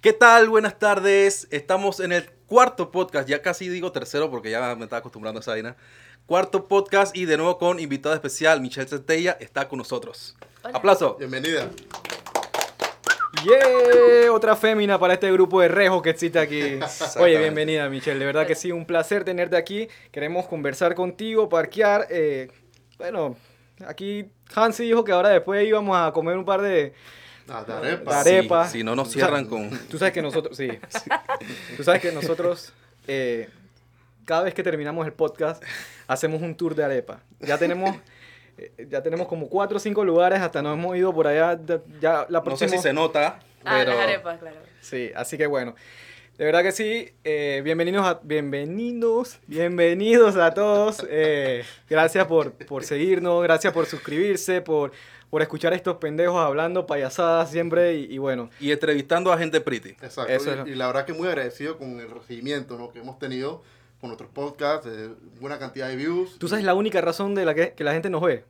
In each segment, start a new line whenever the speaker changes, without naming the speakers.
¿Qué tal? Buenas tardes. Estamos en el cuarto podcast, ya casi digo tercero porque ya me estaba acostumbrando a esa vaina. Cuarto podcast y de nuevo con invitada especial, Michelle Centella, está con nosotros.
Hola.
Aplauso.
Bienvenida.
¡Yeah! Otra fémina para este grupo de rejos que existe aquí. Oye, bienvenida Michelle, de verdad que sí, un placer tenerte aquí. Queremos conversar contigo, parquear. eh, bueno, aquí Hansi dijo que ahora después íbamos a comer un par de...
Ah, de arepa.
Dare- arepa.
Si, si no nos cierran con...
Tú sabes que nosotros, sí. Tú sabes que nosotros, eh, cada vez que terminamos el podcast, hacemos un tour de arepa. Ya tenemos... eh, Ya tenemos como cuatro o cinco lugares, hasta nos hemos ido por allá. de- Ya la
No sé si
próxima-
se nota,
Ah,
pero...
las arepas, claro.
Sí, así que bueno. De verdad que sí. eh, bienvenidos a, bienvenidos, bienvenidos a todos. eh, gracias por, por seguirnos, gracias por suscribirse, por, por escuchar a estos pendejos hablando payasadas siempre y, y bueno.
Y entrevistando a gente pretty.
Exacto.
Eso
y,
es lo-
y la verdad que muy agradecido con el recibimiento ¿no? que hemos tenido con nuestros podcasts, eh, buena cantidad de views.
Tú sabes la única razón de la que, que la gente nos ve.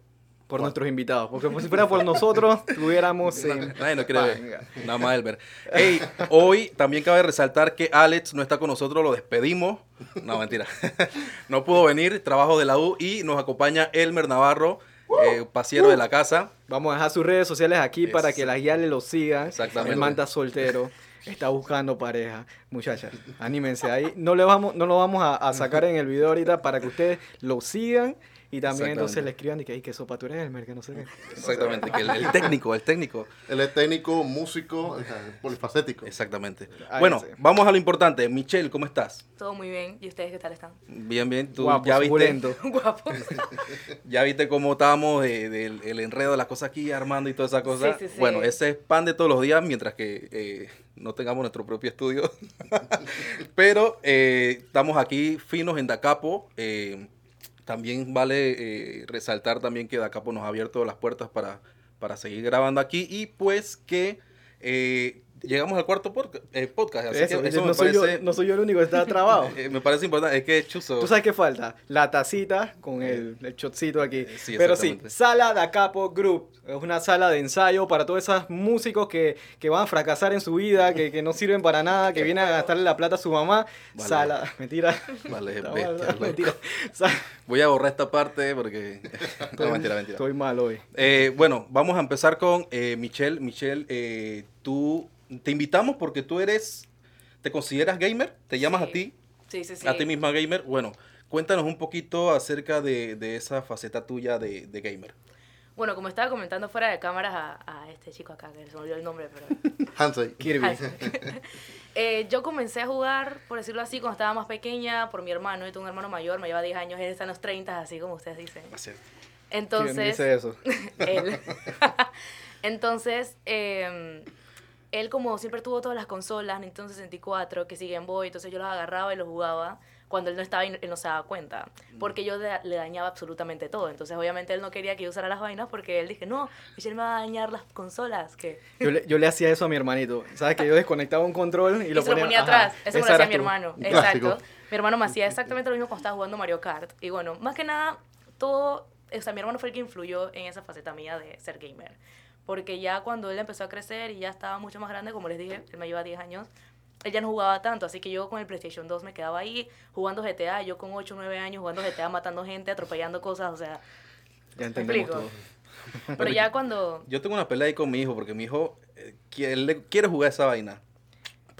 Por
¿Cuál?
nuestros invitados. Porque si fuera por nosotros, tuviéramos... en-
Nadie nos quiere ver. Nada más Elber. Hey, hoy también cabe resaltar que Alex no está con nosotros, lo despedimos. No, mentira. No pudo venir, trabajo de la U y nos acompaña Elmer Navarro, eh, pasiero de la casa.
Vamos a dejar sus redes sociales aquí
Es-
para que las guías le lo sigan.
Exactamente.
El manta soltero. Está buscando pareja. Muchachas, anímense ahí. No, le vamos, no lo vamos a, a sacar en el video ahorita para que ustedes lo sigan y también entonces le escriban y que, "Ay, que sopa tú eres Elmer, que no sé qué.
Exactamente, que el, el técnico, el técnico.
Él es técnico, músico, polifacético.
Exactamente.
Ahí
Bueno,
sí.
vamos a lo importante. Michelle, ¿cómo estás?
Todo muy bien. ¿Y ustedes qué tal están?
Bien, bien. Tú
Guapo,
ya viste, ya viste cómo estábamos de- del el enredo de las cosas aquí armando y toda esa cosa.
Sí, sí, sí.
Bueno, ese es pan de todos los días mientras que eh, no tengamos nuestro propio estudio. Pero eh, estamos aquí finos en Dacapo. eh, también vale eh, resaltar también que Dacapo nos ha abierto las puertas para, para seguir grabando aquí y pues que eh, llegamos al cuarto podca- eh, podcast. Así
Eso,
que eso
no,
me,
soy yo,
parece,
no soy yo el único que está trabado.
eh, me parece importante. Es que Chuzo...
¿Tú sabes qué falta? La tacita con el, el shotcito aquí.
Eh, sí,
Pero sí. Sala da Capo Group. Es una sala de ensayo para todos esos músicos que, que van a fracasar en su vida, que, que no sirven para nada, que vienen a gastarle la plata a su mamá.
Vale.
Sala, mentira.
Vale,
Está
bestia,
mal, mentira.
Voy a borrar esta parte porque... no, mentira, mentira.
Estoy mal hoy.
Eh, bueno, vamos a empezar con eh, Michelle. Michelle, eh, tú te invitamos porque tú eres, te consideras gamer, te llamas a ti,
Sí, sí, sí.
a ti misma gamer. Bueno, cuéntanos un poquito acerca de, de esa faceta tuya de, de gamer.
Bueno, como estaba comentando fuera de cámaras a, a este chico acá, que se me olvidó el nombre, pero...
Hansei.
Kirby.
Ah. Eh, yo comencé a jugar, por decirlo así, cuando estaba más pequeña, por mi hermano. Yo tengo un hermano mayor, me lleva 10 años, él está en los 30, así como ustedes dicen.
¿Quién
Entonces...
dice eso?
él. Entonces, eh, él como siempre tuvo todas las consolas, Nintendo 64, que siguen Boy, entonces yo los agarraba y los jugaba cuando él no estaba y él no se daba cuenta, porque yo de- le dañaba absolutamente todo. Entonces, obviamente, él no quería que yo usara las vainas porque él dije, no, Michelle me va a dañar las consolas. Que...
Yo le, yo le hacía eso a mi hermanito. ¿Sabes? Que yo desconectaba un control y
Y
lo
se lo
ponía,
ponía
ajá,
atrás. Eso me lo hacía mi hermano.
Clásico.
Exacto. Mi hermano me hacía exactamente lo mismo cuando estaba jugando Mario Kart. Y bueno, más que nada, todo. O sea, mi hermano fue el que influyó en esa faceta mía de ser gamer. Porque ya cuando él empezó a crecer y ya estaba mucho más grande, como les dije, él me lleva 10 años, él ya no jugaba tanto. Así que yo con el PlayStation 2 me quedaba ahí jugando GTA. Yo con 8 o 9 años jugando GTA, matando gente, atropellando cosas. O sea,
Ya entendemos todo.
pero ya cuando.
Yo tengo una pelea ahí con mi hijo porque mi hijo eh, quiere, le- quiere jugar esa vaina.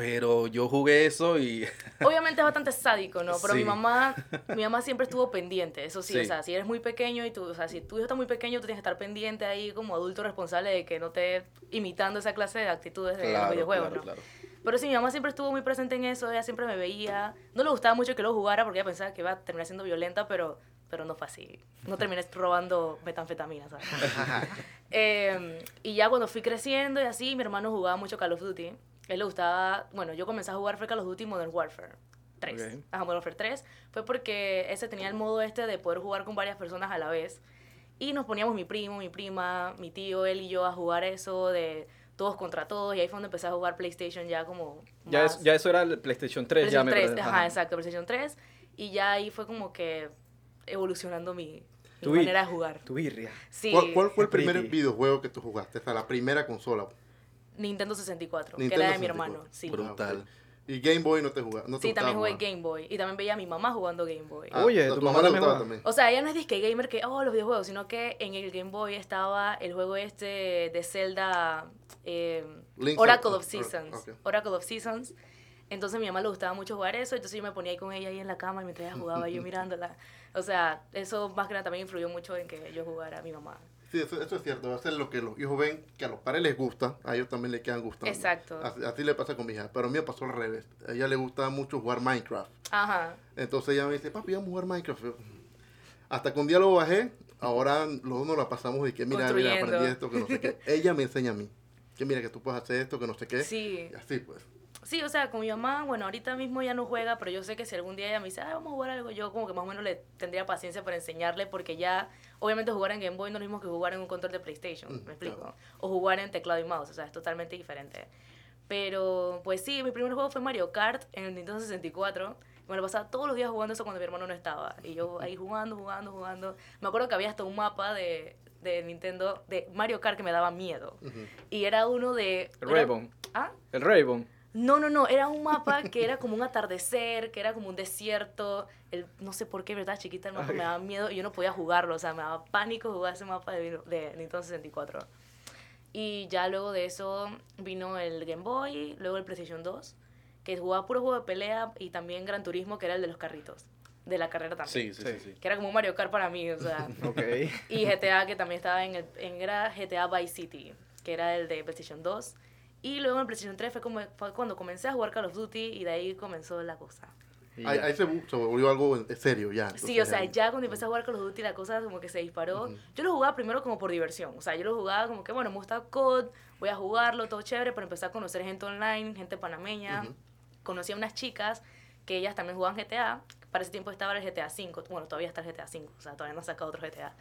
Pero yo jugué eso y...
Obviamente es bastante sádico, ¿no? Pero
Sí.
mi mamá, mi mamá siempre estuvo pendiente, eso sí,
Sí.
o sea, si eres muy pequeño y tú, o sea, si tu hijo está muy pequeño, tú tienes que estar pendiente ahí como adulto responsable de que no esté imitando esa clase de actitudes de los videojuegos,
claro,
¿no?
claro.
Pero sí, mi mamá siempre estuvo muy presente en eso, ella siempre me veía, no le gustaba mucho que lo jugara porque ella pensaba que iba a terminar siendo violenta, pero, pero no fue así, no terminé robando metanfetamina, ¿sabes? Eh, y ya cuando fui creciendo y así, mi hermano jugaba mucho Call of Duty. Él le gustaba, bueno, yo comencé a jugar fue Call of Duty Modern Warfare 3.
Ok.
Ajá, Modern Warfare 3. Fue porque ese tenía el modo este de poder jugar con varias personas a la vez. Y nos poníamos mi primo, mi prima, mi tío, él y yo a jugar eso de todos contra todos. Y ahí fue donde empecé a jugar PlayStation ya como
Ya, es- ya eso era el PlayStation 3. ya
PlayStation
me
3,
perdí.
ajá,
Ajá.
exacto, PlayStation 3. Y ya ahí fue como que evolucionando mi,
Tu
manera de jugar.
Tu birria.
Sí.
¿Cuál, cuál fue el primer
Pretty.
videojuego que tú jugaste? Hasta la primera consola.
Nintendo 64, que
Nintendo
era de mi
64.
hermano. Sí.
Brutal.
Ah. Y Game Boy no te jugaba. No te
Sí, también jugué
jugar?
Game Boy. Y también veía a mi mamá jugando Game Boy.
Ah,
Oye, tu mamá
le
también
gustaba.
O sea, ella no es disque gamer que, oh, los videojuegos, sino que en el Game Boy estaba el juego este de Zelda, eh, Oracle of Seasons. Oracle of Seasons. Entonces a mi mamá le gustaba mucho jugar eso, entonces yo me ponía ahí con ella ahí en la cama y mientras ella jugaba yo mirándola. O sea, eso más que nada también influyó mucho en que yo jugara a mi mamá.
Sí, eso, eso es cierto. Va a ser lo que los hijos ven, que a los padres les gusta, a ellos también les quedan gustando.
Exacto.
Así, así le pasa con mi hija. Pero a mí me pasó al revés. A ella le gusta mucho jugar Minecraft.
Ajá.
Entonces ella me dice, papi, vamos a jugar Minecraft. Hasta que un día lo bajé, ahora los dos nos la pasamos y que mira, mira, aprendí esto, que no sé qué. Ella me enseña a mí. Que mira, que tú puedes hacer esto, que no sé qué.
Sí.
Y así pues.
Sí, o sea, con mi mamá, bueno, ahorita mismo ya no juega, pero yo sé que si algún día ella me dice, "Ay, vamos a jugar algo, yo como que más o menos le tendría paciencia para enseñarle, porque ya, obviamente jugar en Game Boy no es lo mismo que jugar en un control de PlayStation,
Mm,
¿me explico?
claro.
O jugar en teclado y mouse, o sea, es totalmente diferente. Pero, pues sí, mi primer juego fue Mario Kart en el Nintendo 64. Me lo pasaba todos los días jugando eso cuando mi hermano no estaba. Y yo ahí jugando, jugando, jugando. Me acuerdo que había hasta un mapa de, de Nintendo, de Mario Kart que me daba miedo.
Ujú.
Y era uno de...
El Rainbow.
¿Ah?
El Rainbow.
No, no, no, era un mapa que era como un atardecer, que era como un desierto. El, no sé por qué, estaba chiquita, el mapa me daba miedo y yo no podía jugarlo, o sea, me daba pánico jugar ese mapa de, de Nintendo 64. Y ya luego de eso vino el Game Boy, luego el PlayStation 2, que jugaba puro juego de pelea y también Gran Turismo, que era el de los carritos, de la carrera también.
Sí, sí, sí. sí.
Que era como un Mario Kart para mí, o sea.
Ok.
Y GTA, que también estaba en el. En, era GTA Vice City, que era el de PlayStation 2. Y luego en el PlayStation 3 fue, como, fue cuando comencé a jugar Call of Duty y de ahí comenzó la cosa.
Ahí, ahí se, se volvió algo en- serio ya.
Sí, o
entonces,
sea, ya cuando empecé a jugar Call of Duty la cosa como que se disparó.
Ujú.
Yo lo jugaba primero como por diversión. O sea, yo lo jugaba como que, bueno, me gusta COD, voy a jugarlo, todo chévere, pero empecé a conocer gente online, gente panameña.
Ujú.
Conocí a unas chicas que ellas también jugaban GTA. Para ese tiempo estaba el GTA V. Bueno, todavía está el GTA V. O sea, todavía no han sacado otro GTA.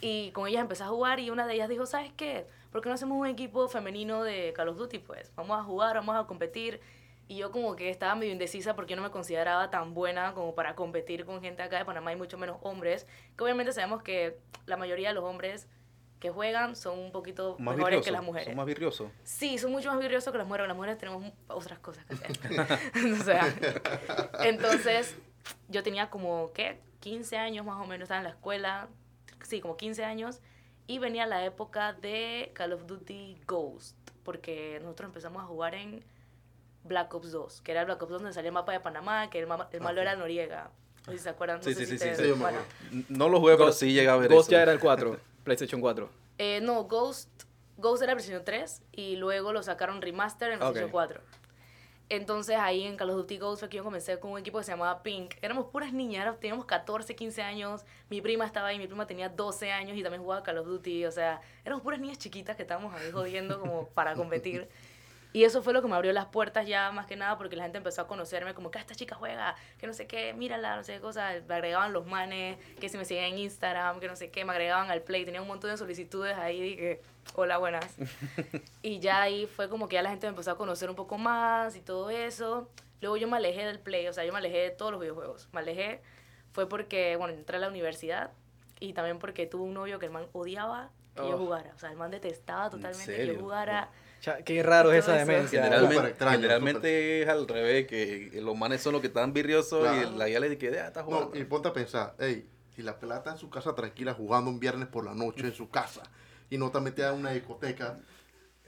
Y con ellas empecé a jugar y una de ellas dijo, ¿sabes qué? ¿Por qué no hacemos un equipo femenino de Call of Duty? Pues vamos a jugar, vamos a competir. Y yo como que estaba medio indecisa porque no me consideraba tan buena como para competir con gente acá de Panamá y mucho menos hombres. Que obviamente sabemos que la mayoría de los hombres que juegan son un poquito
Más
mejores
virrioso.
que las mujeres.
Son más virriosos.
Sí, son mucho más virriosos que las mujeres. Las mujeres tenemos otras cosas que hacer. o sea, entonces, yo tenía como, ¿qué? 15 años más o menos, estaba en la escuela. Sí, como 15 años. Y venía la época de Call of Duty Ghost. Porque nosotros empezamos a jugar en Black Ops 2. Que era el Black Ops 2 donde salía el mapa de Panamá. Que el, mama- el malo
Ah,
era Noriega. No sé si se acuerdan. No
Sí,
sé
sí,
si
sí,
te-
sí,
bueno.
No lo jugué, pero
Ghost-
sí llega a ver
Ghost
eso.
ya era el 4, PlayStation 4.
Eh, no, Ghost, Ghost era PlayStation 3 y luego lo sacaron remaster en PlayStation
Ok.
4. Entonces ahí en Call of Duty Ghost fue que yo comencé con un equipo que se llamaba Pink. Éramos puras niñas, teníamos 14, 15 años. Mi prima estaba ahí, mi prima tenía 12 años y también jugaba Call of Duty. O sea, éramos puras niñas chiquitas que estábamos ahí jodiendo como para competir. Y eso fue lo que me abrió las puertas ya más que nada porque la gente empezó a conocerme como que "Ah, esta chica juega, que no sé qué, mírala, no sé qué cosas. Me agregaban los manes, que si me siguen en Instagram, que no sé qué, me agregaban al Play. Tenía un montón de solicitudes ahí y dije, hola, buenas. y ya ahí fue como que ya la gente me empezó a conocer un poco más y todo eso. Luego yo me alejé del Play, o sea, yo me alejé de todos los videojuegos. Me alejé fue porque, bueno, entré a la universidad y también porque tuve un novio que el man odiaba que yo
Oh.
jugara. O sea, el man detestaba totalmente que yo jugara.
Cha- Qué raro es esa demencia.
Generalmente,
extraño,
generalmente es al revés, que los manes son los que están virriosos
Claro.
y la guía le dice, ah, está
No,
jugando.
y ponte a pensar, hey, si la pelada está en su casa tranquila jugando un viernes por la noche en su casa y no está metida en una discoteca,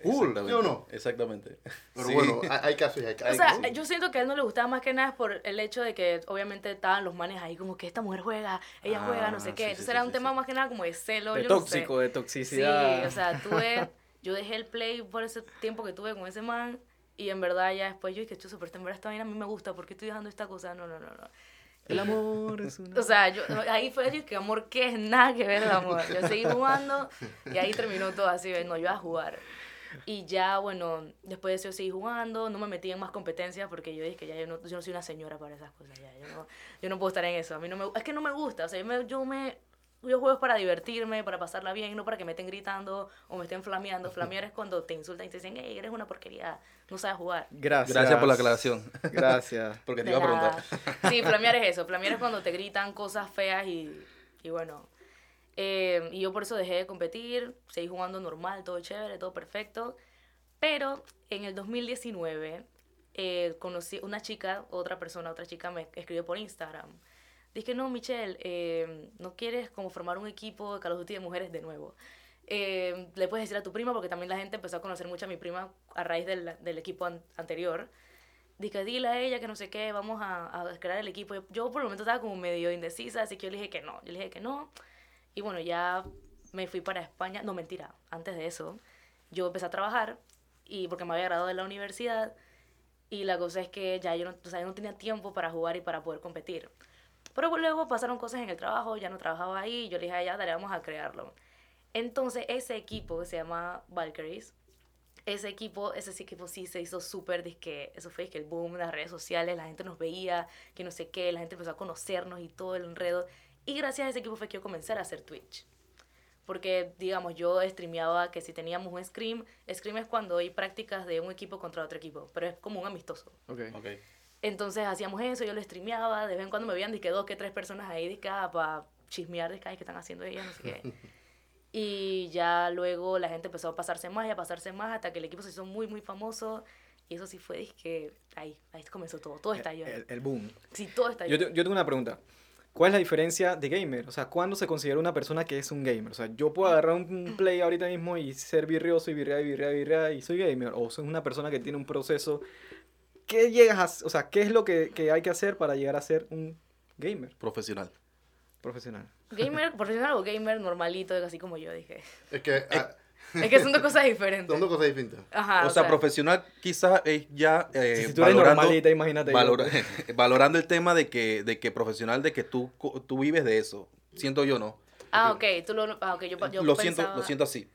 cool, ¿sí
Exactamente,
o no?
Exactamente.
Pero
Sí.
bueno, hay, hay casos y hay
O
casos.
sea,
¿no?
yo siento que a él no le gustaba más que nada por el hecho de que obviamente estaban los manes ahí como que esta mujer juega, ella
Ah,
juega, no sé
sí,
qué.
sí,
Entonces
sí,
era
sí,
un
sí.
tema más que nada como de celo.
De
yo no sé.
tóxico, de
Sí,
toxicidad.
o sea, tuve, yo dejé el play por ese tiempo que tuve con ese man y en verdad ya después yo dije, chuzo, pero esta en verdad esta vaina a mí me gusta, ¿por qué estoy dejando esta cosa? No, no, no, no.
El amor es una...
O sea, yo, ahí fue yo que amor, ¿qué es? Nada que ver el amor. Yo seguí jugando y ahí terminó todo así, no, yo a jugar. Y ya, bueno, después de eso yo seguí jugando, no me metí en más competencias porque yo dije que ya yo no, yo no soy una señora para esas cosas, ya, yo no, yo no puedo estar en eso, a mí no me, es que no me gusta, o sea, yo me, yo me, yo juego es para divertirme, para pasarla bien, no para que me estén gritando o me estén flameando. Flamear es cuando te insultan y te dicen, hey, eres una porquería, no sabes jugar.
Gracias.
Gracias por la aclaración.
Gracias.
Porque te iba a preguntar.
Sí, flamear es eso. Flamear es cuando te gritan cosas feas y, y bueno. Eh, y yo por eso dejé de competir, seguí jugando normal, todo chévere, todo perfecto. Pero en el 2019 eh, conocí una chica, otra persona, otra chica me escribió por Instagram. Dije, no, Michelle, eh, ¿no quieres como formar un equipo de Call of Duty de mujeres de nuevo? Eh, le puedes decir a tu prima, porque también la gente empezó a conocer mucho a mi prima a raíz del, del equipo an- anterior. Dije, dile a ella que no sé qué, vamos a, a crear el equipo. Yo por el momento estaba como medio indecisa, así que yo le dije que no. Yo le dije que no. Y bueno, ya me fui para España. No, mentira, antes de eso, yo empecé a trabajar y porque me había graduado de la universidad. Y la cosa es que ya yo no, o sea, yo no tenía tiempo para jugar y para poder competir. Pero luego pasaron cosas en el trabajo, ya no trabajaba ahí, yo le dije a ella, dale, vamos a crearlo. Entonces, ese equipo que se llama Valkyries, ese equipo, ese equipo sí se hizo súper, disque, eso fue disque el boom, las redes sociales, la gente nos veía, que no sé qué, la gente empezó a conocernos y todo el enredo. Y gracias a ese equipo fue que yo comencé a hacer Twitch. Porque, digamos, yo streameaba que si teníamos un scrim, scrim es cuando hay prácticas de un equipo contra otro equipo, pero es como un amistoso.
Ok.
Ok.
Entonces hacíamos eso, yo lo streameaba, de vez en cuando me veían disque dos que tres personas ahí disque ah, para chismear disque, qué están haciendo ellas, no sé qué. Y ya luego la gente empezó a pasarse más y a pasarse más hasta que el equipo se hizo muy, muy famoso. Y eso sí fue disque, ahí, ahí comenzó todo, todo estalló.
El, el boom.
Sí, todo estalló.
Yo, yo tengo una pregunta. ¿Cuál es la diferencia de gamer? O sea, ¿cuándo se considera una persona que es un gamer? O sea, yo puedo agarrar un play ahorita mismo y ser virrioso y virrear y virrear y virrear y soy gamer. O soy una persona que tiene un proceso. ¿Qué llegas a, o sea, qué es lo que, que hay que hacer para llegar a ser un gamer
Profesional.
profesional?
Gamer, profesional o gamer normalito, así como yo dije.
Es que ah,
Es que son dos cosas diferentes.
son dos cosas distintas.
Ajá,
o sea, profesional quizás es ya eh,
Si- si tú eres
valorando,
normalita, imagínate
valora- valorando el tema de que, de que profesional, de que tú, co- tú vives de eso. Siento yo, ¿no?
Ah, ok, tú lo, ah, ok, yo, yo
lo, siento, lo siento así.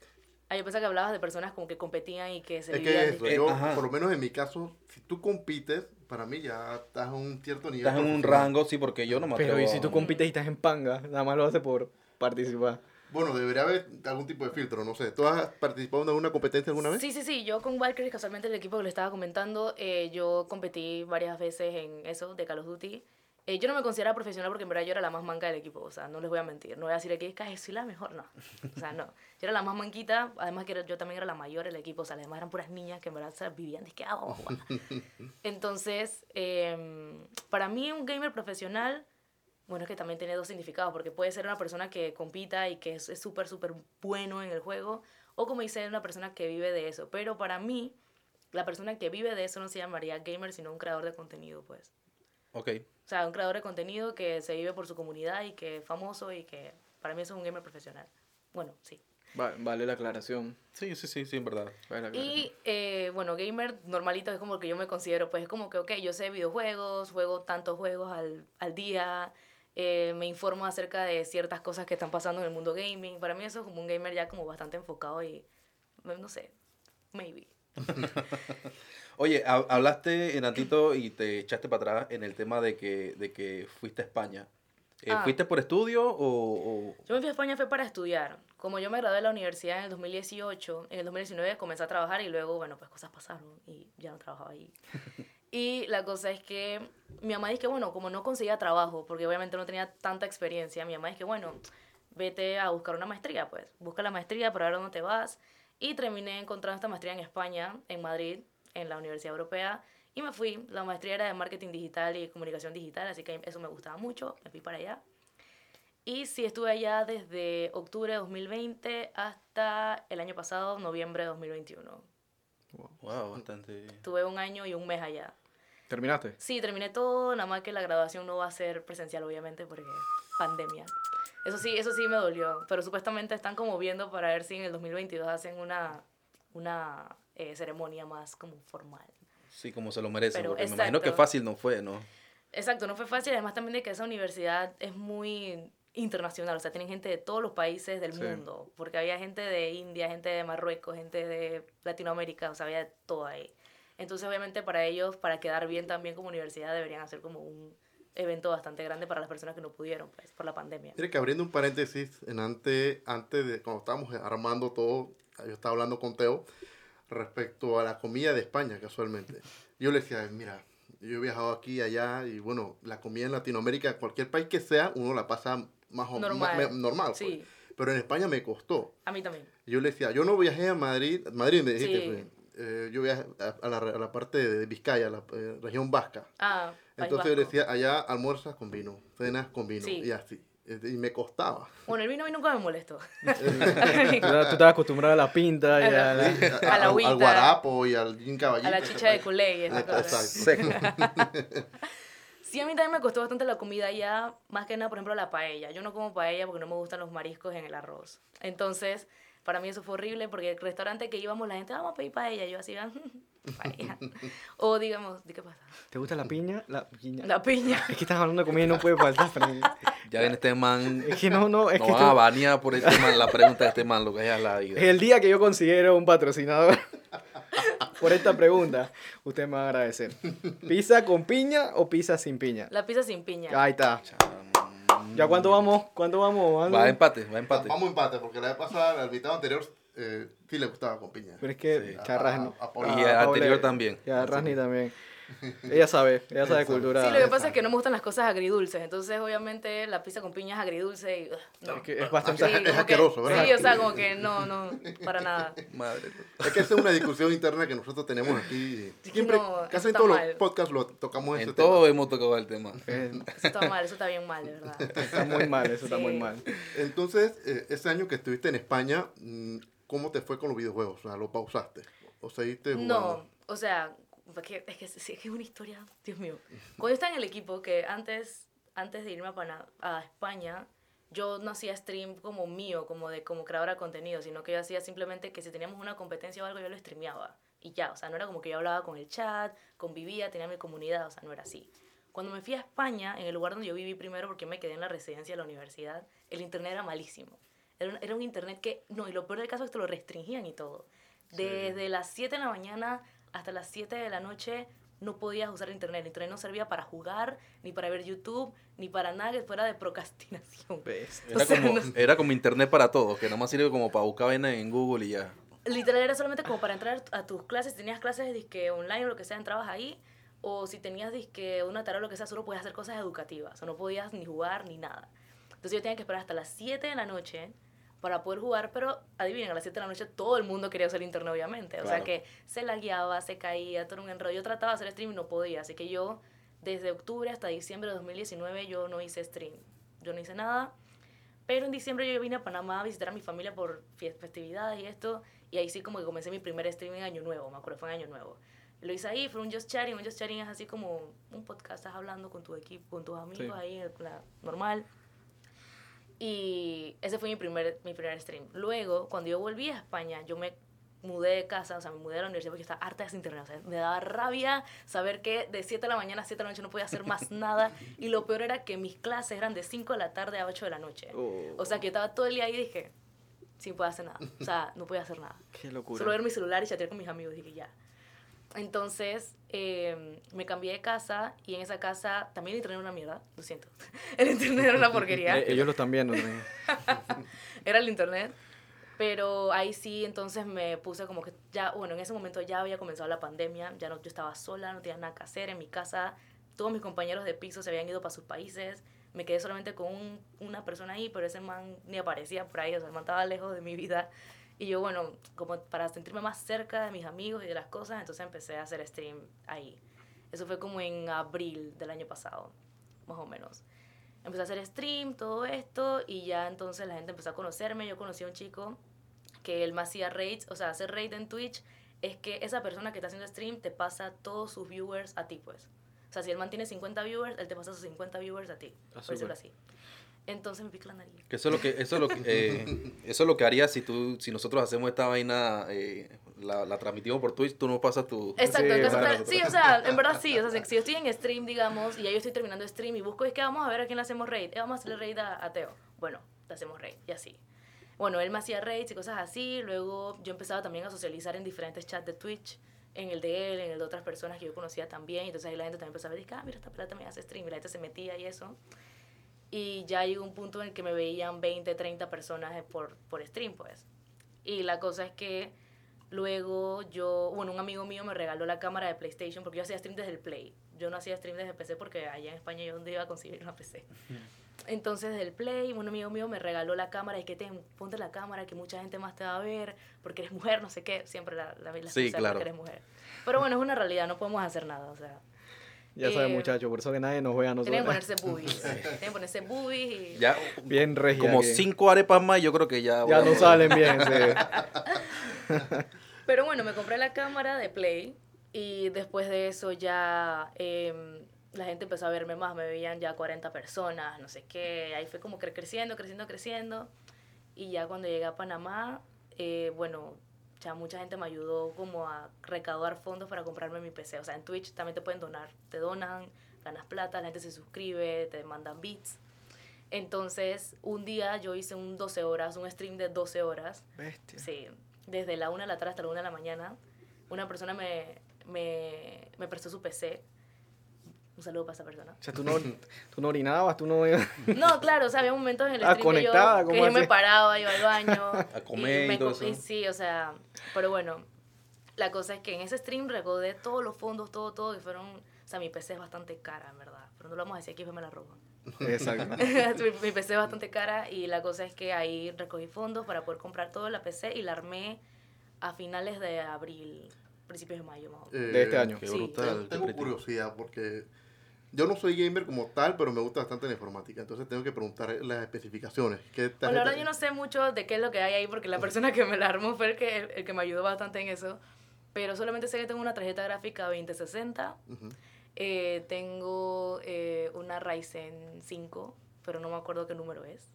Ah, yo pensaba que hablabas de personas como que competían y que se
Es
vivían
que eso,
Eh,
yo,
ajá.
por lo menos en mi caso, si tú compites, para mí ya estás a un cierto nivel.
Estás en un rango, sí, porque yo no me
Pero
atrevo
y si tú compites y estás en panga, nada más lo haces por participar.
Bueno, debería haber algún tipo de filtro, no sé. ¿Tú has participado en alguna competencia alguna vez?
Sí, sí, sí. Yo con Valkyrie, casualmente el equipo que le estaba comentando, eh, yo competí varias veces en eso, de Call of Duty. Eh, yo no me consideraba profesional porque en verdad yo era la más manca del equipo, o sea, no les voy a mentir. No voy a decir que soy la mejor, no. O sea, no. Yo era la más manquita, además que era- yo también era la mayor del equipo, o sea, además eran puras niñas que en verdad o sea, vivían de que ah. Entonces, em, para mí un gamer profesional, bueno, es que también tiene dos significados, porque puede ser una persona que compita y que es es súper, súper bueno en el juego, o como dice, una persona que vive de eso. Pero para mí, la persona que vive de eso no se llamaría gamer, sino un creador de contenido, pues.
Ok.
O sea, un creador de contenido que se vive por su comunidad y que es famoso y que para mí eso es un gamer profesional. Bueno, sí.
Va- vale la aclaración.
Sí, sí, sí, sí, en verdad.
Vale la.
Y eh, bueno, gamer normalito es como el que yo me considero, pues es como que, ok, yo sé videojuegos, juego tantos juegos al, al día, eh, me informo acerca de ciertas cosas que están pasando en el mundo gaming. Para mí eso es como un gamer ya como bastante enfocado y, no sé, maybe.
Oye, ha- hablaste, Natito, y te echaste para atrás en el tema de que, de que fuiste a España. Eh,
Ah.
¿Fuiste por estudio o...? o-
Yo me fui a España fue para estudiar. Como yo me gradué de la universidad en el 2018, en el 2019 comencé a trabajar y luego, bueno, pues cosas pasaron y ya no trabajaba ahí. y la cosa es que mi mamá dice que, bueno, como no conseguía trabajo, porque obviamente no tenía tanta experiencia, mi mamá dice que, bueno, vete a buscar una maestría, pues. Busca la maestría para ver dónde te vas. Y terminé encontrando esta maestría en España, en Madrid, en la Universidad Europea. Y me fui. La maestría era de marketing digital y comunicación digital, así que eso me gustaba mucho. Me fui para allá. Y sí, estuve allá desde octubre de 2020 hasta el año pasado, noviembre de 2021.
Wow, bastante...
Tuve un año y un mes allá.
¿Terminaste?
Sí, terminé todo, nada más que la graduación no va a ser presencial, obviamente, porque pandemia. Eso sí, eso sí me dolió, pero supuestamente están como viendo para ver si en el 2022 hacen una, una eh, ceremonia más como formal.
Sí, como se lo merece,
Pero,
porque me imagino que
exacto.
fácil no fue, ¿no?
Exacto, no fue fácil, además también de que esa universidad es muy internacional, o sea, tienen gente de todos los países del
Sí.
mundo, porque había gente de India, gente de Marruecos, gente de Latinoamérica, o sea, había de todo ahí. Entonces, obviamente, para ellos, para quedar bien también como universidad, deberían hacer como un evento bastante grande para las personas que no pudieron, pues, por la pandemia.
Mire que abriendo un paréntesis, en antes, antes de cuando estábamos armando todo, yo estaba hablando con Teo respecto a la comida de España, casualmente. Yo le decía, mira, yo he viajado aquí y allá y bueno, la comida en Latinoamérica, cualquier país que sea, uno la pasa más o
Normal.
ma- me- normal. pues.
Sí,
Pero en España me costó.
a mí también.
Yo le decía, yo no viajé a Madrid, Madrid me dijiste,
Sí.
pues, eh, yo viajé a, a la, a la parte de Vizcaya, la eh, región vasca.
Ah,
Entonces yo
Vasco.
decía, allá almuerzas con vino, cenas con vino,
Sí.
y así. Y me costaba.
Bueno, el vino a mí nunca me molestó.
Tú, estás acostumbrado a la pinta y
A la-
a la...
A-
A la
al-
agüita.
al guarapo y al gin caballito.
a la chicha de culé y esas
Exacto.
cosas.
Seco.
Sí, a mí también me costó bastante la comida ya, más que nada, por ejemplo, la paella. Yo no como paella porque no me gustan los mariscos en el arroz. Entonces, para mí eso fue horrible porque el restaurante que íbamos, la gente, vamos a pedir paella. Yo así, "Ah, paella. O digamos, ¿de qué pasa?
¿Te gusta la piña? La piña.
La piña.
Es que estás hablando de comida y no puede faltar. Fran.
Ya viene este man.
Es que no, no, es
No
que
van a banear por este man, la pregunta de este man, lo que haya la vida.
el día que yo considero un patrocinador por esta pregunta, usted me va a agradecer. ¿Pizza con piña o pizza sin piña?
La pizza sin piña.
Ahí está. ¿Ya cuánto vamos? ¿Cuánto vamos? Aldo?
Va a empate, va a empate.
Vamos a empate, porque la vez pasada, al invitado anterior, eh, sí le gustaba con piña.
Pero es que
Sí.
a
A- a- a Paula.
Y
a Paula-
anterior también.
Y a Rasni también. Ella sabe, ella sabe
sabe.
cultura.
Sí, lo que pasa es que no me gustan las cosas agridulces. Entonces, obviamente, la pizza con piña es agridulce y... no.
Es que es bastante...
Es asqueroso, ¿verdad?
Sí, o sea, como que no, no, para nada.
Madre.
Es que esa es una discusión interna que nosotros tenemos aquí. Siempre,
no,
casi en todos
mal.
los podcasts lo tocamos ese
En
tema.
todo hemos tocado el tema.
eh,
Eso está mal, eso está bien mal, de verdad.
está muy mal, eso está muy mal.
Entonces, eh, ese año que estuviste en España, mm, ¿cómo te fue con los videojuegos? O sea, ¿lo pausaste? ¿O seguiste jugando?
No, o sea, es que, es que es una historia, Dios mío. Cuando yo estaba en el equipo, que antes, antes de irme a, Pana- a España, yo no hacía stream como mío, como de como creadora de contenido, sino que yo hacía simplemente que si teníamos una competencia o algo, yo lo streameaba. Y ya, o sea, no era como que yo hablaba con el chat, convivía, tenía mi comunidad, o sea, no era así. Cuando me fui a España, en el lugar donde yo viví primero, porque me quedé en la residencia de la universidad, el internet era malísimo. Era un, era un internet que, no, y lo peor del caso es que te lo restringían y todo. Desde las 7 de la mañana hasta las 7 de la noche no podías usar internet. El internet no servía para jugar, ni para ver YouTube, ni para nada que fuera de procrastinación.
¿Ves?
Era,
O sea,
como,
no-
era como internet para todos, que nada más sirve como para buscar vaina en Google y ya.
Literal era solamente como para entrar a tus clases. Si tenías clases disque online o lo que sea, entrabas ahí. O si tenías disque una tarea o lo que sea, solo podías hacer cosas educativas. O no podías ni jugar ni nada. Entonces yo tenía que esperar hasta las 7 de la noche para poder jugar, pero adivinen, a las 7 de la noche todo el mundo quería usar internet, obviamente. O sea que se lagueaba, se caía, todo un enrollo. Yo trataba de hacer stream y no podía. Así que yo, desde octubre hasta diciembre de 2019, yo no hice stream. Yo no hice nada. Pero en diciembre yo vine a Panamá a visitar a mi familia por festividades y esto. Y ahí sí como que comencé mi primer stream en Año Nuevo, me acuerdo, fue en Año Nuevo. Lo hice ahí, fue un Just Chatting. Un Just Chatting es así como un podcast, estás hablando con tu equipo, con tus amigos
Sí.
ahí, la- normal. Y ese fue mi primer, mi primer stream. Luego, cuando yo volví a España, yo me mudé de casa, o sea, me mudé de la universidad porque estaba harta de ese internet. O sea, me daba rabia saber que de 7 de la mañana a 7 de la noche no podía hacer más nada. Y lo peor era que mis clases eran de 5 de la tarde a 8 de la noche.
Oh,
O sea, que yo estaba todo el día ahí y dije, sin poder hacer nada. O sea, no podía hacer nada.
qué locura.
Solo ver mi celular y chatear con mis amigos. Dije, ya. Entonces, eh, me cambié de casa y en esa casa también el internet era una mierda. Lo siento. El internet era una porquería.
Eh, ellos lo están viendo.
era el internet. Pero ahí sí, entonces me puse como que ya, bueno, en ese momento ya había comenzado la pandemia, ya no, yo estaba sola, no tenía nada que hacer en mi casa, todos mis compañeros de piso se habían ido para sus países, me quedé solamente con un- una persona ahí, pero ese man ni aparecía por ahí, o sea, el man estaba lejos de mi vida. Y yo, bueno, como para sentirme más cerca de mis amigos y de las cosas, entonces empecé a hacer stream ahí. Eso fue como en abril del año pasado, más o menos empecé a hacer stream, todo esto, y ya entonces la gente empezó a conocerme. Yo conocí a un chico que él me hacía raids, o sea, hacer raid en Twitch es que esa persona que está haciendo stream te pasa todos sus viewers a ti, pues. O sea, si él mantiene 50 viewers, él te pasa sus 50 viewers a ti,
Ah,
por decirlo así. Entonces me pica la nariz.
Que eso es lo que, eso es lo que, eh, eso es lo que haría si tú, si nosotros hacemos esta vaina, eh, la, la transmitimos por Twitch, tú no pasas tu.
Exacto,
Sí, claro.
sí, o sea, en verdad sí, o sea, si yo estoy en stream, digamos, y ya yo estoy terminando stream y busco, es que vamos a ver a quién le hacemos raid, Eh, vamos a hacerle raid a, a Teo, bueno, le hacemos raid, y así. Bueno, él me hacía raids y cosas así, luego yo empezaba también a socializar en diferentes chats de Twitch, en el de él, en el de otras personas que yo conocía también, y entonces ahí la gente también empezaba a decir, ah, mira, esta plata también hace stream, y la gente se metía y eso. Y ya llegó un punto en el que me veían 20, 30 personas por, por stream, pues. Y la cosa es que luego yo, bueno, un amigo mío me regaló la cámara de PlayStation porque yo hacía stream desde el Play. Yo no hacía stream desde PC porque allá en España yo no iba a conseguir una PC. entonces del Play, un amigo mío me regaló la cámara y que te ponte la cámara que mucha gente más te va a ver porque eres mujer, no sé qué, siempre la, la, la
Sí, claro.
porque eres mujer. Pero bueno, es una realidad, no podemos hacer nada, o sea,
Ya saben,
Eh,
muchachos, por eso que nadie nos vea a
tienen que
nosotros.
ponerse boobies, tienen que ponerse boobies y...
Ya,
Bien regia.
como cinco arepas más, yo creo que ya.
Ya no salen bien, sí.
Pero bueno, me compré la cámara de Play y después de eso ya em, la gente empezó a verme más, me veían ya 40 personas, no sé qué, ahí fue como cre- creciendo, creciendo, creciendo. Y ya cuando llegué a Panamá, eh, bueno, ya mucha gente me ayudó como a recaudar fondos para comprarme mi PC. O sea, en Twitch también te pueden donar, te donan, ganas plata, la gente se suscribe, te mandan bits. Entonces, un día yo hice un 12 horas, un stream de 12 horas.
Bestia.
Sí, desde la 1 de la tarde hasta la 1 de la mañana. Una persona me, me, me prestó su PC. Un saludo para esa persona.
O sea, tú no, tú no orinabas, tú no...
No, claro, o sea, había momentos en el
Ah,
stream que yo,
conectada,
que
¿cómo
yo me paraba, iba al baño.
A comer y
me
todo eso.
Sí, o sea, pero bueno, la cosa es que en ese stream recaudé todos los fondos, todo, todo, y fueron, o sea, mi PC es bastante cara, en verdad. Pero no lo vamos a decir aquí, me la robo.
Exacto.
mi, mi PC es bastante cara y la cosa es que ahí recogí fondos para poder comprar toda la PC y la armé a finales de abril, principios de mayo más o menos.
De este año.
Qué
Sí.
brutal.
Tengo, curiosidad porque yo no soy gamer como tal, pero me gusta bastante la informática. Entonces tengo que preguntar las especificaciones. ¿Qué
Bueno, la verdad
tarjeta-
yo no sé mucho de qué es lo que hay ahí porque la persona que me la armó fue el que, el, que me ayudó bastante en eso. Pero solamente sé que tengo una tarjeta gráfica 2060,
Ujú.
eh, tengo eh, una Ryzen 5, pero no me acuerdo qué número es.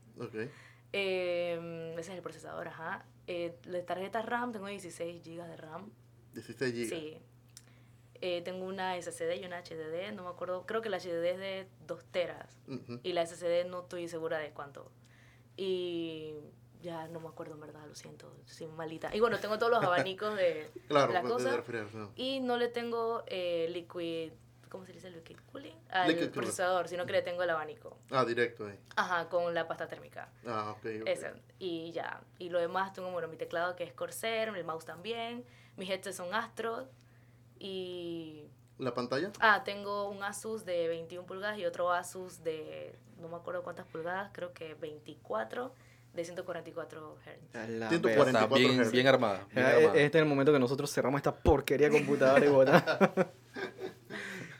Eh, ese es el procesador, ajá. Eh, la tarjeta RAM, tengo 16 GB de RAM.
16 GB.
Sí. Eh, tengo una SSD y una HDD, no me acuerdo, creo que la HDD es de 2 teras
Ujú.
y la SSD no estoy segura de cuánto. Y ya no me acuerdo en verdad, lo siento, soy malita. Y bueno, tengo todos los abanicos de
Claro,
la cosa
refrigeración.
y no le tengo eh, liquid, ¿cómo se dice liquid cooling? Al
Liquid cooling.
procesador, sino que le tengo el abanico.
Ah, directo ahí.
Ajá, con la pasta térmica.
Ah, ok. ok.
Ese. Y ya. Y lo demás tengo, bueno, mi teclado que es Corsair, el mouse también. Mis headsets son Astro. Y.
¿La pantalla?
Ah, tengo un Asus de 21 pulgadas y otro Asus de. No me acuerdo cuántas pulgadas, creo que 24 de 144 Hz.
A la
140.
verga.
Está
44
bien,
Hz.
bien armada. bien
Ya,
armada.
Este es el momento que nosotros cerramos esta porquería de computadora y botamos.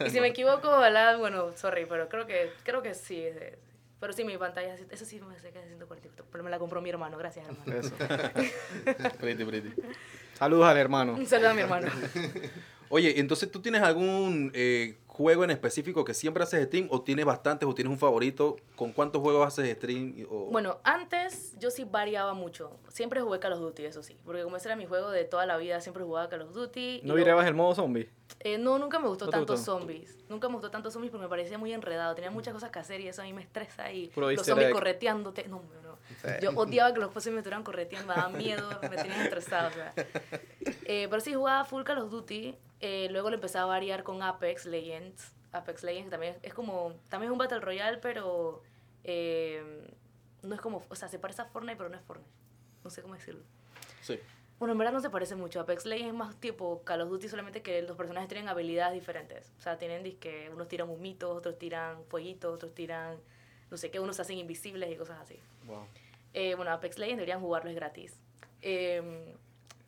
Y si me equivoco, ¿verdad? Bueno, sorry, pero creo que, creo que sí. es de- Pero sí, mi pantalla, eso sí me sé que es de 144. Pero me la compró mi hermano, gracias, hermano.
Eso.
Pretty, pretty.
Saludos al hermano.
Un saludo a mi hermano.
Oye, entonces tú tienes algún eh, juego en específico que siempre haces stream o tienes bastantes o tienes un favorito? ¿Con cuántos juegos haces stream? O...
Bueno, antes yo sí variaba mucho. Siempre jugué Call of Duty, eso sí. Porque como ese era mi juego de toda la vida, siempre jugaba Call of Duty.
¿No virabas el modo zombie?
Eh, no, nunca me gustó
¿No te
tanto
gustó?
zombies. Nunca me gustó tanto zombies porque me parecía muy enredado. Tenía muchas cosas que hacer y eso a mí me estresa. Y
Puro
los zombies
egg.
correteándote. No, no. Yo odiaba que los zombies me estuvieran correteando. Me daba miedo, me tenían estresado. o sea. Eh, pero sí jugaba full Call of Duty. Eh, luego lo empecé a variar con Apex Legends. Apex Legends que también es como... También es un Battle Royale, pero... eh, no es como... O sea, se parece a Fortnite, pero no es Fortnite. No sé cómo decirlo.
Sí.
Bueno, en verdad no se parece mucho. Apex Legends es más tipo Call of Duty, solamente que los personajes tienen habilidades diferentes. O sea, tienen disque, unos tiran humitos, otros tiran fueguitos, otros tiran no sé qué, unos se hacen invisibles y cosas así.
Wow.
Eh, bueno, Apex Legends deberían jugarlo, es gratis. Eh,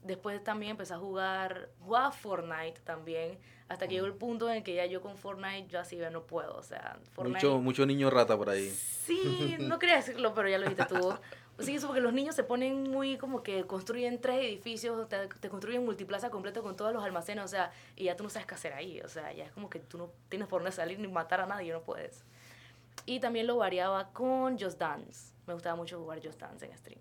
después también empecé a jugar, jugaba Fortnite también, hasta que llegó el punto en el que ya yo con Fortnite, yo así ya no puedo. O sea, Fortnite...
Mucho, mucho niño rata por ahí.
Sí, no quería decirlo, pero ya lo dijiste tú. Sí, eso porque los niños se ponen muy como que construyen tres edificios, te, te construyen multiplaza completo con todos los almacenes, o sea, y ya tú no sabes qué hacer ahí, o sea, ya es como que tú no tienes por dónde salir ni matar a nadie, no puedes. Y también lo variaba con Just Dance. Me gustaba mucho jugar Just Dance en stream.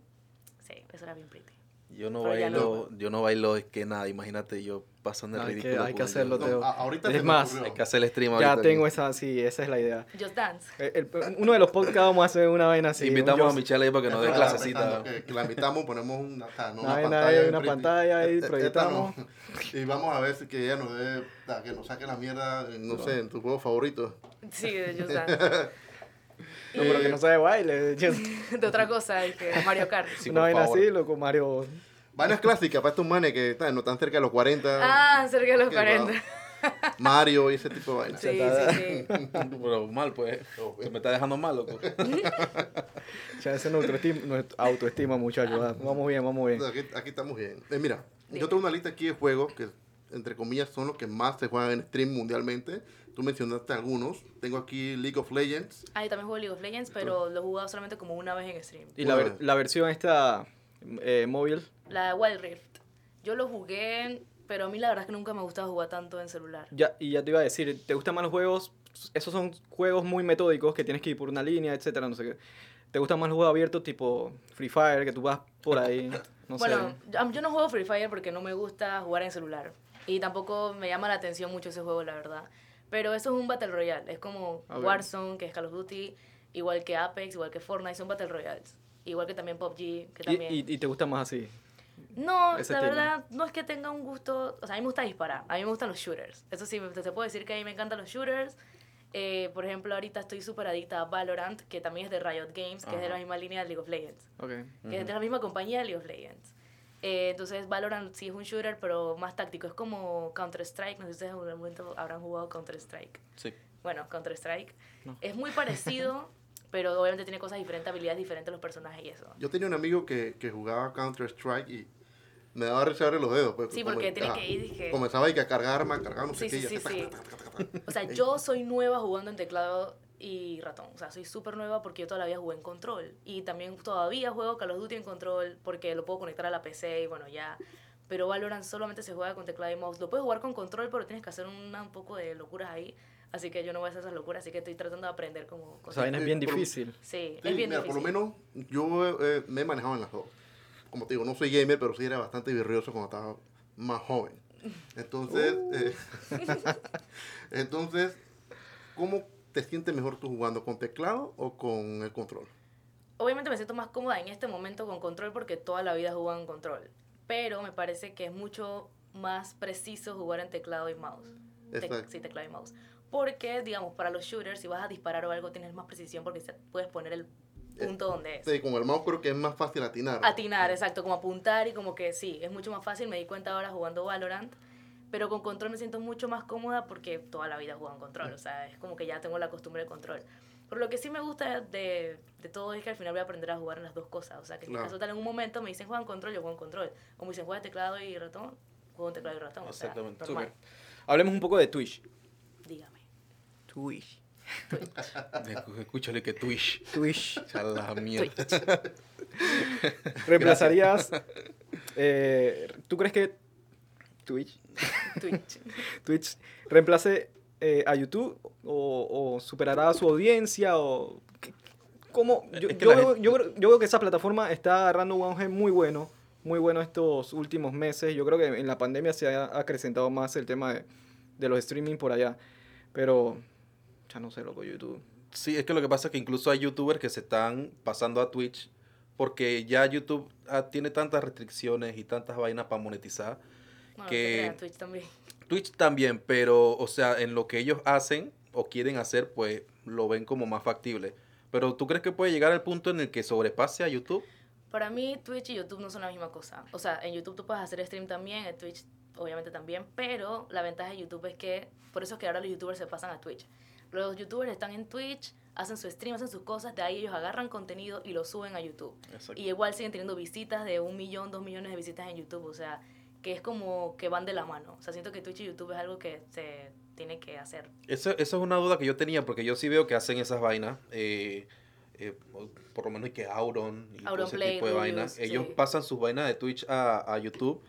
Sí, eso era bien pretty.
Yo no
Pero
bailo, yo no bailo es que nada, imagínate, yo pasando el
Hay que-
ridículo.
hay que hacerlo,
No,
Teo.
a- ahorita
Es más,
ocurrió.
Hay que hacer el stream
Ya tengo esa, sí, esa es la idea.
Just Dance.
El- el- uno de los podcasts vamos a hacer una vaina así.
Invitamos a Michelle ahí para que nos dé clasecita.
Que, que la invitamos, ponemos una, no pantalla.
ahí, una pantalla ahí, proyectamos.
no. Y vamos a ver si que ella nos dé, que nos saque la mierda, no sé, en tu juego favorito.
Sí, de Just Dance.
No, pero que no sabe baile.
De otra cosa, dije, Mario Kart.
Sí, por
vaina así, loco, Mario.
Vainas clásicas para estos manes que están, no están cerca de los 40.
Ah, cerca de los
Qué
40.
guau. Mario y ese tipo de vainas.
Sí, sí, sí.
Pero mal, pues. Se me está dejando mal, loco.
Ya esa es nuestra autoestima, nuestra autoestima muchachos. ah, Vamos bien, vamos bien.
Aquí, aquí estamos bien. Eh, mira, yo tengo una lista aquí de juegos que, entre comillas, son los que más se juegan en stream mundialmente. Tú mencionaste algunos. Tengo aquí League of Legends.
Ah, yo también juego League of Legends, pero lo he jugado solamente como una vez en stream.
Y la, ver- la versión esta eh, móvil,
La Wild Rift. Yo lo jugué, pero a mí la verdad es que nunca me gustaba jugar tanto en celular.
ya, y ya te iba a decir, ¿te gustan más los juegos? Esos son juegos muy metódicos que tienes que ir por una línea, etcétera, no sé qué. ¿Te gustan más los juegos abiertos tipo Free Fire, que tú vas por ahí? No
bueno,
sé.
yo, yo no juego Free Fire porque no me gusta jugar en celular. Y tampoco me llama la atención mucho ese juego, la verdad. Pero eso es un Battle Royale. Es como. Warzone, que es Call of Duty, igual que Apex, igual que Fortnite, son Battle Royales. Igual que también PUBG, que
Y,
también...
y, y te gustan más así.
No, la
estilo.
verdad, no es que tenga un gusto. O sea, a mí me gusta disparar. A mí me gustan los shooters. Eso sí, te te puedo decir que a mí me encantan los shooters. Eh, por ejemplo, ahorita estoy súper adicta a Valorant, que también es de Riot Games, que es de la
Ajá.
misma línea de League of Legends.
Ok.
Que es de la misma compañía de League of Legends. Eh, entonces, Valorant sí es un shooter, pero más táctico. Es como Counter-Strike. No sé si ustedes en algún momento habrán jugado Counter-Strike.
Sí.
Bueno, Counter-Strike.
No.
Es muy parecido, pero obviamente tiene cosas diferentes, habilidades diferentes los personajes y eso.
Yo tenía un amigo que, que jugaba Counter-Strike y me daba risa los dedos. pues,
Sí, porque tiene
ajá,
que ir, dije-
Comenzaba ahí que a cargar armas, cargar no sé
Sí,
qué.
sí,
y
sí,
así,
sí. O sea, yo soy nueva jugando en teclado y ratón. O sea, soy súper nueva porque yo todavía jugué en control. Y también todavía juego Call of Duty en control porque lo puedo conectar a la PC y bueno, ya. Pero Valorant solamente se juega con teclado y mouse. Lo puedes jugar con control, pero tienes que hacer una, un poco de locuras ahí. Así que yo no voy a hacer esas locuras, así que estoy tratando de aprender como
O
cosas.
sea, vaina es bien
por-
difícil.
Sí,
Sí,
es bien
mira,
difícil.
por lo menos yo eh, me he manejado en las dos. Como te digo, no soy gamer, pero sí era bastante virrioso cuando estaba más joven. Entonces,
Uh.
eh, entonces, ¿cómo te sientes mejor tú jugando? ¿Con teclado o con el control?
Obviamente me siento más cómoda en este momento con control porque toda la vida he jugado en control. Pero me parece que es mucho más preciso jugar en teclado y mouse.
Exacto.
sí, teclado y mouse. Porque, digamos, para los shooters, si vas a disparar o algo, tienes más precisión porque puedes poner el punto donde es.
Sí, con el mouse creo que es más fácil atinar.
Atinar, exacto, como apuntar y como que sí, es mucho más fácil. Me di cuenta ahora jugando Valorant. Pero con control me siento mucho más cómoda porque toda la vida he jugado en control. O sea, es como que ya tengo la costumbre de control. Pero lo que sí me gusta de, de todo es que al final voy a aprender a jugar en las dos cosas. O sea, que si
Claro.
acaso tal en un momento me dicen juega en control, yo juego en control. O me dicen juega teclado y ratón, juego en teclado y ratón. O sea,
Exactamente.
normal.
Súper. Hablemos un poco de Twitch.
Dígame.
Twitch.
Escu- Escúchale que Twitch.
Twitch.
O sea, la mierda.
¿Reemplazarías? eh, ¿Tú crees que Twitch,
Twitch.
Twitch reemplace eh, a YouTube o, o superará a su audiencia? O, ¿Cómo? Yo,
Es que
yo
la
veo,
gente-
yo, creo- yo veo que esa plataforma está agarrando un auge muy bueno, muy bueno estos últimos meses. Yo creo que en la pandemia se ha acrecentado más el tema de, de los streaming por allá. Pero, ya no sé, loco, YouTube.
Sí, es que lo que pasa es que incluso hay youtubers que se están pasando a Twitch porque ya YouTube ah, tiene tantas restricciones y tantas vainas para monetizar.
Bueno,
Que-
creas, Twitch también.
Twitch también, pero, o sea, en lo que ellos hacen o quieren hacer, pues lo ven como más factible. Pero ¿tú crees que puede llegar al punto en el que sobrepase a YouTube?
Para mí, Twitch y YouTube no son la misma cosa. O sea, en YouTube tú puedes hacer stream también, en Twitch obviamente también, pero la ventaja de YouTube es que, por eso es que ahora los YouTubers se pasan a Twitch. Los YouTubers están en Twitch, hacen su stream, hacen sus cosas, de ahí ellos agarran contenido y lo suben a YouTube.
Exacto.
Y igual siguen teniendo visitas de un millón, dos millones de visitas en YouTube, o sea, que es como que van de la mano. O sea, siento que Twitch y YouTube es algo que se tiene que hacer.
Eso, eso es una duda que yo tenía, porque yo sí veo que hacen esas vainas. eh, eh, por lo menos que Auron y todo
Auron
ese
Play,
tipo de vainas. Ellos
sí.
pasan sus vainas de Twitch a, a YouTube,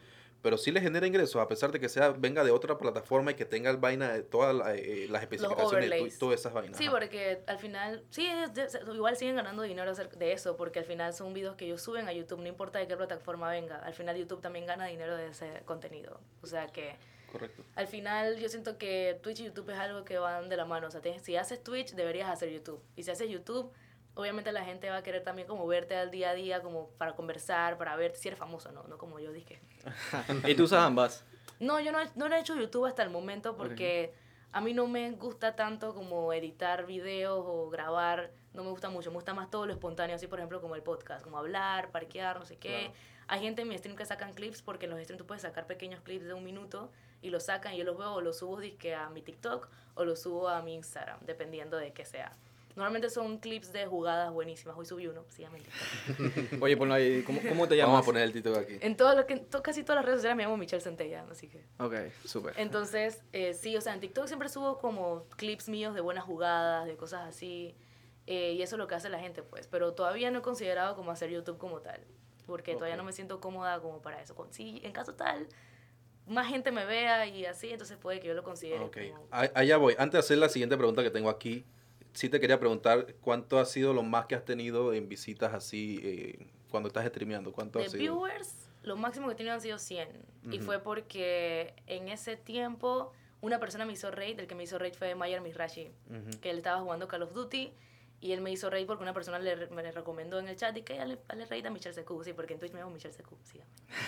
pero sí les genera ingresos, a pesar de que sea venga de otra plataforma y que tenga el vaina de todas la- eh, las especificaciones de todas esas vainas.
Sí,
ajá.
porque al final, sí, es igual siguen ganando dinero de eso, porque al final son videos que ellos suben a YouTube, no importa de qué plataforma venga, al final YouTube también gana dinero de ese contenido. O sea que
Correcto.
al final yo siento que Twitch y YouTube es algo que van de la mano. O sea, tienes- si haces Twitch, deberías hacer YouTube. Y si haces YouTube, obviamente la gente va a querer también como verte al día a día, como para conversar, para ver si eres famoso, ¿no? No como yo dije.
¿Y tú usas ambas?
No, yo no, no he hecho YouTube hasta el momento porque a mí no me gusta tanto como editar videos o grabar, no me gusta mucho, me gusta más todo lo espontáneo, así por ejemplo como el podcast, como hablar, parquear, no sé qué.
Claro.
Hay gente en mi stream que sacan clips porque en los streams tú puedes sacar pequeños clips de un minuto y lo sacan y yo los veo o los subo disque a mi TikTok o los subo a mi Instagram, dependiendo de qué sea. Normalmente son clips de jugadas buenísimas. Hoy subí uno, síganme.
Oye, ponlo ahí. ¿Cómo, cómo te llamas?
Vamos a poner el título aquí.
En todo lo que, en to- casi todas las redes sociales me llamo Michelle Centella, así que...
Ok, súper.
Entonces, eh, sí, o sea, en TikTok siempre subo como clips míos de buenas jugadas, de cosas así. eh, y eso es lo que hace la gente, pues. Pero todavía no he considerado como hacer YouTube como tal. Porque todavía
Ok.
no me siento cómoda como para eso. Con- Si en caso tal, más gente me vea y así, entonces puede que yo lo considere.
Ok,
como-
a- allá voy. Antes de hacer la siguiente pregunta que tengo aquí, sí te quería preguntar cuánto ha sido lo más que has tenido en visitas así eh, cuando estás streameando. ¿Cuánto ha sido?
viewers, lo máximo que he tenido han sido 100. Y fue porque en ese tiempo una persona me hizo raid. El que me hizo raid fue Mayer Mizrachi.
Ujú.
que él estaba jugando Call of Duty y él me hizo raid porque una persona le, me le recomendó en el chat y que dale, dale raid a Michelle Secu, sí, porque en Twitch me llamo Michelle Secu, sí.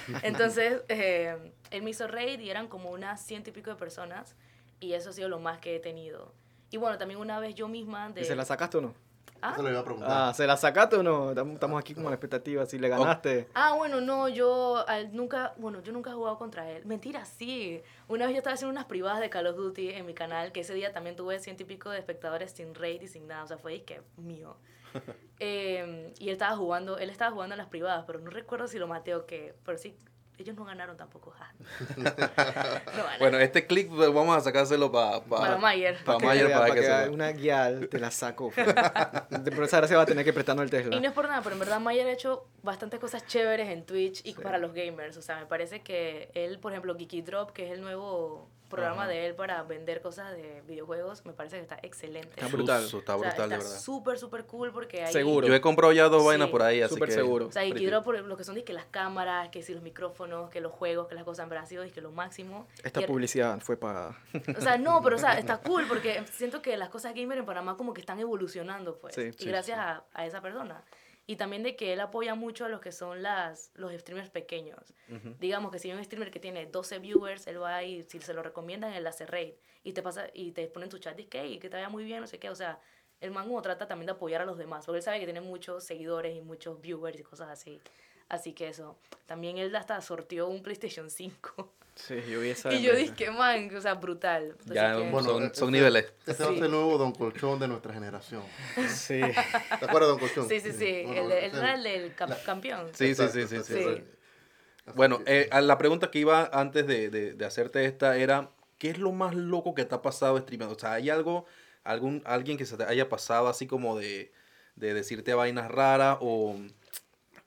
Entonces, eh, él me hizo raid y eran como unas ciento y pico de personas y eso ha sido lo más que he tenido. Y bueno, también una vez yo misma de...
¿Y se la sacaste o no?
¿Ah?
Eso le iba a preguntar.
Ah, ¿se la sacaste o no? Estamos aquí como a la expectativa. Si le ganaste.
Ah, bueno, no, yo al- nunca, bueno, yo nunca he jugado contra él. Mentira, sí. Una vez yo estaba haciendo unas privadas de Call of Duty en mi canal, que ese día también tuve ciento y pico de espectadores sin raid y sin nada, o sea, fue que mío. Eh, y él estaba jugando, él estaba jugando en las privadas, pero no recuerdo si lo maté o qué, pero sí, ellos no ganaron tampoco. ja. No ganaron.
Bueno, este clip pues, vamos a sacárselo para
Para Mayer.
Para
que
Mayer, para que
vea,
sepa.
una guial te la saco. Por esa gracia va a tener que prestarnos el Tesla.
Y no es por nada, pero en verdad Mayer ha hecho bastantes cosas chéveres en Twitch y para los gamers. O sea, me parece que él, por ejemplo, Geeky Drop, que es el nuevo programa
Ajá.
de él para vender cosas de videojuegos, me parece que está excelente.
Está brutal.
Está
O sea,
brutal, de
está
verdad.
súper, súper cool porque hay...
Seguro.
Yo he comprado ya dos
Sí.
vainas por ahí, así
Súper
que...
seguro.
O sea,
pretty.
Drop por lo que son que las cámaras, que si los micrófonos, que los juegos, que las cosas, en sido que lo máximo.
Esta
Y el-
publicidad fue pagada.
O sea, no, pero o sea, está cool porque siento que las cosas gamer en Panamá como que están evolucionando, pues.
Sí,
y
sí,
gracias
sí.
A, a esa persona. Y también de que él apoya mucho a los que son las, los streamers pequeños. Digamos que si hay un streamer que tiene 12 viewers, él va y si se lo recomiendan, él hace raid. Y te pasa y te pone en tu chat, dice que, "Hey, que te vaya muy bien, no sé qué. O sea, el mango trata también de apoyar a los demás, porque él sabe que tiene muchos seguidores y muchos viewers y cosas así. Así que eso. También él hasta sorteó un PlayStation 5.
Sí, yo vi esa.
y yo dije, man, o sea, brutal. Así
Ya,
que-
Bueno,
son, son niveles.
Este va a
Sí.
ser el nuevo Don Colchón de nuestra generación.
Sí.
¿Te acuerdas Don Colchón?
Sí, sí, sí.
Bueno,
el,
ese-
era el del cap- campeón.
Sí, sí, sí, sí,
sí.
Bueno, eh, a la pregunta que iba antes de, de- de hacerte esta era, ¿qué es lo más loco que te ha pasado streamando? O sea, ¿hay algo, algún, alguien que se te haya pasado así como de, de decirte vainas raras o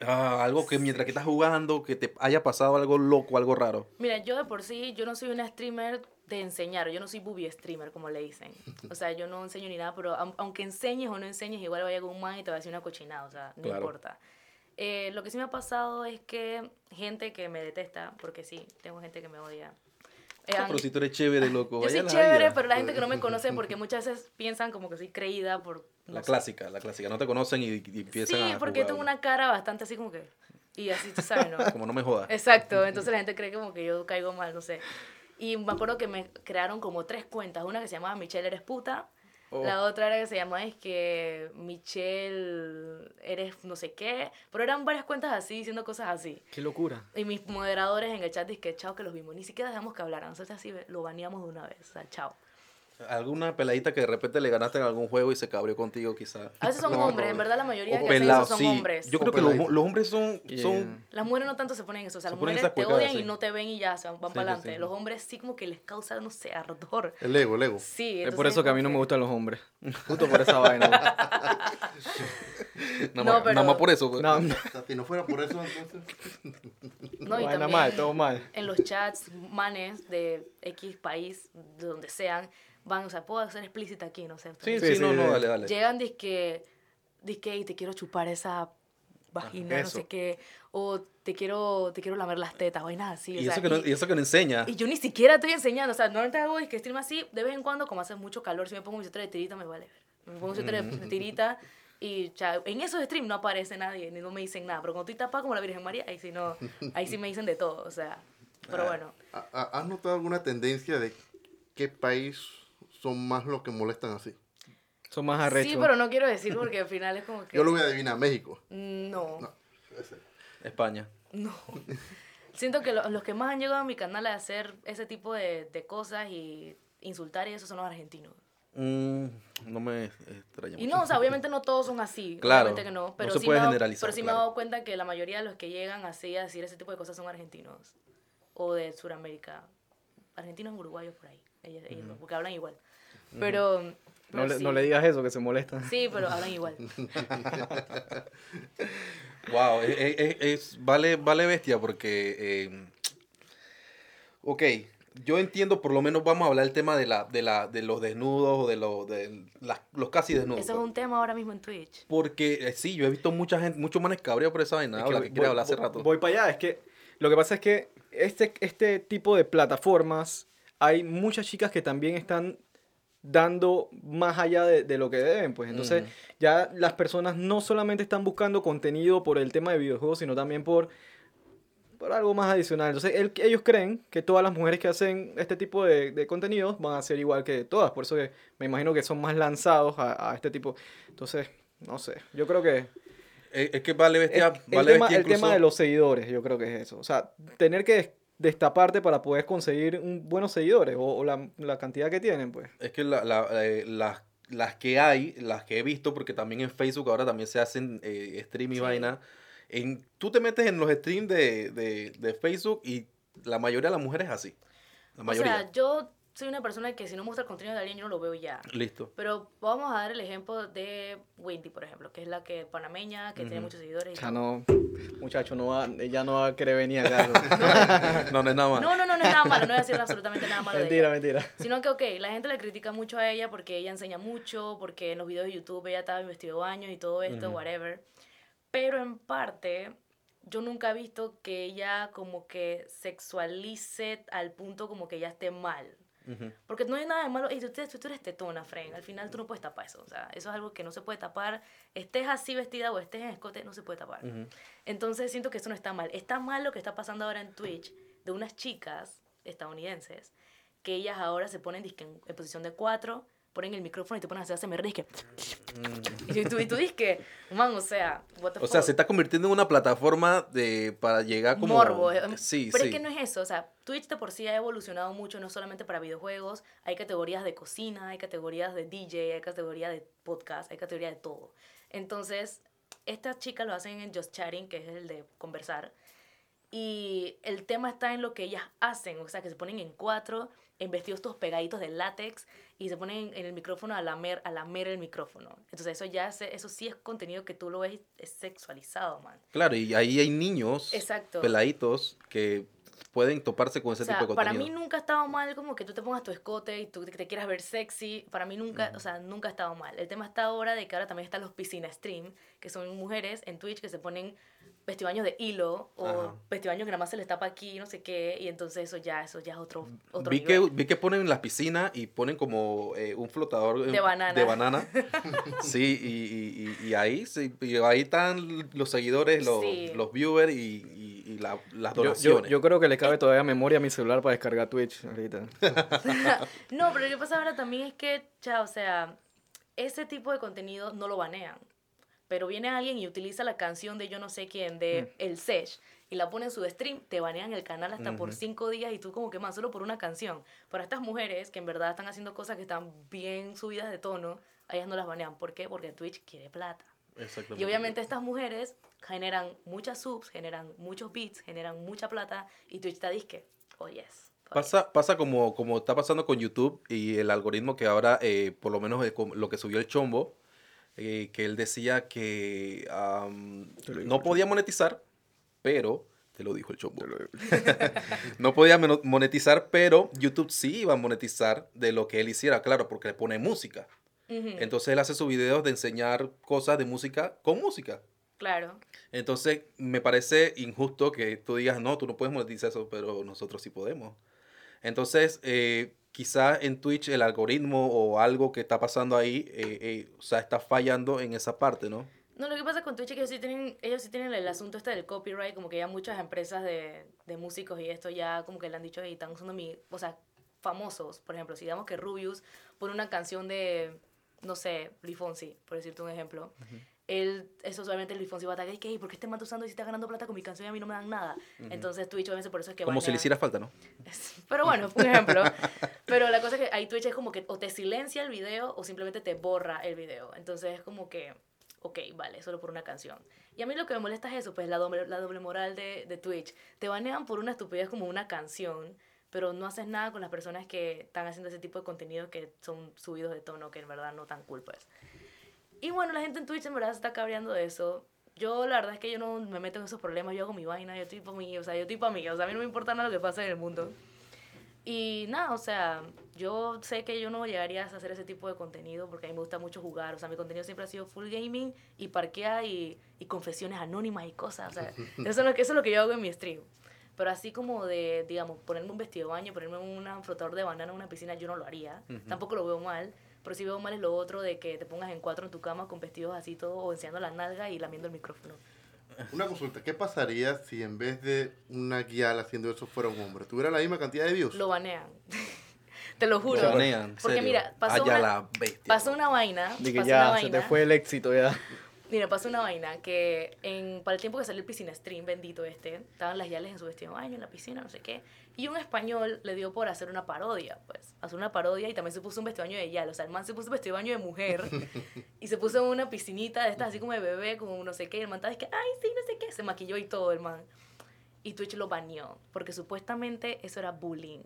ah, algo que mientras que estás jugando, que te haya pasado algo loco, algo raro?
Mira, yo de por sí, yo no soy una streamer de enseñar, yo no soy booby streamer, como le dicen. O sea, yo no enseño ni nada, pero aun- aunque enseñes o no enseñes, igual vaya con un man y te va a decir una cochinada, o sea, no
Claro.
importa. Eh, lo que sí me ha pasado es que gente que me detesta, porque sí, tengo gente que me odia.
Ah, pero si tú eres chévere, loco.
yo soy chévere, pero la gente que no me conoce, porque muchas veces piensan como que soy creída por... no
La
sé.
clásica, la clásica. No te conocen y, y empiezan
Sí,
a
porque
jugar.
tengo una cara bastante así como que... Y así, tú sabes, ¿no?
Como no me jodas.
Exacto, entonces la gente cree como que yo caigo mal, no sé. Y me acuerdo que me crearon como tres cuentas, una que se llamaba Michelle eres puta,
Oh.
la otra era que se llamaba es que Michelle eres no sé qué, pero eran varias cuentas así, diciendo cosas así.
Qué locura.
Y mis moderadores en el chat dicen que chao que los vimos, ni siquiera dejamos que hablaran, nosotros así lo baneamos de una vez, o sea, chao.
¿Alguna peladita que de repente le ganaste en algún juego y se cabrió contigo, quizá?
A veces son
No,
hombres,
no.
en verdad la mayoría
O
que
pelado,
son
sí.
hombres.
Yo
O
creo que los, los hombres son,
Yeah.
son
Las mujeres no tanto se ponen eso, o sea,
Se
las mujeres te odian
sí.
y no te ven y ya, se van para
Sí,
adelante.
sí.
Los hombres sí como que les causa, no sé, ardor.
El ego, el ego.
Sí,
Es por eso que a mí no me gustan los hombres. Justo por esa vaina.
nada,
No,
más,
pero-
nada más por eso. pues.
No, no.
O sea, si no fuera por eso, entonces.
No, y también
mal, todo mal.
en los chats, manes de X país, de donde sean, van, o sea, puedo ser explícita aquí, no sé.
Sí, sí,
Sí,
no,
sí,
no,
sí.
dale, dale.
Llegan, dizque, dizque, y te quiero chupar esa vagina, no sé qué, o te quiero, te quiero lamer las tetas, vainas así. o
Y
sea,
eso, que no, y eso que no enseña.
y yo ni siquiera estoy enseñando, o sea, no te hago es que stream así, de vez en cuando, como hace mucho calor, si me pongo mi suéter de tirita, me vale ver. Me pongo mi suéter de- de tirita y ya, en esos streams no aparece nadie, ni no me dicen nada, pero cuando estoy tapada como la Virgen María, ahí sí, no, ahí sí me dicen de todo, o sea, pero bueno.
¿Ha- ha- ¿Has notado alguna tendencia de qué país son más los que molestan así?
Son más arrechos.
Sí, pero no quiero decir porque al final es como que...
Yo lo voy a adivinar, México.
No,
No, ese.
España.
no. Siento que lo- los que más han llegado a mi canal a hacer ese tipo de, de cosas y insultar y eso son los argentinos.
Mm, no me extraña
Y
mucho.
no, o sea, obviamente no todos son así.
Claro,
Obviamente que no.
no
Pero
se
sí
puede
me he dado-
generalizar,
Pero sí me he dado cuenta que la mayoría de los que llegan así a decir ese tipo de cosas son argentinos. O de Sudamérica. Argentinos, uruguayos por ahí. Ellos, ellos no, porque hablan igual. Pero.
No
pero
le,
sí.
no le digas eso, que se molesta.
Sí, pero hablan igual.
Wow, es, es- es- vale, vale bestia porque, eh, ok, yo entiendo, por lo menos vamos a hablar el tema de, la, de, la, de los desnudos o de, los de las- los casi desnudos.
Eso es un tema ahora mismo en Twitch.
Porque eh, sí, yo he visto mucha gente, muchos manes cabreados por esa vaina,
Es
habla,
voy-
que quiere hablar hace
voy-
rato.
Voy para allá, es que lo que pasa es que este, este tipo de plataformas, hay muchas chicas que también están dando más allá de, de lo que deben, pues entonces ya las personas no solamente están buscando contenido por el tema de videojuegos, sino también por, por algo más adicional. Entonces el- ellos creen que todas las mujeres que hacen este tipo de, de contenidos van a ser igual que todas, por eso que me imagino que son más lanzados a, a este tipo. Entonces, no sé, yo creo que...
Es, es que vale bestia,
El, tema,
bestia
el tema de los seguidores, yo creo que es eso. O sea, tener que destaparte para poder conseguir un- buenos seguidores o, o la, la cantidad que tienen, pues.
Es que la- la- eh, las, las que hay, las que he visto, porque también en Facebook ahora también se hacen eh, stream y
Sí.
vaina. En, tú te metes en los streams de, de, de Facebook y la mayoría de las mujeres es así. La
O
mayoría.
sea, yo soy una persona que si no muestra el contenido de alguien, yo no lo veo ya.
Listo.
Pero vamos a dar el ejemplo de Wendy, por ejemplo, que es la que panameña, que tiene
Ujú.
muchos seguidores. y
Ya no, muchacho, no va, ella no va a querer venir acá.
No, no es nada más.
No, no, no, no es nada malo, no voy a decir absolutamente nada malo de
mentira,
ella.
mentira.
Sino que, ok, la gente le critica mucho a ella porque ella enseña mucho, porque en los videos de YouTube ella estaba vestido baños y todo esto,
Ujú.
whatever. Pero en parte, yo nunca he visto que ella como que sexualice al punto como que ella esté mal.
Ujú.
Porque no hay nada de malo. Y tú, tú, tú eres tetona, Fren. Al final tú no puedes tapar eso. O sea, eso es algo que no se puede tapar. Estés así vestida o estés en escote, no se puede tapar.
Ujú.
Entonces siento que eso no está mal. Está mal lo que está pasando ahora en Twitch de unas chicas estadounidenses que ellas ahora se ponen en, en posición de cuatro, ponen el micrófono y te ponen a hacer ASMR disque. Y tú, y tú disque, man, o sea, what the
O sea,
fuck?
se está convirtiendo en una plataforma de para llegar como
morbo. eh,
Sí,
Pero
sí.
es que no es eso, o sea, Twitch de por sí ha evolucionado mucho, no solamente para videojuegos, hay categorías de cocina, hay categorías de DJ, hay categorías de podcast, hay categorías de todo. Entonces, estas chicas lo hacen en Just Chatting, que es el de conversar, y el tema está en lo que ellas hacen, o sea, que se ponen en cuatro, en vestidos todos pegaditos de látex, y se ponen en el micrófono a lamer, a lamer el micrófono. Entonces, eso ya es- eso sí es contenido que tú lo ves, es sexualizado, man.
Claro, y ahí hay niños
Exacto.
peladitos que pueden toparse con ese
O sea,
tipo de
para
contenido.
mí nunca ha estado mal como que tú te pongas tu escote y tú te, te quieras ver sexy. Para mí nunca, o sea, nunca ha estado mal. El tema está ahora de que ahora también están los piscina stream, que son mujeres en Twitch que se ponen vestibaños de hilo o
Ajá.
vestibaños que nada más se les tapa aquí, no sé qué, y entonces eso ya, eso ya es otro, otro
Vi que, vi que ponen en las piscinas y ponen como eh, un flotador
De
eh,
banana.
de banana. sí, y, y- y- y ahí, sí, y ahí están los seguidores, los,
Sí.
los viewers y, y- y la- las
Yo, yo,
donaciones.
yo creo que le cabe todavía memoria a mi celular para descargar Twitch ahorita.
No, pero lo que pasa ahora también es que, cha, o sea, ese tipo de contenido no lo banean. Pero viene alguien y utiliza la canción de yo no sé quién, de El Sesh, y la pone en su stream, te banean el canal hasta por cinco días y tú como que más solo por una canción. Para estas mujeres que en verdad están haciendo cosas que están bien subidas de tono, a ellas no las banean. ¿Por qué? Porque Twitch quiere plata.
Exactamente.
Y obviamente estas mujeres generan muchas subs, generan muchos beats, generan mucha plata y Twitch está disque, oh yes. oh
Pasa, pasa como, como está pasando con YouTube y el algoritmo que ahora, eh, por lo menos lo que subió el Chombo, eh, que él decía que no podía monetizar, pero, te lo dijo el Chombo, no podía monetizar, pero YouTube sí iba a monetizar de lo que él hiciera, claro, porque le pone música. Entonces él hace sus videos de enseñar cosas de música con música.
Claro.
Entonces, me parece injusto que tú digas, no, tú no puedes monetizar eso, pero nosotros sí podemos. Entonces, eh, quizás en Twitch el algoritmo o algo que está pasando ahí, eh, eh, o sea, está fallando en esa parte, ¿no?
No, lo que pasa con Twitch es que ellos sí tienen, ellos sí tienen el asunto este del copyright, como que ya muchas empresas de, de músicos y esto ya como que le han dicho y están usando mi, o sea, famosos, por ejemplo, si digamos que Rubius pone una canción de, no sé, Luis Fonsi, por decirte un ejemplo, él, eso solamente el Fonsi va a atacar y que, ¿por qué este man usando y si está ganando plata con mi canción y a mí no me dan nada? Entonces Twitch obviamente por eso es que
Como si le hiciera falta, ¿no?
Pero bueno, un ejemplo. Pero la cosa es que ahí Twitch es como que o te silencia el video o simplemente te borra el video. Entonces es como que, ok, vale, solo por una canción. Y a mí lo que me molesta es eso, pues la doble, la doble moral de, de Twitch. Te banean por una estupidez como una canción, pero no haces nada con las personas que están haciendo ese tipo de contenido que son subidos de tono, que en verdad no tan cool, pues. Y bueno, la gente en Twitch en verdad se está cabreando de eso. Yo la verdad es que yo no me meto en esos problemas, yo hago mi vaina, yo estoy para mí, o sea, yo estoy para mí, o sea, a mí no me importa nada lo que pase en el mundo. Y nada, o sea, yo sé que yo no llegaría a hacer ese tipo de contenido porque a mí me gusta mucho jugar, o sea, mi contenido siempre ha sido full gaming y parquea y, y confesiones anónimas y cosas, o sea, eso es, lo que, eso es lo que yo hago en mi stream. Pero así como de, digamos, ponerme un vestido de baño, ponerme un flotador de banana en una piscina, yo no lo haría. Tampoco lo veo mal. Pero sí veo mal es lo otro de que te pongas en cuatro en tu cama con vestidos así todo, o enseñando la nalga y lamiendo el micrófono.
Una consulta, ¿qué pasaría si en vez de una guial haciendo eso fuera un hombre? ¿Tuviera la misma cantidad de views?
Lo banean. Te lo juro.
Lo banean,
Porque
serio.
mira, pasó
Allá
una,
la bestia.
pasó una vaina.
De que
pasó
ya,
una
se te
vaina.
fue el éxito ya.
Mira, pasó una vaina que en, para el tiempo que salió el piscina stream bendito este, estaban las yales en su vestido de baño, en la piscina, no sé qué. Y un español le dio por hacer una parodia, pues. Hacer una parodia y también se puso un vestido de baño de yal. O sea, el man se puso un vestido de baño de mujer y se puso en una piscinita de estas así como de bebé, como no sé qué. Y el man estaba, es que, ay, sí, no sé qué. Se maquilló y todo el man. Y Twitch lo baneó porque supuestamente eso era bullying.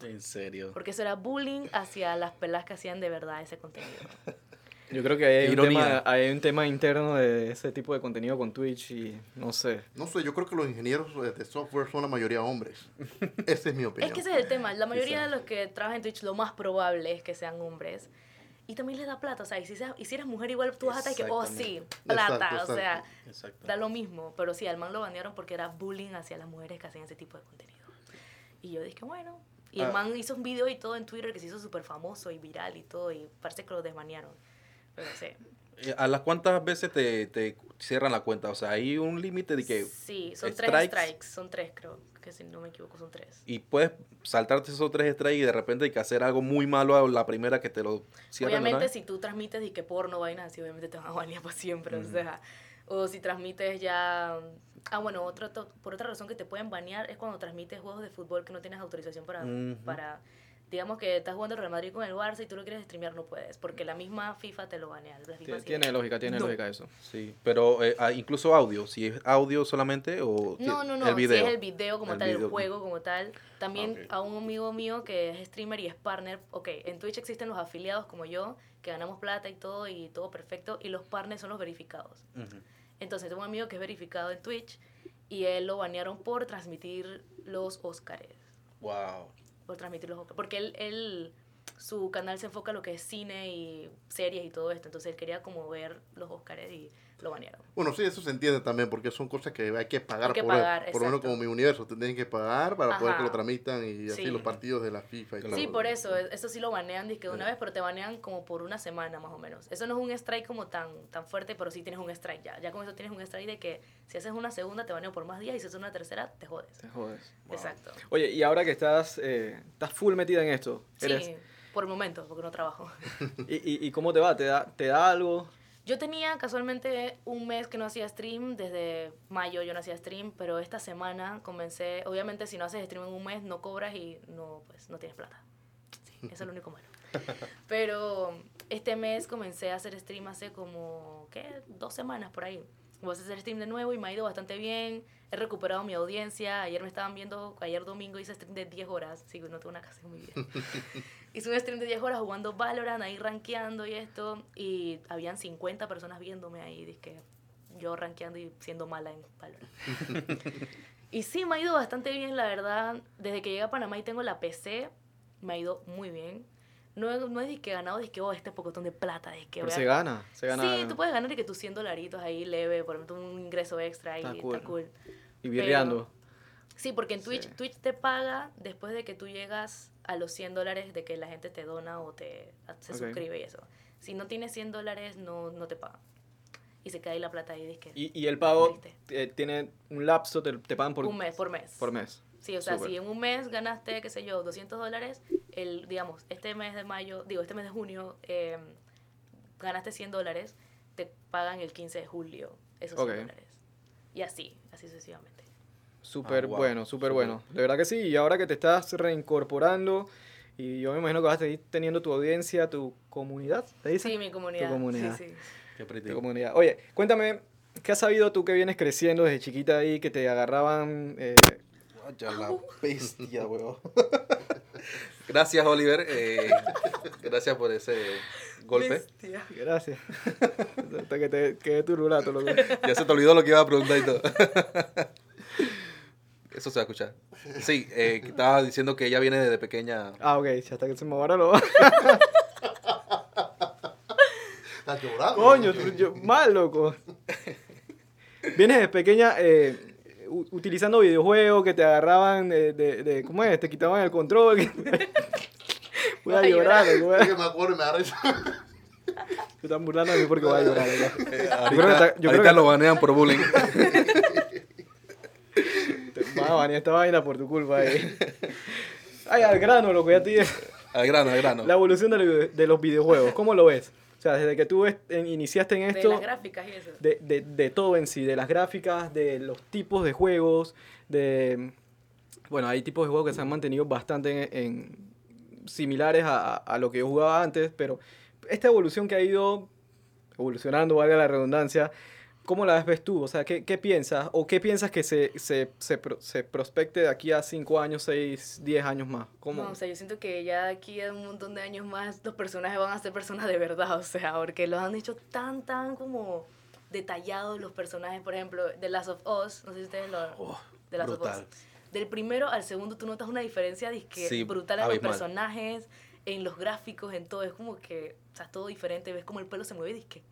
En serio.
Porque eso era bullying hacia las pelas que hacían de verdad ese contenido.
Yo creo que hay un, tema, hay un tema interno de ese tipo de contenido con Twitch y no sé.
No sé, yo creo que los ingenieros eh, de software son la mayoría hombres. Esa es mi opinión.
Es que ese es el tema. La mayoría de los que trabajan en Twitch, lo más probable es que sean hombres. Y también les da plata. O sea, y si, seas- y si eres mujer, igual tú vas a que, oh, sí, plata.
Exacto,
o sea,
exacto.
Exacto.
da lo mismo. Pero sí, al man lo banearon porque era bullying hacia las mujeres que hacían ese tipo de contenido. Y yo dije, bueno. Y el
Ah.
man hizo un video y todo en Twitter que se hizo súper famoso y viral y todo. Y parece que lo desbanearon. Pero sí.
Eh, ¿A las cuántas veces te, te cierran la cuenta? O sea, hay un límite de que...
Sí, son tres
strikes.
strikes. Son tres, creo. Que si no me equivoco, son tres.
Y puedes saltarte esos tres strikes y de repente hay que hacer algo muy malo a la primera que te lo cierran.
Obviamente, si tú transmites y que porno, vainas así, obviamente te van a banear para siempre. O sea, o si transmites ya. Ah, bueno, otra, to- por otra razón que te pueden banear es cuando transmites juegos de fútbol que no tienes autorización para.
Ujú.
para digamos que estás jugando el Real Madrid con el Barça y tú lo quieres streamear, no puedes, porque la misma FIFA te lo banea. La FIFA
Tiene,
sí-
lógica, tiene
No.
lógica eso.
Sí, pero eh, ah, incluso audio. Si es audio solamente o
No, no, no.
el video.
Si es el video como
El
tal, el juego como tal. También a un amigo mío que es streamer y es partner. Ok, en Twitch existen los afiliados como yo, que ganamos plata y todo, y todo perfecto. Y los partners son los verificados. Entonces tengo un amigo que es verificado en Twitch y él lo banearon por transmitir los Óscares.
Wow.
Por transmitir los Óscares. Porque él, él, su canal se enfoca en lo que es cine y series y todo esto. Entonces él quería como ver los Óscares y lo banearon.
Bueno, sí, eso se entiende también porque son cosas que hay que pagar
Hay que
por,
pagar,
por lo menos como mi universo. Te tienen que pagar para poder que lo tramitan y así
Sí.
los partidos de la FIFA y
Claro.
Sí, por eso, eso sí lo banean dizque de una
Sí.
vez, pero te banean como por una semana más o menos. Eso no es un strike como tan, tan fuerte, pero sí tienes un strike ya. Ya con eso tienes un strike de que si haces una segunda te banean por más días y si haces una tercera te jodes.
Te jodes.
Exacto.
Oye, y ahora que estás, eh, estás full metida en esto, eres,
Sí, por el momento, porque no trabajo.
¿y, y, y cómo te va? ¿Te da, ¿Te da algo?
Yo tenía casualmente un mes que no hacía stream, desde mayo yo no hacía stream, pero esta semana comencé, obviamente si no haces stream en un mes no cobras y no, pues, no tienes plata. Sí, eso es lo único malo. Pero este mes comencé a hacer stream hace como, ¿qué? Dos semanas por ahí. Voy a hacer stream de nuevo y me ha ido bastante bien. He recuperado mi audiencia. Ayer me estaban viendo, ayer domingo hice stream de 10 horas. Sí, no tengo una casa muy bien. Hice un stream de 10 horas jugando Valorant, ahí rankeando y esto. Y habían 50 personas viéndome ahí. Dizque yo rankeando y siendo mala en Valorant. y sí, me ha ido bastante bien, la verdad. Desde que llegué a Panamá y tengo la PC, me ha ido muy bien. No, no es que he ganado, es que, oh, este pocotón de plata. Es que
Pero se gana, se gana.
Sí, tú puedes ganar y que tus 100 dolaritos ahí leve, por ejemplo, un ingreso extra y
Está
está
cool.
cool.
y birreando.
Sí, porque en Twitch,
Sí.
Twitch te paga después de que tú llegas a los 100 dólares de que la gente te dona o te se suscribe y eso. Si no tienes 100 dólares, no, no te pagan. Y se queda ahí la plata ahí. dizque,
Y, y el pago eh, tiene un lapso, te, te pagan por,
un mes, por mes.
por mes.
Sí, o sea, si en un mes ganaste, qué sé yo, 200 dólares, el, digamos, este mes de mayo, digo, este mes de junio, eh, ganaste 100 dólares, te pagan el 15 de julio esos
Ok.
100 dólares. Y así, así sucesivamente.
Súper
Ah, wow,
bueno, súper
súper.
bueno. De verdad que sí. Y ahora que te estás reincorporando, y yo me imagino que vas a seguir teniendo tu audiencia, tu comunidad, ¿te dice?
Sí, mi comunidad.
comunidad.
Sí, sí.
Qué.
Tu comunidad. Oye, cuéntame, ¿qué has sabido tú que vienes creciendo desde chiquita ahí, que te agarraban... eh,
Vaya la bestia, weón. Gracias, Oliver. eh, gracias por ese golpe.
Bestia.
gracias. Hasta que te quedé turbulato, loco.
Ya se te olvidó lo que iba a preguntar y todo. Eso se va a escuchar. Sí, eh, que estaba diciendo que ella viene desde pequeña.
Ah, ok, hasta que se me ahora lo...
Estás llorando.
Coño, tú- yo- mal, loco. Vienes de pequeña eh, utilizando videojuegos que te agarraban de, de, de- ¿Cómo es? Te quitaban el control. que- Voy a llorar, loco.
Es que me acuerdo y me da risa.
Te están burlando de mí porque voy a llorar.
Eh,
creo que
ahorita
creo
ahorita
que-
lo banean por bullying.
A banear esta vaina por tu culpa ahí. Ay, al grano, loco, ya te dije.
Al grano, al grano.
La evolución de, los- de los videojuegos, ¿cómo lo ves? O sea, desde que tú en- iniciaste en
De
esto...
las gráficas y eso.
de, de, de todo en sí, de las gráficas, de los tipos de juegos, de... Bueno, hay tipos de juegos que se han mantenido bastante en, en- similares a, a lo que yo jugaba antes, pero esta evolución que ha ido evolucionando, valga la redundancia, ¿cómo la ves tú? O sea, ¿qué, qué piensas? ¿O qué piensas que se, se, se, pro- se prospecte de aquí a 5 años, 6, 10 años más? ¿Cómo?
No, o sea, yo siento que ya de aquí a un montón de años más los personajes van a ser personas de verdad, o sea, porque los han hecho tan, tan como detallados los personajes, por ejemplo, de Last of Us, no sé si ustedes lo...
Oh,
de Last of
brutal.
Us. Del primero al segundo tú notas una diferencia disque
Sí,
brutal en los personajes, en los gráficos, en todo, es como que, o sea, todo diferente, ves como el pelo se mueve disque.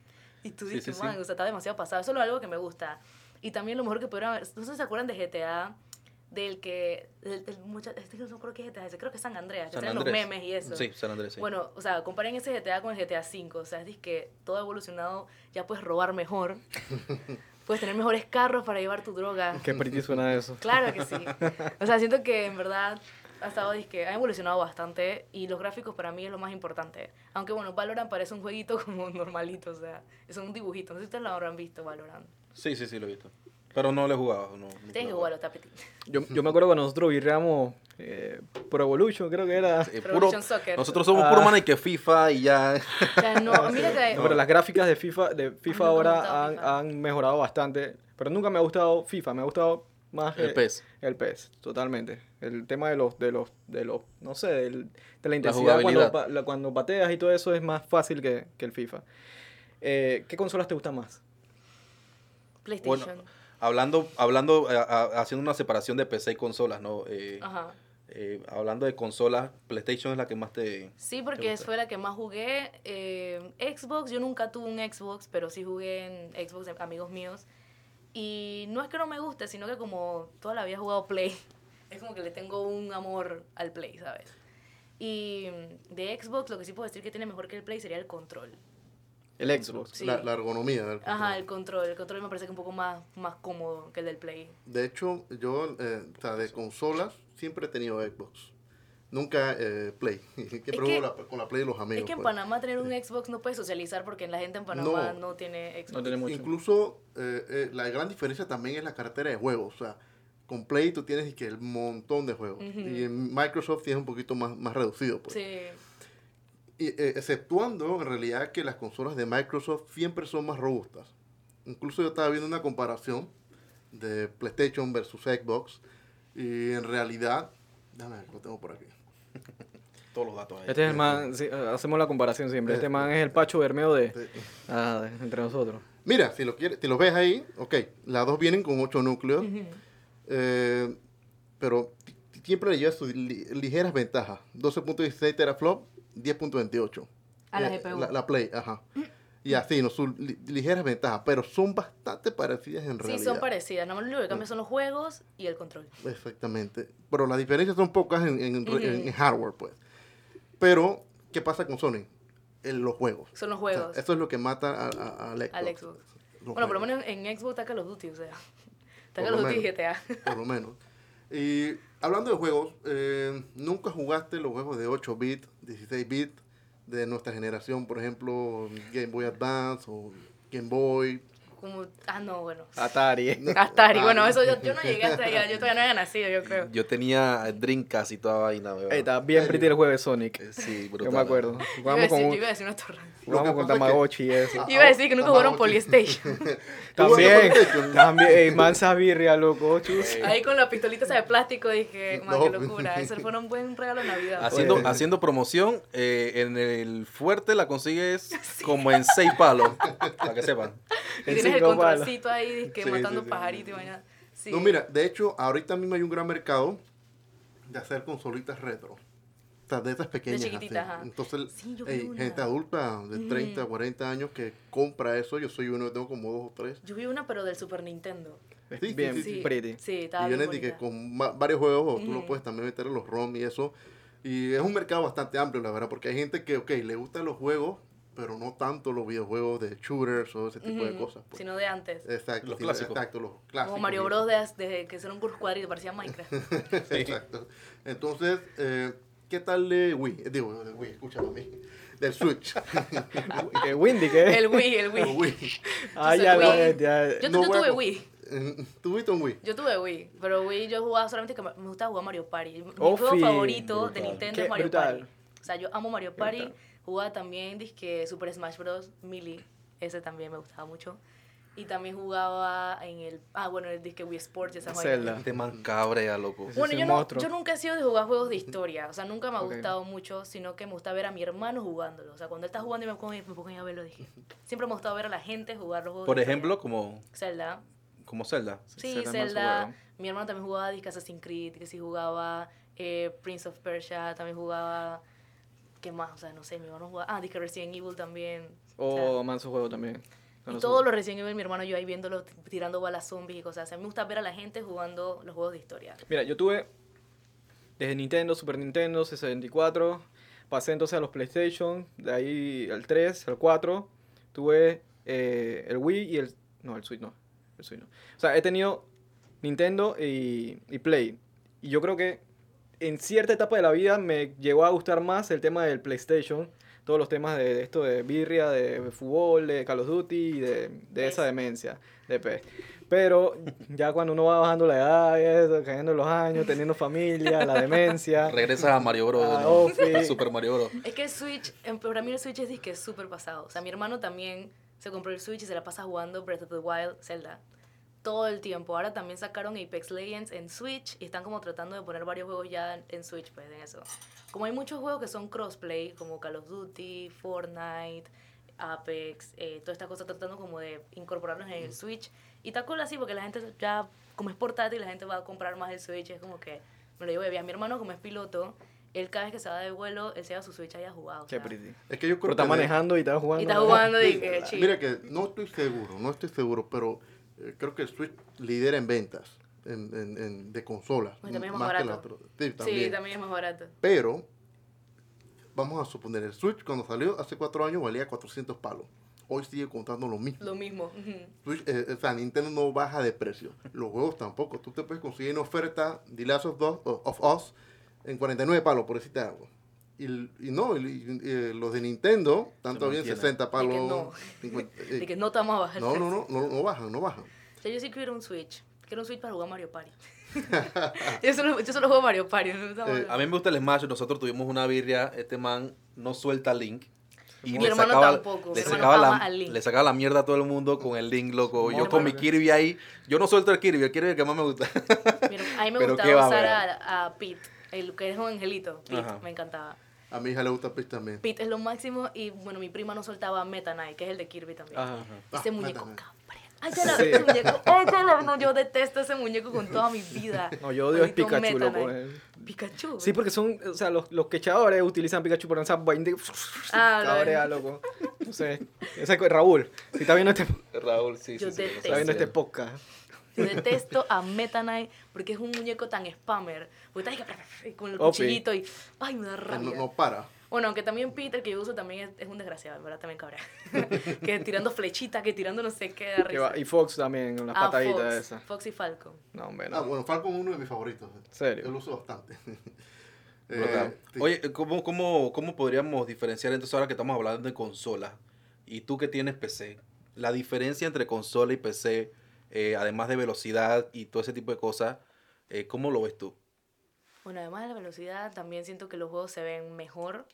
Y tú
Sí,
dices,
sí, sí.
man, o sea, está demasiado pasado. Eso es algo que me gusta. Y también lo mejor que pudieron haber, no sé si se acuerdan de GTA, del que, del, del mucha- este que no me acuerdo qué GTA es, creo que es San Andreas, que
San
salen los memes y eso.
Sí, San Andrés, sí.
Bueno, o sea, comparen ese GTA con el GTA V. O sea, es que todo ha evolucionado, ya puedes robar mejor, puedes tener mejores carros para llevar tu droga.
Qué pretty suena eso.
Claro que sí. O sea, siento que en verdad ha estado, que ha evolucionado bastante y los gráficos para mí es lo más importante. Aunque bueno, Valorant parece un jueguito como normalito, o sea, es un dibujito. No sé si ustedes lo habrán visto, Valorant.
Sí, sí, sí, lo he visto. Pero no lo he jugado. No,
Tienes que jugarlo, está petit.
Yo, yo me acuerdo cuando nosotros virreamos eh, Pro Evolution, creo que era...
Pro
puro-
Evolution Soccer.
nosotros somos
Ah.
puro man y que FIFA y ya.
O sea, no, mira que...
No, pero las gráficas de FIFA, de FIFA ahora han,
FIFA.
han mejorado bastante. Pero nunca me ha gustado FIFA, me ha gustado más
El
eh,
PES.
El PES, totalmente. El tema de los, de los, de los, no sé, del- de la intensidad cuando, la- cuando pateas y todo eso es más fácil que, que el FIFA. Eh, ¿Qué consolas te gustan más?
PlayStation.
Bueno, hablando, hablando eh, a- haciendo una separación de PC y consolas, ¿no? Eh,
Ajá.
eh, hablando de consolas, PlayStation es la que más te...
Sí,
¿Te
porque
gusta?
fue la que más jugué. Eh, Xbox, yo nunca tuve un Xbox, pero sí jugué en Xbox de amigos míos. Y no es que no me guste, sino que como toda la vida he jugado Play, es como que le tengo un amor al Play, ¿sabes? Y de Xbox lo que sí puedo decir que tiene mejor que el Play sería el control.
El Xbox.
Sí.
La, la ergonomía del
Ajá,
control.
el control. El control me parece que un poco más, más cómodo que el del Play.
De hecho, yo, eh, o sea, de consolas, siempre he tenido Xbox. Nunca eh, Play. Siempre
Es
juego la- con la Play de los amigos.
es que en
pues.
Panamá tener un Xbox no puedes socializar porque la gente en Panamá no,
No.
tiene Xbox.
No tiene mucho.
Incluso eh, eh, la gran diferencia también es la cartera de juegos. O sea, con Play tú tienes y que el montón de juegos. Y en Microsoft tienes un poquito más, más reducido. Pues.
Sí.
Y, eh, exceptuando en realidad que las consolas de Microsoft siempre son más robustas. Incluso yo estaba viendo una comparación de PlayStation versus Xbox. Y en realidad, déjame ver, lo tengo por aquí.
Todos los datos ahí.
Este es el man, sí, hacemos la comparación siempre. Este man es el Pacho Bermeo de, ah, de- entre nosotros.
Mira, si lo quieres, si lo ves ahí, ok, las dos vienen con 8 núcleos, eh, pero siempre le lleva sus li- ligeras ventajas. 12.16 teraflop, 10.28.
A la
Eh,
GPU.
La, la Play, ajá. Y así, no, sus li- ligeras ventajas, pero son bastante parecidas en
Sí,
realidad.
son parecidas. Nada más lo único que cambia son los juegos y el control.
Exactamente. Pero las diferencias son pocas en, en- hardware, pues. Pero, ¿qué pasa con Sony? En los juegos.
Son los
O sea,
juegos.
eso es lo que mata a- a- al Xbox.
Al Xbox.
Los
bueno, por lo menos en Xbox está Call of Duty, o sea. Está Call of Duty y. GTA.
por lo menos. Y hablando de juegos, eh, ¿nunca jugaste los juegos de 8 bits, 16 bits de nuestra generación? Por ejemplo, Game Boy Advance o Game Boy.
Como, ah, no, bueno.
Atari.
Atari,
Ah,
bueno, eso yo, yo no llegué hasta allá, yo todavía no había nacido, yo creo.
Yo tenía Dreamcast y toda vaina. weón.
Ey, estaba bien pretty el de Sonic.
Eh, Sí,
Yo
brutal.
me acuerdo.
Yo iba, a
Jugamos
decir,
con,
yo
un-
iba a decir una torrente.
jugamos con Tamagotchi y eso.
Iba a decir que nunca jugaron. Polystation.
También, también, ey, mansa birria, loco, chus.
Ahí con la pistolita esa de plástico dije, man,
No.
qué locura. Ese fue un buen regalo de Navidad.
Haciendo,
Oye.
haciendo promoción, eh, en el fuerte la consigues como en seis palos, para que sepan.
Y
en
tienes el
palos.
controlcito ahí,
Sí,
matando
sí, sí.
pajaritos y vaina. Sí.
No, mira, de hecho, ahorita mismo hay un gran mercado de hacer consolitas retro. O sea, de estas pequeñas. así.
chiquititas, ajá.
Entonces,
Sí, yo vi
ey,
una.
gente adulta de 30, 40 años que compra eso. Yo soy uno, tengo como dos o tres.
Yo vi una, pero del Super Nintendo.
Sí, sí,
Bien
sí,
Sí,
pretty.
sí, estaba
y
bien
vienen de que con varios juegos, o tú lo puedes también meter en los ROM y eso. Y es un mercado bastante amplio, la verdad, porque hay gente que, ok, le gustan los juegos, pero no tanto los videojuegos de shooters o ese tipo de
Ujú,
cosas. pues.
Sino de antes.
Exacto,
Los
sí,
clásicos.
Exacto, los clásicos.
Como Mario Bros. de, de que eran un cuadrito, parecía Minecraft.
Exacto. Entonces, eh, ¿qué tal de Wii? Eh, Digo, de Wii, escúchame a mí. Del Switch.
¿Qué Windy qué?
El Wii, el
El
Wii.
Wii.
Ah,
Yo
ya,
Wii.
ya-
Yo,
No
yo tuve
co-
Wii.
¿Tuviste un Wii?
Yo tuve Wii, pero Wii yo jugaba solamente que me gustaba jugar Mario Party. Mi
Oh,
juego favorito de. Nintendo
Qué
es Mario
brutal.
Party. O sea, yo amo Mario Party.
Brutal.
Jugaba también disque Super Smash Bros. Melee. Ese también me gustaba mucho. Y también jugaba en el. Ah, bueno, el disque Wii Sports vainas.
Zelda.
Este man cabrea, loco.
Bueno, yo, no, yo nunca he sido de jugar juegos de historia. O sea, nunca me ha
Ok.
gustado mucho, sino que me gusta ver a mi hermano jugándolo. O sea, cuando él está jugando y me pongo, me pongo a verlo, dije. Siempre me ha gustado ver a la gente jugar los juegos
Por
de historia.
ejemplo, como,
Zelda.
como Zelda.
Sí,
Zelda
Zelda. Mi hermano también jugaba disque Assassin's Creed, que sí jugaba eh, Prince of Persia, también jugaba. ¿Qué más? O sea, no sé, mi hermano jugaba. Ah, disque Resident Evil también. O sea,
manso juego también.
y
los
Resident Evil, mi hermano, yo ahí viéndolo, tirando balas zombies y cosas. O sea, a mí me gusta ver a la gente jugando los juegos de historia.
Mira, yo tuve desde Nintendo, Super Nintendo, 64, pasé entonces a los PlayStation, de ahí al 3, al 4, tuve eh, el Wii y el... No, el Switch no, el Switch no. O sea, he tenido Nintendo y, y Play. Y yo creo que en cierta etapa de la vida me llegó a gustar más el tema del PlayStation, todos los temas de, de esto de birria, de fútbol, de Call of Duty y de, de esa demencia, de PES. Pero ya cuando uno va bajando la edad, eso, cayendo los años, teniendo familia, la demencia.
Regresas a Mario Bros.
Ah,
¿no?
Ofi.
Super Mario Bros.
Es que el Switch, para mí el Switch es disque súper pasado. O sea, mi hermano también se compró el Switch y se la pasa jugando Breath of the Wild, Zelda. Todo el tiempo. Ahora también sacaron Apex Legends en Switch y están como tratando de poner varios juegos ya en- en Switch, pues, en eso. Como hay muchos juegos que son crossplay, como Call of Duty, Fortnite, Apex, eh, todas estas cosas tratando como de incorporarlos en el Switch. Y está cool así porque la gente ya, como es portátil, la gente va a comprar más el Switch. Es como que me lo llevo de viaje. Mi hermano, como es piloto, él cada vez que se va de vuelo, él se lleva su Switch ahí a jugar. o
Qué
sea,
pretty.
Es que yo
Pero
creo
está
que... de-
manejando y está jugando.
Y está jugando y que chill.
Mira que no estoy seguro, no estoy seguro, pero creo que el Switch lidera en ventas en, en- en- de consolas.
Pues también es
más
más
que la
barato.
otra. Sí,
Sí,
también.
también es más barato.
Pero, vamos a suponer, el Switch cuando salió hace cuatro años valía 400 palos. Hoy sigue contando lo mismo.
Lo mismo.
Switch, eh, o sea, Nintendo no baja de precio. Los juegos tampoco. Tú te puedes conseguir en oferta The Last of, Us- of Us en 49 palos, por decirte algo. Y, y no, y, y, eh, los de Nintendo, tanto bien
mantienen.
60 palos.
no.
50, eh,
De que no te vamos a bajar.
no, no, no, no, no bajan, no bajan.
O sea, yo sí quiero un Switch. Quiero un Switch para jugar Mario Party. yo, solo, yo solo juego Mario Party. no
Eh,
A mí me gusta el Smash. Nosotros tuvimos una birria. Este man no suelta Link. Y
Mi
le
hermano
sacaba,
tampoco, mi
Le
hermano
sacaba, la,
al Link.
le sacaba la mierda a todo el mundo con el Link, loco.
Mi
Yo con mi. Kirby ahí. Yo no suelto el Kirby. El Kirby es el que más me gusta.
Mira, a mí me
Pero
gustaba usar
¿verdad?
a, a Pete, el que es un angelito. Pete,
Ajá.
me encantaba.
A mi hija le gusta Peach también.
Pete es lo máximo y bueno, mi prima no soltaba Meta Knight, que es el de Kirby también.
Ajá.
Ese
Ah,
muñeco
Meta Knight.
cabrón. Ay, ya la
Sí.
ese muñeco. Ay, la- no, yo detesto ese muñeco con toda mi vida.
No, yo odio
Maldito
Pikachu, loco. Eh.
Pikachu.
Sí, porque son, o sea, los, los quechadores utilizan Pikachu por esa vaina de...
Ah,
Cabrea, loco. No sé. Ese es Raúl, si está viendo este,
Raúl, sí,
Yo
sí, sí,
detesto.
está viendo este podcast.
Yo detesto a Meta Knight porque es un muñeco tan spammer. Porque está ahí con el cuchillito y. Ay, me da
No,
rabia.
no para.
Bueno, aunque también Peter, que yo uso, también es, es un desgraciado, ¿verdad? También cabrea. que tirando flechitas, que tirando no sé qué, da
Que va-
risa.
Y Fox también, con las
Ah,
pataditas
Fox,
esas.
Fox y Falcon.
No, hombre,
Ah,
no.
bueno, Falcon es uno de mis favoritos.
¿Serio?
Yo lo uso bastante. Eh.
Oye, ¿cómo, cómo, ¿cómo podríamos diferenciar entonces ahora que estamos hablando de consolas? Y tú que tienes PC, la diferencia entre consola y PC, eh, además de velocidad y todo ese tipo de cosas, eh, ¿cómo lo ves tú?
Bueno, además de la velocidad, también siento que los juegos se ven mejor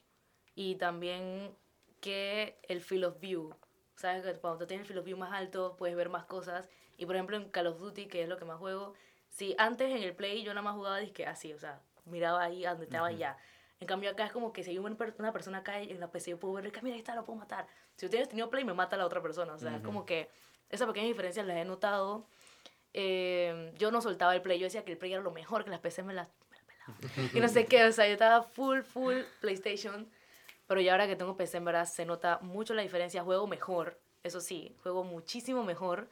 y también que el field of view. Sabes que cuando tú tienes el field of view más alto, puedes ver más cosas. Y por ejemplo, en Call of Duty, que es lo que más juego, si antes en el Play yo nada más jugaba disque así, o sea, miraba ahí a donde estaba y ya. En cambio acá es como que si hay una, per- una persona acá en la PC, yo puedo ver que mira, ahí está, lo puedo matar. Si yo tienes tenido Play, me mata la otra persona. O sea, es como que esas pequeñas diferencias las he notado. Eh, yo no soltaba el Play, yo decía que el Play era lo mejor, que las PC me las pelaban. y no sé qué, o sea, yo estaba full, full PlayStation. Pero ya ahora que tengo PC, en verdad, se nota mucho la diferencia. Juego mejor, eso sí, juego muchísimo mejor.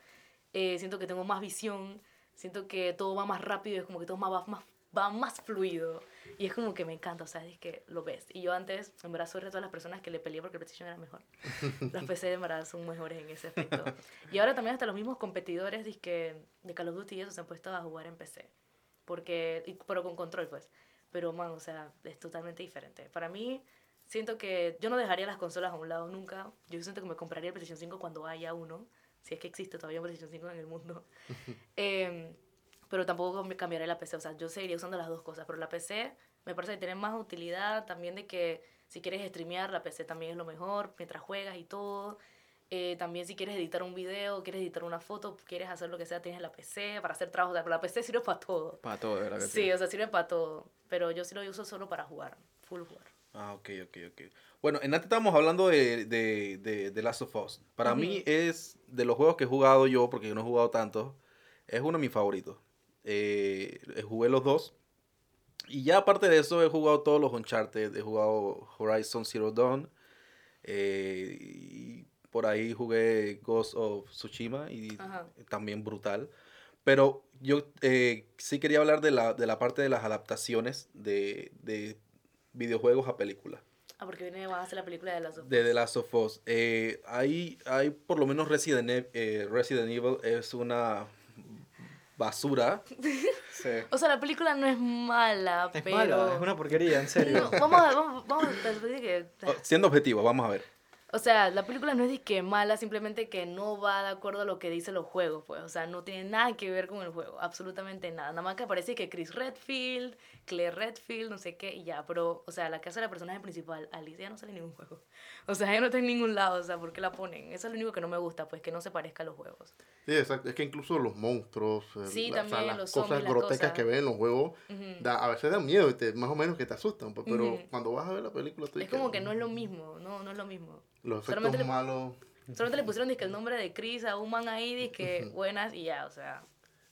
Eh, siento que tengo más visión, siento que todo va más rápido, es como que todo más, va, más, va más fluido. Y es como que me encanta, o sea, es que lo ves. Y yo antes, en verdad, soy de todas las personas que le peleé porque el PlayStation era mejor. Las PC, en verdad, son mejores en ese aspecto. Y ahora también hasta los mismos competidores dizque, de Call of Duty y eso se han puesto a jugar en PC. Porque, y- pero con control, pues. Pero, man, o sea, es totalmente diferente. Para mí, siento que yo no dejaría las consolas a un lado nunca. Yo siento que me compraría el PlayStation 5 cuando haya uno. Si es que existe todavía un PlayStation 5 en el mundo. Em, pero tampoco cambiaré la PC. O sea, yo seguiría usando las dos cosas. Pero la PC me parece que tiene más utilidad también de que si quieres streamear, la PC también es lo mejor mientras juegas y todo. Eh, también si quieres editar un video, quieres editar una foto, quieres hacer lo que sea, tienes la PC para hacer trabajo. O sea, pero la PC sirve para todo.
Para todo, verdad que
Sí, o sea, sirve para todo. Pero yo sí lo uso solo para jugar. Full jugar.
Ah, ok, ok, ok. Bueno, en antes estábamos hablando de, de, de, de Last of Us. Para mí es de los juegos que he jugado yo, porque yo no he jugado tantos, es uno de mis favoritos. Eh, eh, jugué los dos. Y ya aparte de eso, he jugado todos los Uncharted. He jugado Horizon Zero Dawn. eh, y por ahí jugué Ghost of Tsushima y
Ajá.
también brutal. Pero yo eh, sí quería hablar de la, de la parte de las adaptaciones de, de videojuegos a películas.
Ah, porque viene, a hacer la película de las
De The Last of Us. Eh, hay, hay por lo menos Resident, Ev- eh, Resident Evil es una basura.
sí.
O sea, la película no es mala,
Es
pero...
mala, es una porquería, en serio.
No, vamos a, vamos, vamos a que...
Siendo objetivo, vamos a ver.
O sea, la película no es de que mala, simplemente que no va de acuerdo a lo que dicen los juegos, pues. O sea, no tiene nada que ver con el juego, absolutamente nada. Nada más que aparece que Chris Redfield, Claire Redfield, no sé qué, y ya. Pero, o sea, la que hace la personaje principal, Alicia, no sale en ningún juego. O sea, ella no está en ningún lado, o sea, ¿por qué la ponen? Eso es lo único que no me gusta, pues, que no se parezca a los juegos.
Sí, exacto. Es que incluso los monstruos,
Sí,
la- o sea,
también,
las
los
cosas
zombies, las
grotescas
cosas.
que ven en los juegos, da- a veces dan miedo y te, más o menos que te asustan. pues, pero cuando vas a ver la película, tú
Es como que no es lo mismo, no, no es lo mismo.
Los
solamente
efectos
le-
malos.
Solamente le pusieron dizque, el nombre de Chris a un man ahí, que buenas y ya, o sea.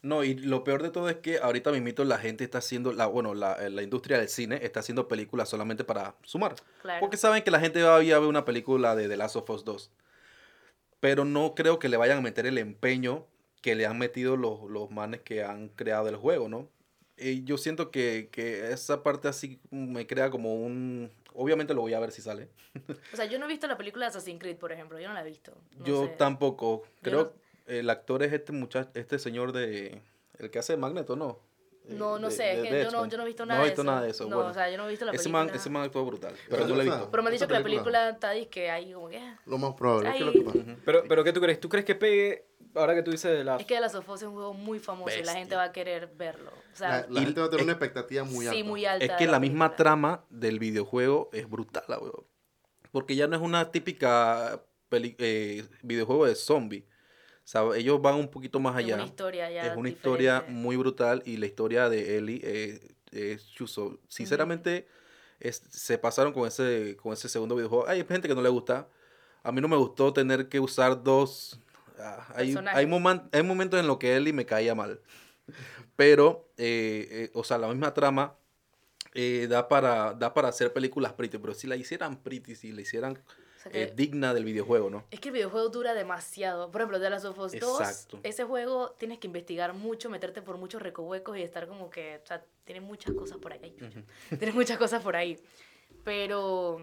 No, y lo peor de todo es que ahorita mismito la gente está haciendo, la, bueno, la, la industria del cine está haciendo películas solamente para sumar.
Claro.
Porque saben que la gente va a ver una película de The Last of Us 2. Pero no creo que le vayan a meter el empeño que le han metido los, los manes que han creado el juego, ¿no? Y yo siento que, que esa parte así me crea como un... Obviamente lo voy a ver si sale.
O sea, yo no he visto la película de Assassin's Creed, por ejemplo, yo no la he visto. no
yo
sé.
tampoco.
Yo
Creo
no-
que el actor es este muchacho, este señor de... El que hace Magneto, ¿no? Eh,
No, no
de-
sé,
de-
es
de
que yo no, yo no he visto
No
nada,
he
de,
visto
eso.
nada de eso.
No,
bueno.
o sea, yo no he visto la
ese
película.
man, ese man actuó brutal, pero no lo he visto.
Pero me han dicho que la
película.
está disque ahí como que...
Lo más probable. Es que lo
Ay.
que pasa-
Pero, pero ¿qué tú crees? ¿Tú crees que pegue, ahora que tú dices de la...
Es que The Last of Us es un juego muy famoso y la gente va a querer verlo. O sea,
la, la
y-
gente va a tener
es-
una expectativa muy alta.
sí, muy alta.
Es que la misma trama del videojuego es brutal, la weón. Porque ya no es una típica peli- eh, videojuego de zombie. O sea, ellos van un poquito más
Es
allá.
una historia ya
es una historia muy brutal y la historia de Ellie eh, es chuzo. Sinceramente, es- se pasaron con ese, con ese segundo videojuego. Hay gente que no le gusta. A mí no me gustó tener que usar dos. Ah, hay, hay, momen- hay momentos en los que Ellie me caía mal. Pero, eh, eh, o sea, la misma trama eh, da, para, da para hacer películas pretty. Pero si la hicieran pretty, si la hicieran
O sea que-
eh, digna del videojuego, ¿no?
Es que el videojuego dura demasiado. Por ejemplo, The Last of Us 2,
Exacto.
ese juego tienes que investigar mucho, meterte por muchos recovecos y estar como que, o sea, tiene muchas cosas por ahí. Ay, chucha. Tiene muchas cosas por ahí. Pero,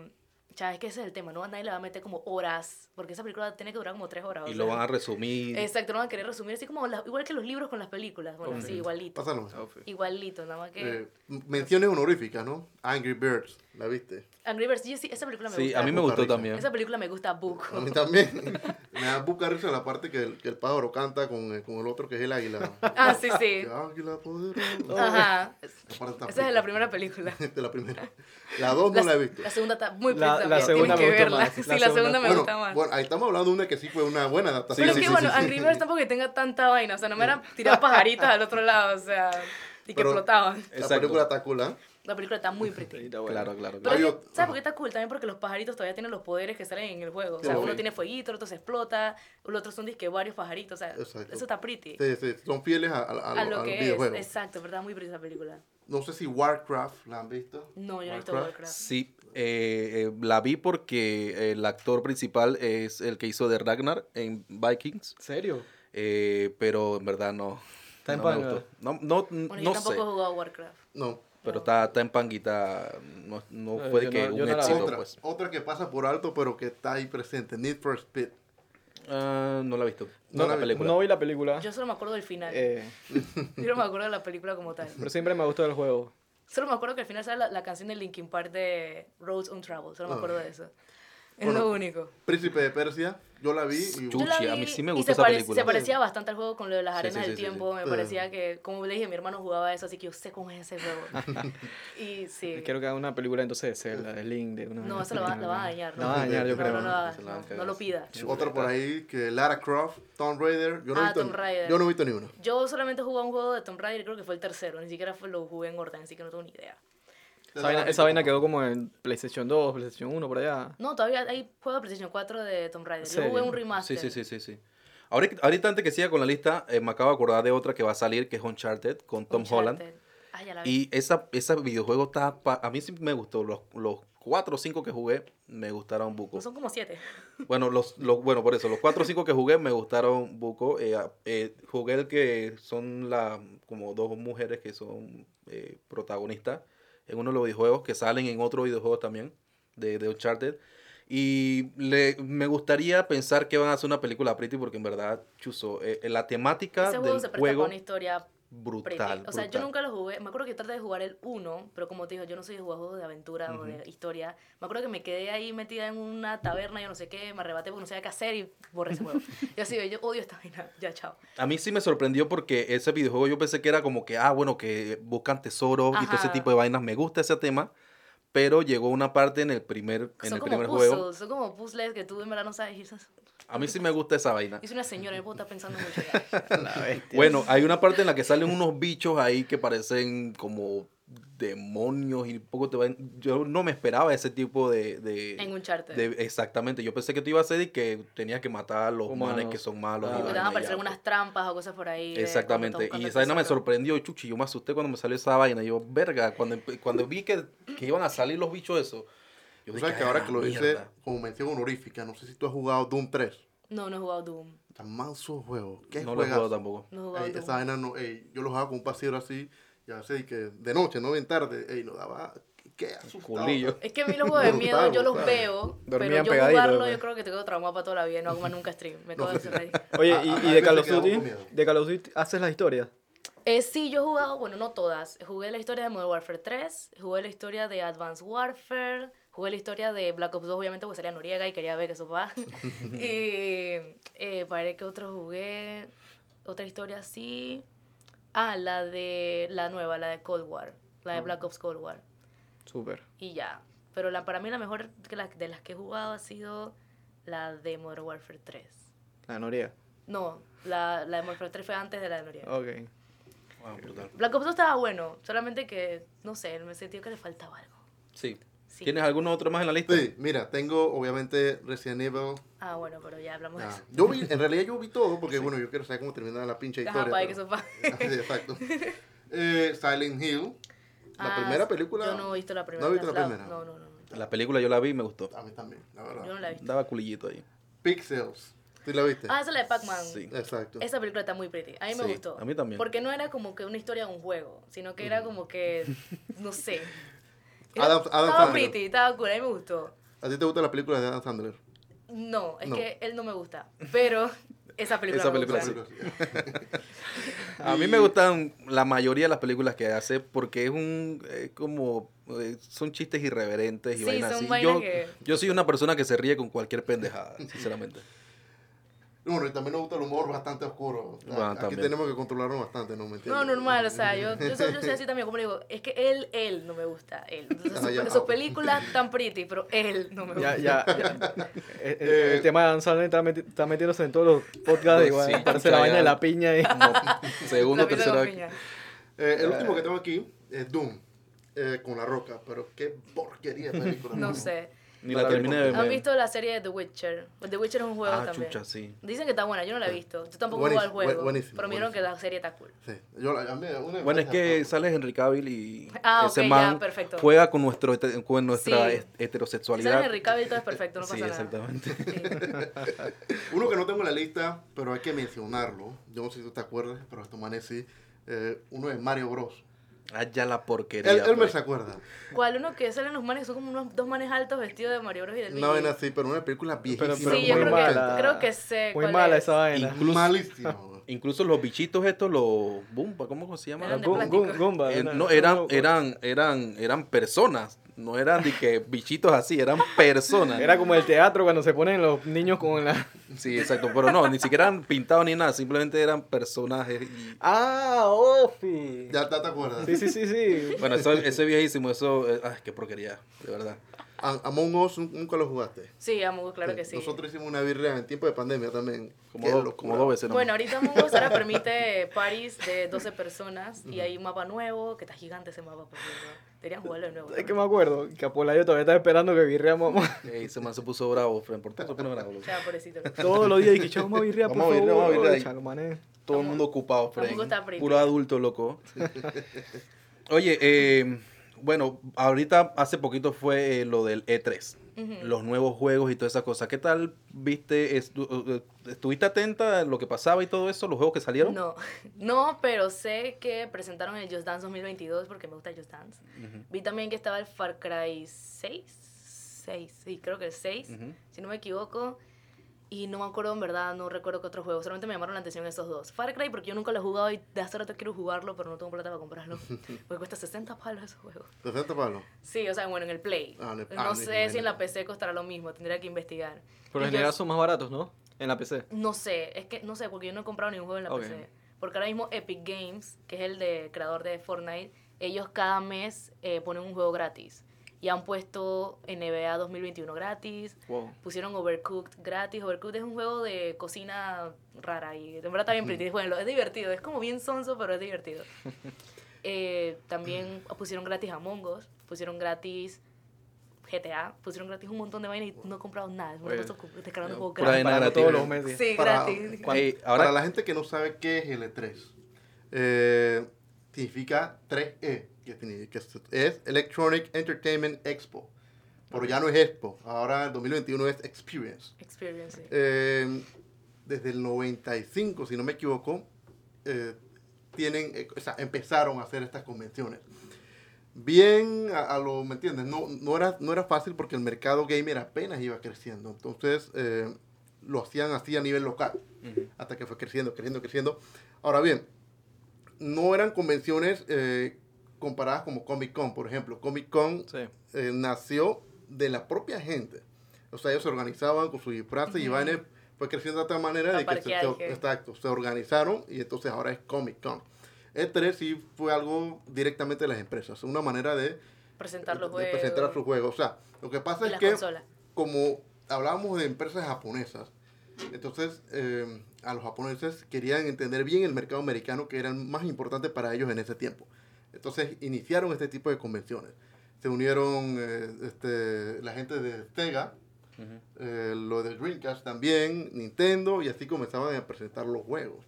ya, es que ese es el tema, ¿no? A nadie le va a meter como horas, porque esa película tiene que durar como tres horas. o
Y
sea.
lo van a resumir.
Exacto, no van a querer resumir, así como la- igual que los libros con las películas. Bueno, sí, igualito.
Pásalo.
Igualito, nada más que...
Eh, menciones honoríficas, ¿no? Angry Birds. ¿La viste?
Angry Birds, sí, sí, esa película me
Sí,
gusta.
a mí me gustó
risa.
también.
Esa película me gusta book.
A mí también. Me da busca risa la parte que el, que el pájaro canta con, el- con el otro que es el águila.
Ah, sí, sí.
Águila poderosa.
Ajá.
Esa
es la primera película.
de la primera. La dos no la he visto.
La segunda está muy
La- la segunda me
que verla.
más.
Sí,
La
la
segunda-
segunda me
bueno,
gusta más.
bueno, ahí estamos hablando de una que sí fue una buena adaptación.
Pero
Sí,
es que
sí,
bueno,
sí, sí.
Angry Birds tampoco que tenga tanta vaina, o sea, no me era tirar pajaritos al otro lado, o sea, y que
Pero-
explotaban.
La película está cool, ¿ah?
La película está muy pretty.
Está bueno.
Claro, claro,
Pero
claro.
¿sabes por qué está cool? También porque los pajaritos todavía tienen los poderes que salen en el juego. O sea, uno tiene fueguito, el otro se explota, los otros son disque varios pajaritos, o sea,
Exacto.
eso está pretty.
Sí, sí, son fieles a, a- a-
A lo que
videojuego.
es, exacto, ¿verdad? Muy pretty esa película.
No sé si Warcraft la han visto.
No, yo no he visto
Warcraft.
Sí, eh, eh, la vi porque el actor principal es el que hizo de Ragnar en Vikings,
¿En serio?
eh, pero en verdad no.
Está en
no me
panga.
gustó. No, no,
Bueno, yo
no
tampoco
sé,
he jugado Warcraft.
No.
Pero está, está en panguita, no, no
Eh,
fue de
yo
que
no- yo
un éxito,
Otra,
pues.
otra que pasa por alto, pero que está ahí presente. Need for Speed.
Ah, no la he visto.
No
No,
la
la
vi.
película.
No vi la película,
Yo solo me acuerdo del final.
eh,
Yo no me acuerdo de la película como tal.
pero siempre me gustó el juego.
Solo me acuerdo que al final sale la, la canción de Linkin Park de Roads on Travel. Solo me
Ah.
acuerdo de eso. Es
Bueno,
lo único.
Príncipe de Persia. Yo la vi y
Chu-
Yo la
Chuchi, a mí sí me gustó
se
esa
pare-
película.
Se parecía bastante al juego con lo de las
Sí,
arenas
sí,
del
sí, sí,
tiempo. Me
sí.
parecía que, como le dije, mi hermano jugaba eso, así que yo sé cómo es ese juego. y sí.
Quiero que haga una película entonces de Zelda, de Link, de una...
No, eso lo va, lo va a dañar.
La va a dañar, yo
no,
creo.
No, no, no,
a
no, no lo pida.
otra por ahí que Lara Croft, Tomb Raider. Yo no, he
Ah,
visto,
Tomb Raider.
yo no he visto ni una.
Yo solamente jugué un juego de Tomb Raider, creo que fue el tercero. Ni siquiera fue, lo jugué en orden, así que no tengo ni idea.
Esa vaina, esa vaina quedó como en PlayStation 2, PlayStation 1, por allá.
No, todavía hay juegos de PlayStation 4 de Tomb Raider. Yo jugué un remaster.
Sí, sí, sí, sí, sí. Ahorita, ahorita antes que siga con la lista, eh, me acabo de acordar de otra que va a salir, que es Uncharted, con Tom Holland.
Uncharted. Ah, ya la vi.
Y esa, ese videojuego está... pa- a mí sí me gustó. Los, los cuatro o cinco que jugué me gustaron buco.
No son como siete.
Bueno, los, los, bueno, por eso, los cuatro o cinco que jugué me gustaron buco. Eh, eh, jugué el que son la, como dos mujeres que son eh, protagonistas en uno de los videojuegos que salen en otro videojuego también de, de Uncharted. Y le, me gustaría pensar que van a hacer una película pretty porque en verdad, chuzo, eh, la temática
Ese juego
del
se presta
juego
para una historia
brutal.
pretty. O sea, yo
brutal.
nunca lo jugué. Me acuerdo que traté de jugar el 1, pero como te digo, yo no soy de juegos de aventura o de historia. Me acuerdo que me quedé ahí metida en una taberna, yo no sé qué, me arrebaté porque no sabía qué hacer y borré ese juego. y así, yo odio esta vaina. Ya, chao.
A mí sí me sorprendió porque ese videojuego yo pensé que era como que, ah, bueno, que buscan tesoros y todo ese tipo de vainas. Me gusta ese tema, pero llegó una parte en el primer, en
son
el
como
primer
puzzles,
juego.
son como puzzles que tú en verdad no sabes. Y esas-
A mí sí me gusta esa vaina.
Soy una señora, puedo estar pensando mucho ya.
Bueno, hay una parte en la que salen unos bichos ahí que parecen como demonios y poco te van... Yo no me esperaba ese tipo de... de
En Uncharted.
de- exactamente, yo pensé que tú ibas a ser y que tenías que matar a los
Humanos.
manes que son malos.
Ah.
y
te van a aparecer
ya,
algunas
pues.
trampas o cosas por ahí.
Exactamente, y esa vaina me sorprendió, chuchi, yo me asusté cuando me salió esa vaina, yo, verga, cuando, cuando vi que, que iban a salir los bichos esos, yo dije,
sabes que
"Ah,
ahora que lo
mierda".
dice como mención honorífica, no sé si tú has jugado Doom 3.
No, no he jugado Doom.
Tan manso juego. ¿Qué
no lo he jugado tampoco.
No he jugado
Ey,
Doom.
esa vaina no, ey, yo lo jugaba con un pasillo así, y a veces y que de noche, no bien tarde, ey, nos daba, qué asustado.
Culillo.
Es que a mí los juegos de
Brutal,
miedo yo los
brutal.
veo, pero
Dormían
yo
pegaditos,
jugarlo
pues.
yo creo que tengo trauma para toda la vida y no hago más nunca stream. Me
No.
ahí.
Oye, y, y de Call of Duty, de Call of Duty, ¿haces la historia?
Eh, sí, yo he jugado, bueno, no todas. Jugué la historia de Modern Warfare 3, jugué la historia de Advanced Warfare, jugué la historia de Black Ops 2, obviamente, porque salía Noriega y quería ver que eso va. y eh, para ver qué otro jugué. Otra historia así. Ah, la de la nueva, la de Cold War, la de Black Ops Cold War.
Súper.
Y ya. Pero la, para mí la mejor que la- de las que he jugado ha sido la de Modern Warfare 3.
La Noriega.
No, la, la de Modern Warfare 3 fue antes de la de Noriega.
Ok.
Wow, brutal.
Black Ops 2 estaba bueno, solamente que, no sé, me sentí que le faltaba algo.
Sí.
Sí.
¿Tienes alguno otro más en la lista?
Sí, mira, tengo obviamente Resident Evil.
Ah, bueno, pero ya hablamos de
Ah,
eso.
yo vi, en realidad yo vi todo, porque bueno, yo quiero saber cómo termina la pinche
Ajá,
historia.
para que
pero-
sepa.
Sí, exacto. Eh, Silent Hill. La
Ah,
primera película.
Yo no he visto la primera.
¿No has visto la
La-
primera?
No, no, no. no.
La película yo la vi y me gustó.
A mí también, la verdad.
Yo no la he visto.
Daba culillito ahí.
Pixels. ¿Tú la viste?
Ah, esa es la de Pac-Man.
Sí.
Exacto.
Esa película está muy pretty. A mí me
Sí,
gustó.
a mí también.
Porque no era como que una historia de un juego, sino que era como que, no sé.
Adam- Adam
estaba
Sandler.
pretty, estaba cool, a mí me gustó.
¿A ti te gusta la película de Adam Sandler?
No, es
No.
que él no me gusta. Pero Esa película.
Esa
me
película
gusta.
sí. A mí me gustan la mayoría de las películas que hace porque es un eh, como eh, son chistes irreverentes y
Sí,
vainas
son
así.
vainas
Yo,
que-
yo soy una persona que se ríe con cualquier pendejada, sinceramente.
Bueno, y también nos gusta el humor bastante oscuro.
Bueno,
Aquí
también.
tenemos que controlarnos bastante, ¿no? ¿Me entiendes?
No, normal, o sea, yo, yo, soy, yo soy así también, como le digo, es que él, él no me gusta, él. Entonces,
Ah,
sus películas tan pretty, pero él no me gusta.
Ya, ya, ya. El, el-
Eh,
el tema de Dan Sandler está, meti- está metiéndose en todos los podcasts.
Sí,
igual,
sí,
parece la vaina de la piña. Y...
Segundo,
piña.
Eh, el último que tengo aquí es Doom, eh, con La Roca, pero qué porquería de película.
No sé.
Ni
No
la terminé de
porque-
¿Han
ver.
visto la serie de The Witcher? The Witcher es un juego
Ah,
también.
chucha, sí.
Dicen que está buena, yo no la he visto. Yo tampoco juego al juego.
bu- buenísimo,
pero me dijeron que la serie está cool.
Sí, yo la, a mí, una
Bueno, es que sale Henry Cavill y
Ah,
ese
ok, ya,
man
perfecto.
juega con, nuestro, con nuestra
Sí.
heterosexualidad.
sale Henry Cavill, todo es perfecto, no pasa
sí,
nada.
exactamente.
Sí.
Uno que no tengo en la lista, pero hay que mencionarlo. Yo no sé si tú te acuerdas, pero estos manes sí. eh, uno es Mario Bros.
Ah, ya la porquería.
Él, él me
pues.
se acuerda.
¿Cuál uno que salen los manes? Son como unos dos manes altos vestidos de Mario Bros. y del
No ven así, pero una película viejísima.
pero
Sí, yo
muy
creo
mala.
que, creo que sé
Muy
cuál
mala
es.
esa vaina.
Incluso-
Malísima. güey.
Incluso los bichitos estos, los Bumba, ¿cómo se llama?
Eran de
Eh,
¿no?
no, eran, eran, eran, eran personas. No eran de que bichitos así, eran personas.
Era como el teatro cuando se ponen los niños con la...
Sí, exacto. Pero no, ni siquiera eran pintados ni nada. Simplemente eran personajes. y-
¡Ah, Ofi!
Ya te, te acuerdas.
Sí, sí, sí, sí.
Bueno, eso, ese viejísimo, eso. eh, ay, qué porquería, de verdad.
A- Among Us nunca lo jugaste.
Sí, amo, claro que sí.
Nosotros hicimos una birria en tiempo de pandemia también.
Como,
locura.
como dos veces. nomás.
Bueno, ahorita Among Us ahora permite parties de 12 personas y hay un mapa nuevo, que está gigante ese mapa, por. Deberían jugarlo de nuevo.
Es que me acuerdo que Apolayo todavía estaba esperando que virreamos
Ey, ese man se puso bravo, Fren. ¿Por qué se pone bravo?
Ya, pobrecito.
todos los días y que echamos más birria, por
Vamos a birria,
favor.
vamos a.
Chalo, mané.
Todo el mundo ocupado, Fren. Puro adulto, loco. Oye, eh, bueno, ahorita hace poquito fue eh, lo del E3.
Ujú.
Los nuevos juegos y toda esa cosa. ¿Qué tal viste? Estu- eh, ¿Estuviste atenta a lo que pasaba y todo eso? ¿Los juegos que salieron?
No, no, pero sé que presentaron el Just Dance 2022 porque me gusta Just Dance. Vi también que estaba el Far Cry 6. 6, sí, creo que el 6,
Ujú.
si no me equivoco. Y no me acuerdo en verdad, no recuerdo qué otro juego. Solamente me llamaron la atención esos dos. Far Cry porque yo nunca lo he jugado y de hace rato quiero jugarlo, pero no tengo plata para comprarlo. Porque cuesta 60 palos ese juego.
60 palos.
Sí, o sea, bueno, en el Play.
Ah, en el-
no
ah,
sé si en la PC costará lo mismo, tendría que investigar.
En
yo-
general son más baratos, ¿no? En la PC.
No sé, es que no sé, porque yo no he comprado ningún juego en la
Ok.
PC. Porque ahora mismo Epic Games, que es el de creador de Fortnite, ellos cada mes eh, ponen un juego gratis. Y han puesto NBA 2021 gratis,
Wow.
pusieron Overcooked gratis. Overcooked es un juego de cocina rara y de verdad está bien pretty. Bueno, es divertido, es como bien sonso, pero es divertido. Eh, también pusieron gratis Among Us, pusieron gratis GTA, pusieron gratis un montón de vainas y no he comprado nada. Descargando juegos gratis.
gratis.
todos los meses.
Sí,
Para-
gratis.
Ey,
Para
ahora,
la gente que no sabe qué es el E3, eh, significa 3E, que, es- Electronic Entertainment Expo. Pero ya no es Expo, ahora el 2021 es Experience.
Experience. sí.
Eh, desde el 95, si no me equivoco, eh, tienen, eh, o sea, empezaron a hacer estas convenciones. Bien, a, a lo, ¿me entiendes? No, no, era, no era fácil porque el mercado gamer apenas iba creciendo. Entonces, lo hacían así a nivel local, hasta que fue creciendo, creciendo, creciendo. Ahora bien, no eran convenciones comparadas como Comic Con, por ejemplo. Comic Con
Sí.
eh, nació de la propia gente. O sea, ellos se organizaban con sus disfraces y
Ujú.
vainas, fue creciendo de tal manera de que se, se- exacto, se organizaron y entonces ahora es Comic Con. E3 sí fue algo directamente de las empresas, una manera de,
Presentar los
de
juegos.
presentar sus juegos. O sea, lo que pasa
y
es que
consolas.
como hablábamos de empresas japonesas, entonces eh, a los japoneses querían entender bien el mercado americano que era el más importante para ellos en ese tiempo. Entonces iniciaron este tipo de convenciones. Se unieron eh, este, la gente de Sega, eh, lo de Dreamcast también, Nintendo, y así comenzaban a presentar los juegos.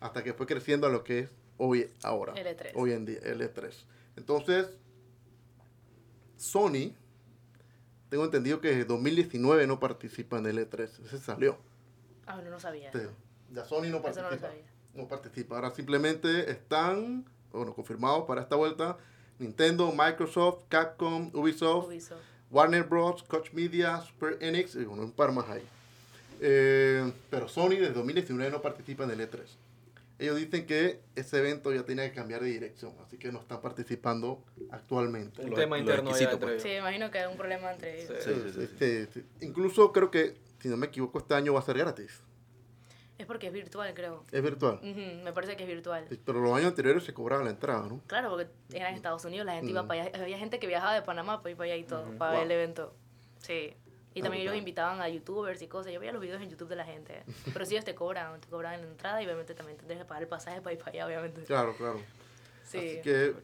Hasta que fue creciendo a lo que es hoy, ahora.
L3.
Hoy en día, el E3. Entonces, Sony, tengo entendido que desde 2019 no participa en el E3. Ese salió.
Ah, no, no sabía.
Ya Sony no
Eso no
participa.
lo sabía.
no participa. Ahora simplemente están, bueno, confirmados para esta vuelta Nintendo, Microsoft, Capcom, Ubisoft,
Ubisoft.
Warner Bros., Koch Media, Super Enix y bueno, un par más ahí. Eh, pero Sony desde 2019 no participa en el E3. Ellos dicen que ese evento ya tenía que cambiar de dirección, así que no están participando actualmente.
Un
Lo-
tema
lo
interno allá
exquisito,
entre
pues.
Sí, imagino que hay un problema entre ellos.
Sí, sí, sí, sí.
Este, incluso creo que, si no me equivoco, este año va a ser gratis.
Es porque es virtual, creo.
Es virtual.
Me parece que es virtual.
Pero los años anteriores se cobraba la entrada, ¿no?
Claro, porque era en Estados Unidos, la gente iba
Mm.
para allá. Había gente que viajaba de Panamá para ir para allá y todo, para
Wow.
ver el evento. Sí. Y
Ah,
también ellos invitaban a youtubers y cosas. Yo veía los videos en YouTube de la gente. Pero sí, ellos te cobran, te cobran en la entrada y obviamente también tendrías que pagar el pasaje para ir para allá, obviamente.
Claro, claro.
Sí.
Así que,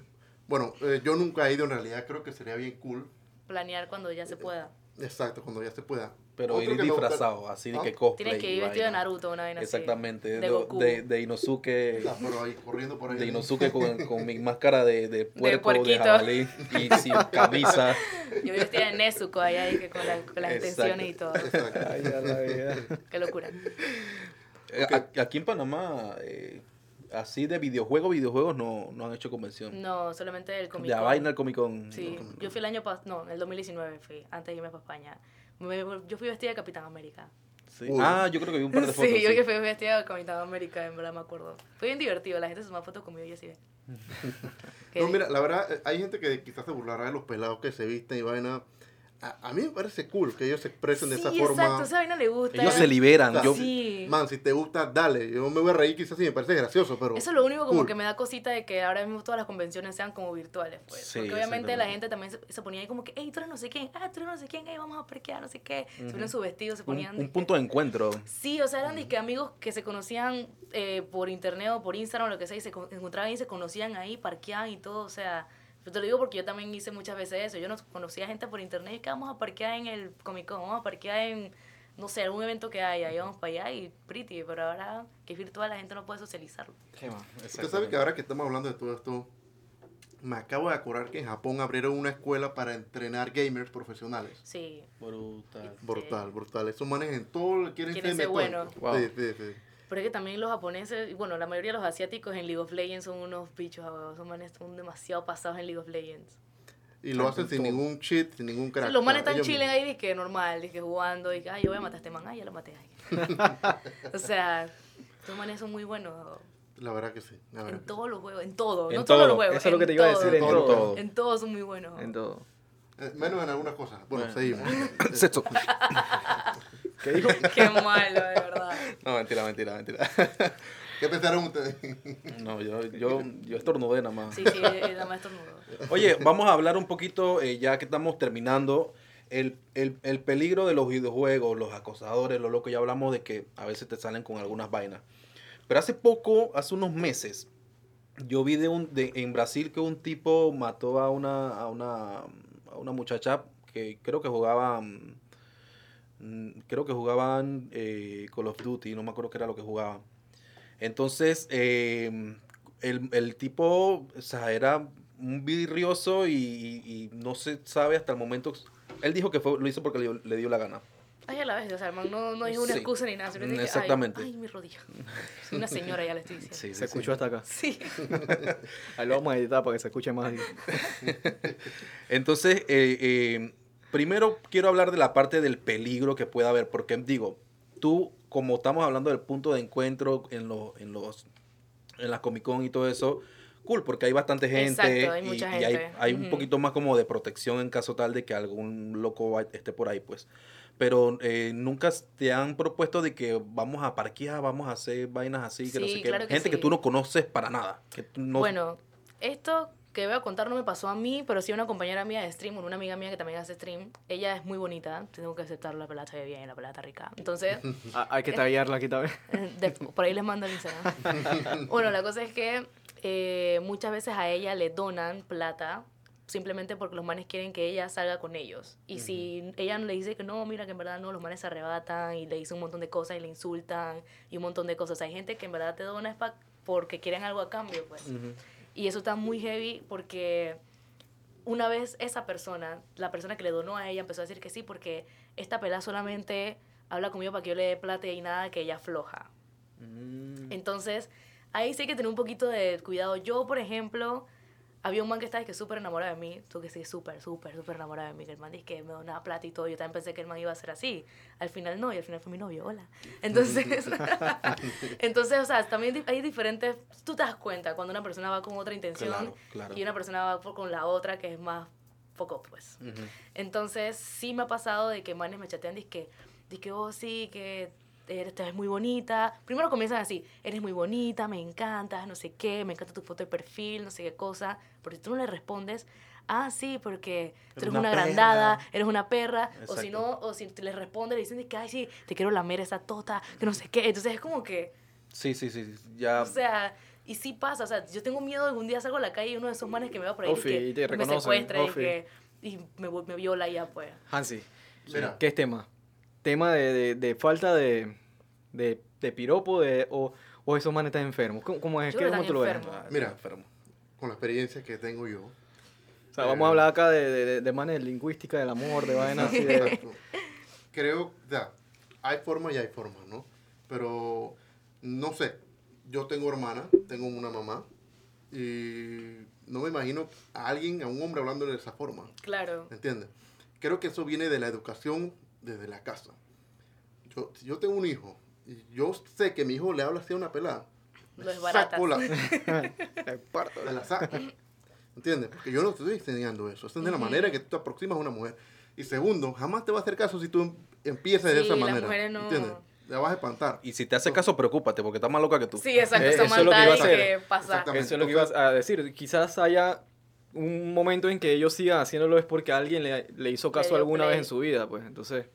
bueno, eh, yo nunca he ido en realidad, creo que sería bien cool.
Planear cuando ya se pueda.
Exacto, cuando ya se pueda.
Pero ir disfrazado, así de
¿Ah?
que cosplay.
Tienes que ir vestido de. Naruto, una vaina así.
Exactamente,
De
de,
Goku.
de, de Inosuke,
Ah, pero ahí, corriendo por ahí.
de Inosuke con, con mi máscara de, de puerco, de,
puerquito.
jabalí y sin camisa.
Yo vestida de Nezuko allá y que con, la- con las
Exacto.
extensiones y todo.
Exacto.
Ay, ya la vida.
Qué locura.
Eh, a- Aquí en Panamá, eh, así de videojuegos, videojuegos no, no han hecho convención.
No, solamente el Comic
de la
Con.
vaina el Comic Con.
Sí,
no.
yo fui el año pasado, no, el 2019 fui, antes de irme para España. Me- yo fui vestida de Capitán América.
Sí.
Uy.
Ah, yo creo que vi un par de fotos.
Sí, yo que fui vestida de Capitán América, en verdad me acuerdo. Fue bien divertido, la gente se tomaba fotos conmigo y así. ¿Qué
No, mira, la verdad, eh, hay gente que quizás se burlará de los pelados que se visten y vaina. A, a mí me parece cool que ellos se expresen de
sí,
esa forma.
exacto, esa vaina le gusta.
Ellos se liberan. Yo,
Sí.
Man, si te gusta, dale. Yo me voy a reír quizás si me parece gracioso, pero...
Eso es lo único como que me da cosita de que ahora mismo todas las convenciones sean como virtuales, pues.
Sí,
Porque obviamente la gente también se, se ponía ahí como que, hey, tú eres no sé quién, ah, tú eres no sé quién, hey, vamos a parquear, no sé qué. Se ponían su vestido, se ponían...
un
que-
punto de encuentro.
Sí, o sea, eran disque amigos que se conocían eh, por internet o por Instagram o lo que sea, y se con- encontraban y se conocían ahí, parqueaban y todo, o sea, yo te lo digo porque yo también hice muchas veces eso, yo no conocía gente por internet y que vamos a parquear en el Comic Con, vamos a parquear en, no sé, algún evento que haya, y vamos para allá y pretty, pero ahora que es virtual la gente no puede socializarlo.
¿Qué más?
Usted sabe que ahora que estamos hablando de todo esto, me acabo de acordar que en Japón abrieron una escuela para entrenar gamers profesionales.
Sí,
Brutal.
Brutal, brutal. Esos manes en todo quieren,
Quieren
ser
ser buenos.
metódicos.
Wow.
Sí, sí, sí.
Pero es que también los japoneses, bueno, la mayoría de los asiáticos en League of Legends son unos bichos, esos manes son demasiado pasados en League of Legends.
Y lo hacen sin
todo.
ningún cheat, sin ningún
Sí,
crack.
los manes están chilen ahí, dije normal, dije jugando, dije, ay, yo voy a matar a este man, ay, ya lo maté. ay. o sea, estos manes son muy buenos
La verdad que sí. La verdad
en todos los juegos, en todo,
En
no todos
todo,
los juegos.
eso es lo
en
que te iba a decir,
todo.
en
todo.
todo.
En todos son muy buenos.
En todo.
Eh, menos en algunas cosas. Bueno,
Bueno.
seguimos.
Sexo.
¿Qué dijo?
Qué malo, de verdad.
No, mentira, mentira, mentira.
¿Qué pensaron ustedes?
No, yo, yo, yo estornudé nada más.
Sí, sí, nada más estornudo.
Oye, vamos a hablar un poquito, eh, ya que estamos terminando, el, el, el peligro de los videojuegos, los acosadores, lo loco, ya hablamos de que a veces te salen con algunas vainas. Pero hace poco, hace unos meses, yo vi de un, de, en Brasil que un tipo mató a una, a una, a una muchacha que creo que jugaba, mm, creo que jugaban eh, Call of Duty, no me acuerdo qué era lo que jugaban. Entonces, eh, el, el tipo, o sea, era un vidrioso y, y- y no se sabe hasta el momento. Él dijo que fue, lo hizo porque le, dio- le dio la gana.
Ay, a la vez, o sea, hermano, no, no dijo una
Sí.
excusa ni nada. sino
Mm,
dije, ay,
exactamente.
Ay, mi rodilla. Soy una señora, ya le estoy diciendo.
Sí, sí,
Se
sí.
escuchó hasta acá.
Sí.
Ahí lo vamos a editar para que se escuche más.
Entonces, eh, eh, primero quiero hablar de la parte del peligro que pueda haber, porque digo, tú, como estamos hablando del punto de encuentro en los, en los, en la Comic Con y todo eso, cool, porque hay bastante gente,
Exacto, hay
y,
mucha
y hay,
gente.
un poquito más como de protección en caso tal de que algún loco esté por ahí, pues. Pero eh, nunca te han propuesto de que vamos a parquear, vamos a hacer vainas así, que no sé qué.
claro que
gente que tú no conoces para nada. Que no,
Bueno, esto que voy a contar no me pasó a mí, pero sí a una compañera mía de stream, una amiga mía que también hace stream. Ella es muy bonita, tengo que aceptarlo, la pelada se ve bien, la pelada está rica. Entonces,
Ah, hay que taguearla aquí también.
de- por ahí les mando el Instagram. bueno, la cosa es que eh, muchas veces a ella le donan plata simplemente porque los manes quieren que ella salga con ellos. Y si ella le dice que no, mira que en verdad no, los manes se arrebatan y le dicen un montón de cosas y le insultan y un montón de cosas. Hay gente que en verdad te dona es porque quieren algo a cambio, pues.
Ujú.
Y eso está muy heavy porque una vez esa persona, la persona que le donó a ella, empezó a decir que sí, porque esta pelada solamente habla conmigo para que yo le dé plata y nada que ella afloja.
Mm.
Entonces, ahí sí hay que tener un poquito de cuidado. Yo, por ejemplo, había un man que estaba que súper enamorado de mí, tú que sí, súper, súper, súper enamorado de mí, que el man dice que me donaba plata y todo, yo también pensé que el man iba a ser así, al final no, y al final fue mi novio, hola. Entonces, entonces, o sea, también hay diferentes, tú te das cuenta cuando una persona va con otra intención
Claro, claro.
y una persona va por- con la otra que es más poco, pues.
Ujú.
Entonces, sí me ha pasado de que manes me chatean, dizque, que oh, sí, que eres, muy bonita. Primero comienzan así, eres muy bonita, me encantas, no sé qué, me encanta tu foto de perfil, no sé qué cosa. Pero si tú no le respondes, ah, sí, porque tú eres
una
una, agrandada, eres una perra. O si
Exacto.
no, o si te le respondes, le dicen que, ay, sí, te quiero lamer esa tota, que no sé qué. Entonces es como que,
Sí, sí, sí. Ya.
o sea... Y sí pasa, o sea, yo tengo miedo de algún día salgo a la calle y uno de esos manes que me va por ahí
Ofi,
y
y te
que me secuestra y
Ofi.
que y me, me viola y ya pues.
Hansi, ¿qué es tema? ¿Tema de, de, de falta de, de, de piropo de, o, o esos manes están enfermos? ¿Cómo, cómo es?
Yo
¿Qué,
creo que
¿Cómo tú lo ves?
Ah,
Mira.
enfermo.
con la experiencia que tengo yo.
O sea, vamos a hablar acá de, de, de, de manes lingüística, del amor, de vainas así de...
Exacto. Creo, sea, hay formas y hay formas, ¿no? Pero, no sé, yo tengo hermana, tengo una mamá, y no me imagino a alguien, a un hombre hablando de esa forma,
Claro.
¿me entiendes? Creo que eso viene de la educación desde la casa. Yo, si yo tengo un hijo, y yo sé que mi hijo le habla así a una pelada,
Lo desbaratas.
saco la,
me
la saco. ¿Entiendes? Porque yo no te estoy enseñando eso. Esa es de la manera que tú te aproximas a una mujer. Y segundo, jamás te va a hacer caso si tú em- empiezas de esa
las
manera.
mujeres no-
¿Entiendes? La vas a espantar.
Y si te hace caso, preocúpate, porque está más loca que tú.
Sí, exacto.
Eh,
Esa
eso es lo que iba a
maldad y
hacer.
que pasa.
Exactamente.
Eso es lo que ibas a decir. Quizás haya un momento en que ellos sigan haciéndolo es porque alguien le, le hizo caso
dio
alguna vez en su vida, pues. Entonces,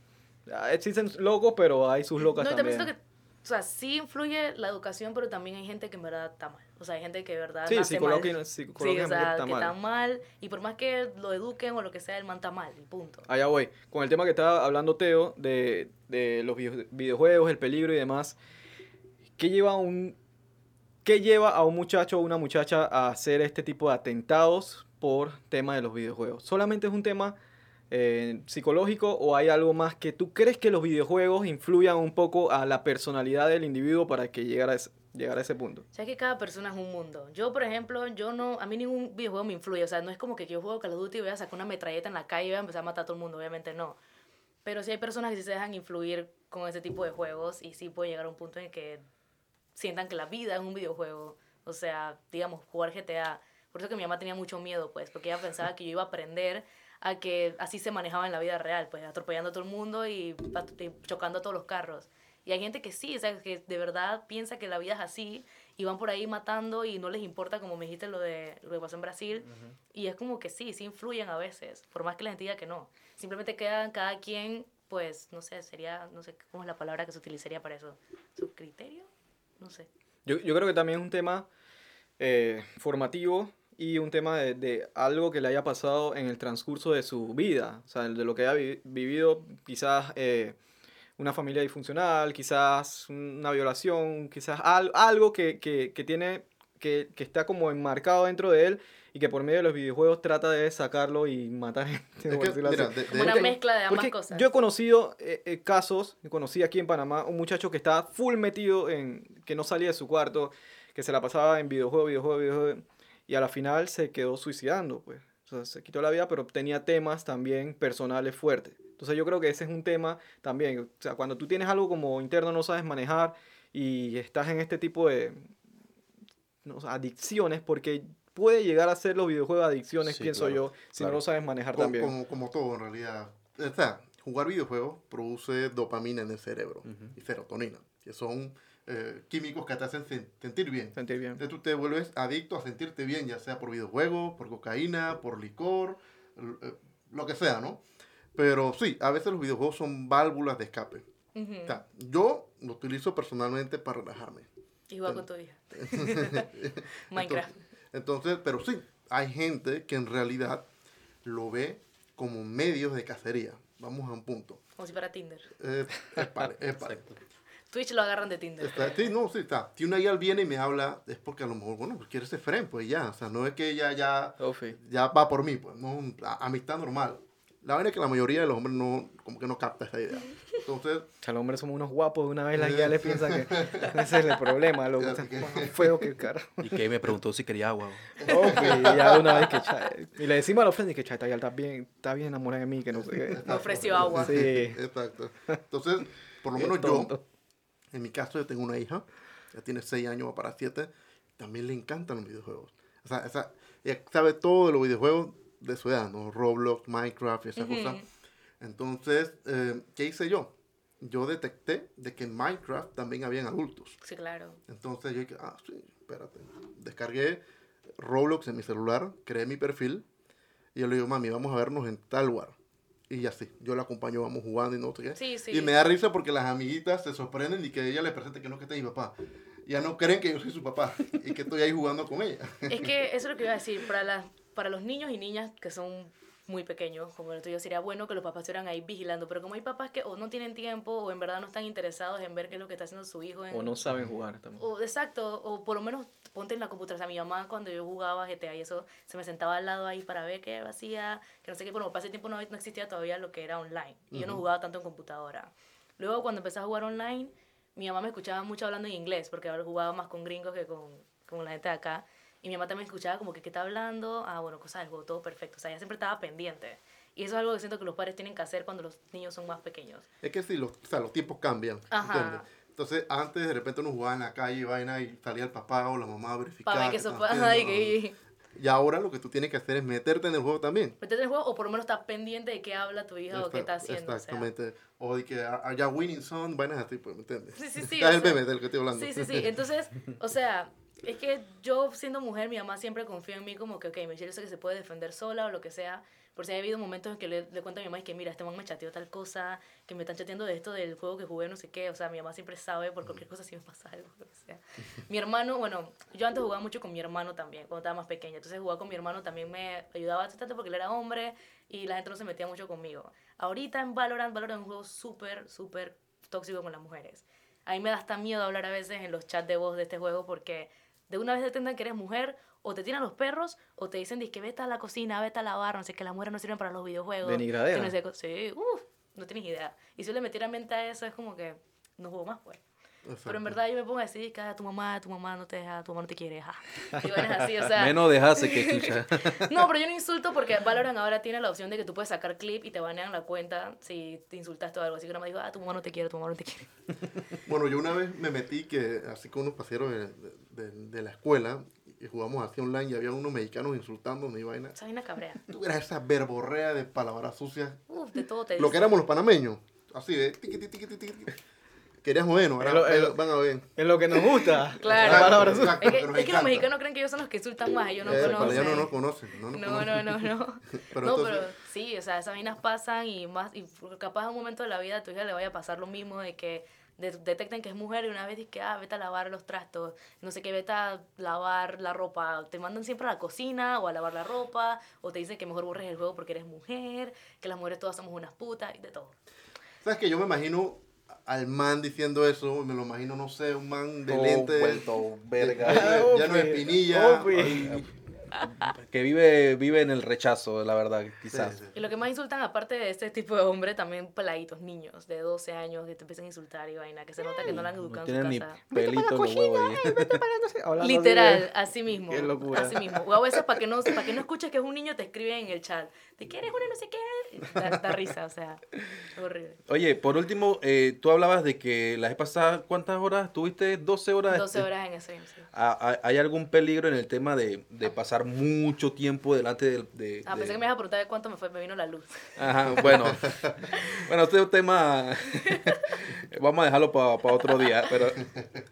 existen locos, pero hay sus locas
No,
también.
siento que, o sea, sí influye la educación, pero también hay gente que en verdad está mal. O sea, hay gente que de verdad
Sí,
nace
psicológica-
mal.
psicológicamente
sí, o sea,
está
que
mal.
está mal. Y por más que lo eduquen o lo que sea, el man está mal, y punto.
Allá voy. Con el tema que estaba hablando Teo de, de los video- videojuegos, el peligro y demás. ¿Qué lleva un, qué lleva a un muchacho o una muchacha a hacer este tipo de atentados por tema de los videojuegos? ¿Solamente es un tema eh, psicológico o hay algo más que tú crees que los videojuegos influyan un poco a la personalidad del individuo para que llegara a ese, llegar a ese punto?
O sea, que cada persona es un mundo. Yo, por ejemplo, yo no, a mí ningún videojuego me influye. O sea, no es como que yo juego Call of Duty y voy a sacar una metralleta en la calle y voy a empezar a matar a todo el mundo. Obviamente no. Pero sí hay personas que sí se dejan influir con ese tipo de juegos y sí puede llegar a un punto en que sientan que la vida es un videojuego. O sea, digamos, jugar GTA. Por eso que mi mamá tenía mucho miedo, pues, porque ella pensaba que yo iba a aprender a que así se manejaba en la vida real, pues, atropellando a todo el mundo y, y chocando a todos los carros. Y hay gente que sí, o sea, que de verdad piensa que la vida es así y van por ahí matando y no les importa, como me dijiste, lo de lo que pasó en Brasil. Y es como que sí, sí influyen a veces, por más que la gente diga que no. Simplemente quedan cada quien, pues, no sé, sería, no sé, ¿cómo es la palabra que se utilizaría para eso? ¿Su criterio? No sé.
Yo, yo creo que también es un tema eh, formativo y un tema de, de algo que le haya pasado en el transcurso de su vida, o sea, de lo que haya vi- vivido, quizás eh, una familia disfuncional, quizás una violación, quizás al- algo que, que, que tiene, que, que está como enmarcado dentro de él y que por medio de los videojuegos trata de sacarlo y matar gente.
Es mira, de- de
Como una mezcla de ambas cosas.
yo he conocido eh, eh, casos, conocí aquí en Panamá un muchacho que estaba full metido en, que no salía de su cuarto, que se la pasaba en videojuego, videojuego, videojuego, y a la final se quedó suicidando, pues. O sea, se quitó la vida, pero tenía temas también personales fuertes. Entonces yo creo que ese es un tema también. O sea, cuando tú tienes algo como interno, no sabes manejar y estás en este tipo de no adicciones, porque puede llegar a ser los videojuegos adicciones,
Sí,
pienso
claro,
yo, si
claro.
no lo sabes manejar
como,
también.
como, como todo en realidad. O sea, jugar videojuegos produce dopamina en el cerebro
Ujú.
y serotonina, que son eh, químicos que te hacen sen- sentir bien.
Sentir bien.
Entonces tú te vuelves adicto a sentirte bien, ya sea por videojuegos, por cocaína, por licor, eh, lo que sea, ¿no? Pero sí, a veces los videojuegos son válvulas de escape.
Ujú.
O sea, yo lo utilizo personalmente para relajarme.
Y juega con tu hija. Minecraft.
Entonces, entonces, pero sí, hay gente que en realidad lo ve como medios de cacería. Vamos a un punto.
Como si fuera Tinder.
Eh, épale, épale.
Exacto.
Twitch lo agarran de Tinder.
Está- sí, no, sí, está. Si una guía viene y me habla, es porque a lo mejor, bueno, pues quiere ser friend, pues ya. O sea, no es que ella ya,
Ofi.
ya va por mí, pues, no, a- amistad normal. La vaina es que la mayoría de los hombres no, como que no capta esa idea. Entonces,
O sea, los hombres somos unos guapos, de una vez las guías les piensan que ese es el problema, loco. Están
que-
feos que el carajo.
Y que me preguntó si quería agua.
Oh, pues, ya de una vez que cha- Y le decimos a los friends que cha, está, ya está bien, está bien enamorada de mí, que no sé qué.
Me ofreció agua.
Sí.
exacto. Entonces, por lo menos yo. En mi caso, yo tengo una hija, ya tiene 6 años, va para 7, también le encantan los videojuegos. O sea, esa, ella sabe todo de los videojuegos de su edad, ¿no? Roblox, Minecraft y esas
Ujú.
cosas. Entonces, eh, ¿qué hice yo? Yo detecté de que en Minecraft también habían adultos.
Sí, claro.
Entonces yo dije, ah, sí, espérate. Descargué Roblox en mi celular, creé mi perfil y yo le digo, mami, vamos a vernos en tal lugar. Y así, yo la acompaño, vamos jugando y no sé qué.
Sí, sí.
Y me da risa porque las amiguitas se sorprenden y que ella le presente que no, que este es mi papá. Ya no creen que yo soy su papá y que estoy ahí jugando con ella.
Es que eso es lo que iba a decir. Para, las para los niños y niñas que son muy pequeños, como el tuyo, sería bueno que los papás estuvieran ahí vigilando. Pero como hay papás que o no tienen tiempo o en verdad no están interesados en ver qué es lo que está haciendo su hijo. En,
O no saben jugar también.
o- exacto, o por lo menos ponte en la computadora. O sea, mi mamá cuando yo jugaba GTA y eso, se me sentaba al lado ahí para ver qué hacía, que no sé qué. Bueno, para ese tiempo no, no existía todavía lo que era online. Y yo no jugaba tanto en computadora. Luego cuando empecé a jugar online, mi mamá me escuchaba mucho hablando en inglés, porque ahora jugaba más con gringos que con, con la gente de acá. Y mi mamá también escuchaba como que, ¿qué está hablando? Ah, bueno, cosas del juego, todo perfecto. O sea, ella siempre estaba pendiente. Y eso es algo que siento que los padres tienen que hacer cuando los niños son más pequeños.
Es que sí, los, o sea, los tiempos cambian.
Ajá.
¿entiendes? Entonces, antes de repente uno jugaba en la calle y vaina y salía el papá o la mamá a verificar.
Para ver que
qué.
Ajá, y que...
Y ahora lo que tú tienes que hacer es meterte en el juego también.
Meterte en el juego o por lo menos estar pendiente de qué habla tu hija o qué está haciendo. o sea.
Exactamente. O, de que are ya winning son, vainas así, pues, ¿me entiendes?
Sí, sí, sí,
Es el
sea,
meme del que estoy hablando.
Sí, sí, sí. Entonces, o sea, es que yo siendo mujer, mi mamá siempre confía en mí como que, ok, Michelle, sé que se puede defender sola o lo que sea. Por si ha habido momentos en que le, le cuento a mi mamá y que, mira, este man me chateó tal cosa, que me están chateando de esto del juego que jugué, no sé qué. O sea, mi mamá siempre sabe por cualquier cosa si me pasa algo, lo que sea. Mi hermano, bueno, yo antes jugaba mucho con mi hermano también, cuando estaba más pequeña. Entonces, jugar con mi hermano también me ayudaba bastante porque él era hombre y la gente no se metía mucho conmigo. Ahorita en Valorant, Valorant es un juego súper, súper tóxico con las mujeres. A mí me da hasta miedo hablar a veces en los chats de voz de este juego porque de una vez detectan que eres mujer o te tiran los perros o te dicen que vete a la cocina, vete a lavar, no sé, que las mujeres no sirven para los videojuegos.
Denigradera.
no sé sí, uff, no tienes idea. Y si yo le metiera mente a eso es como que no juego más, pues. Pero en verdad yo me pongo a decir que "Ah, tu mamá, tu mamá no te deja, tu mamá no te quiere, ja. Y bueno, es así, o sea.
Menos dejase que chucha.
No, pero yo no insulto porque Valorant ahora tiene la opción de que tú puedes sacar clip y te banean la cuenta si te insultaste o algo. Así que no me dijo, ah, tu mamá no te quiere, tu mamá no te quiere.
Bueno, yo una vez me metí que, así con unos paseros de, de- de la escuela, y jugamos así online y había unos mexicanos insultándome y vaina.
Esa vaina cabrea.
Tú eras esa verborrea de palabras sucias.
Uf, de todo te
Lo que éramos los panameños. Así de tiqui, tiqui, tiqui. Querías jodernos, ahora
lo- es lo-
van a ver.
Es lo que nos gusta.
Claro.
Exacto,
Es que, es los mexicanos creen que ellos son los que insultan más, ellos no
Eh,
conocen.
no nos conocen. No, nos
No,
conocen.
no, no, no.
Pero
no,
entonces-
pero sí, o sea, esas vainas pasan y más, y capaz en un momento de la vida a tu hija le vaya a pasar lo mismo de que de- detecten que es mujer y una vez dices que, ah, vete a lavar los trastos, no sé qué, vete a lavar la ropa, te mandan siempre a la cocina o a lavar la ropa, o te dicen que mejor borres el juego porque eres mujer, que las mujeres todas somos unas putas y de todo.
¿Sabes que Yo me imagino al man diciendo eso, me lo imagino, no sé, un man de
Todo
lente.
vuelto verga.
Ya, ya no es pinilla.
Que vive, vive en el rechazo, la verdad, quizás.
sí, sí.
Y lo que más insultan, aparte de este tipo de hombre, también peladitos, niños de 12 años que te empiezan a insultar y vaina, que se nota que no la han
No
educado
tienen
en
ni
su casa.
pelito en ahí.
Hablando así
Literal, así mismo.
Qué locura.
Así mismo. O a veces para que no, para que no escuches que es un niño, te escriben en el chat. ¿Te quieres una no sé qué? Da, da risa, o sea, horrible.
Oye, por último, eh, tú hablabas de que la vez pasada, ¿cuántas horas? ¿Tuviste 12 horas?
12 horas en stream, sí.
Ah, ah, ¿Hay algún peligro en el tema de, de pasar mucho tiempo delante de... de-
Ah,
de-
pensé que me ibas a preguntar de cuánto me fue, me vino la luz.
Ajá, bueno. bueno, este tema... Vamos a dejarlo para otro día, pero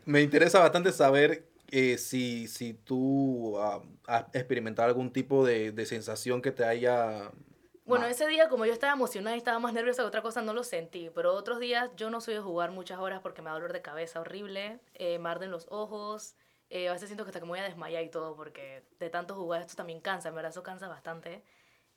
me interesa bastante saber eh, si, si tú ah, has experimentado algún tipo de, de sensación que te haya...
Bueno, ese día como yo estaba emocionada y estaba más nerviosa que otra cosa, no lo sentí. Pero otros días yo no soy de jugar muchas horas porque me da dolor de cabeza horrible, eh, me arden los ojos, eh, a veces siento que hasta que me voy a desmayar y todo porque de tanto jugar esto también cansa, en verdad eso cansa bastante.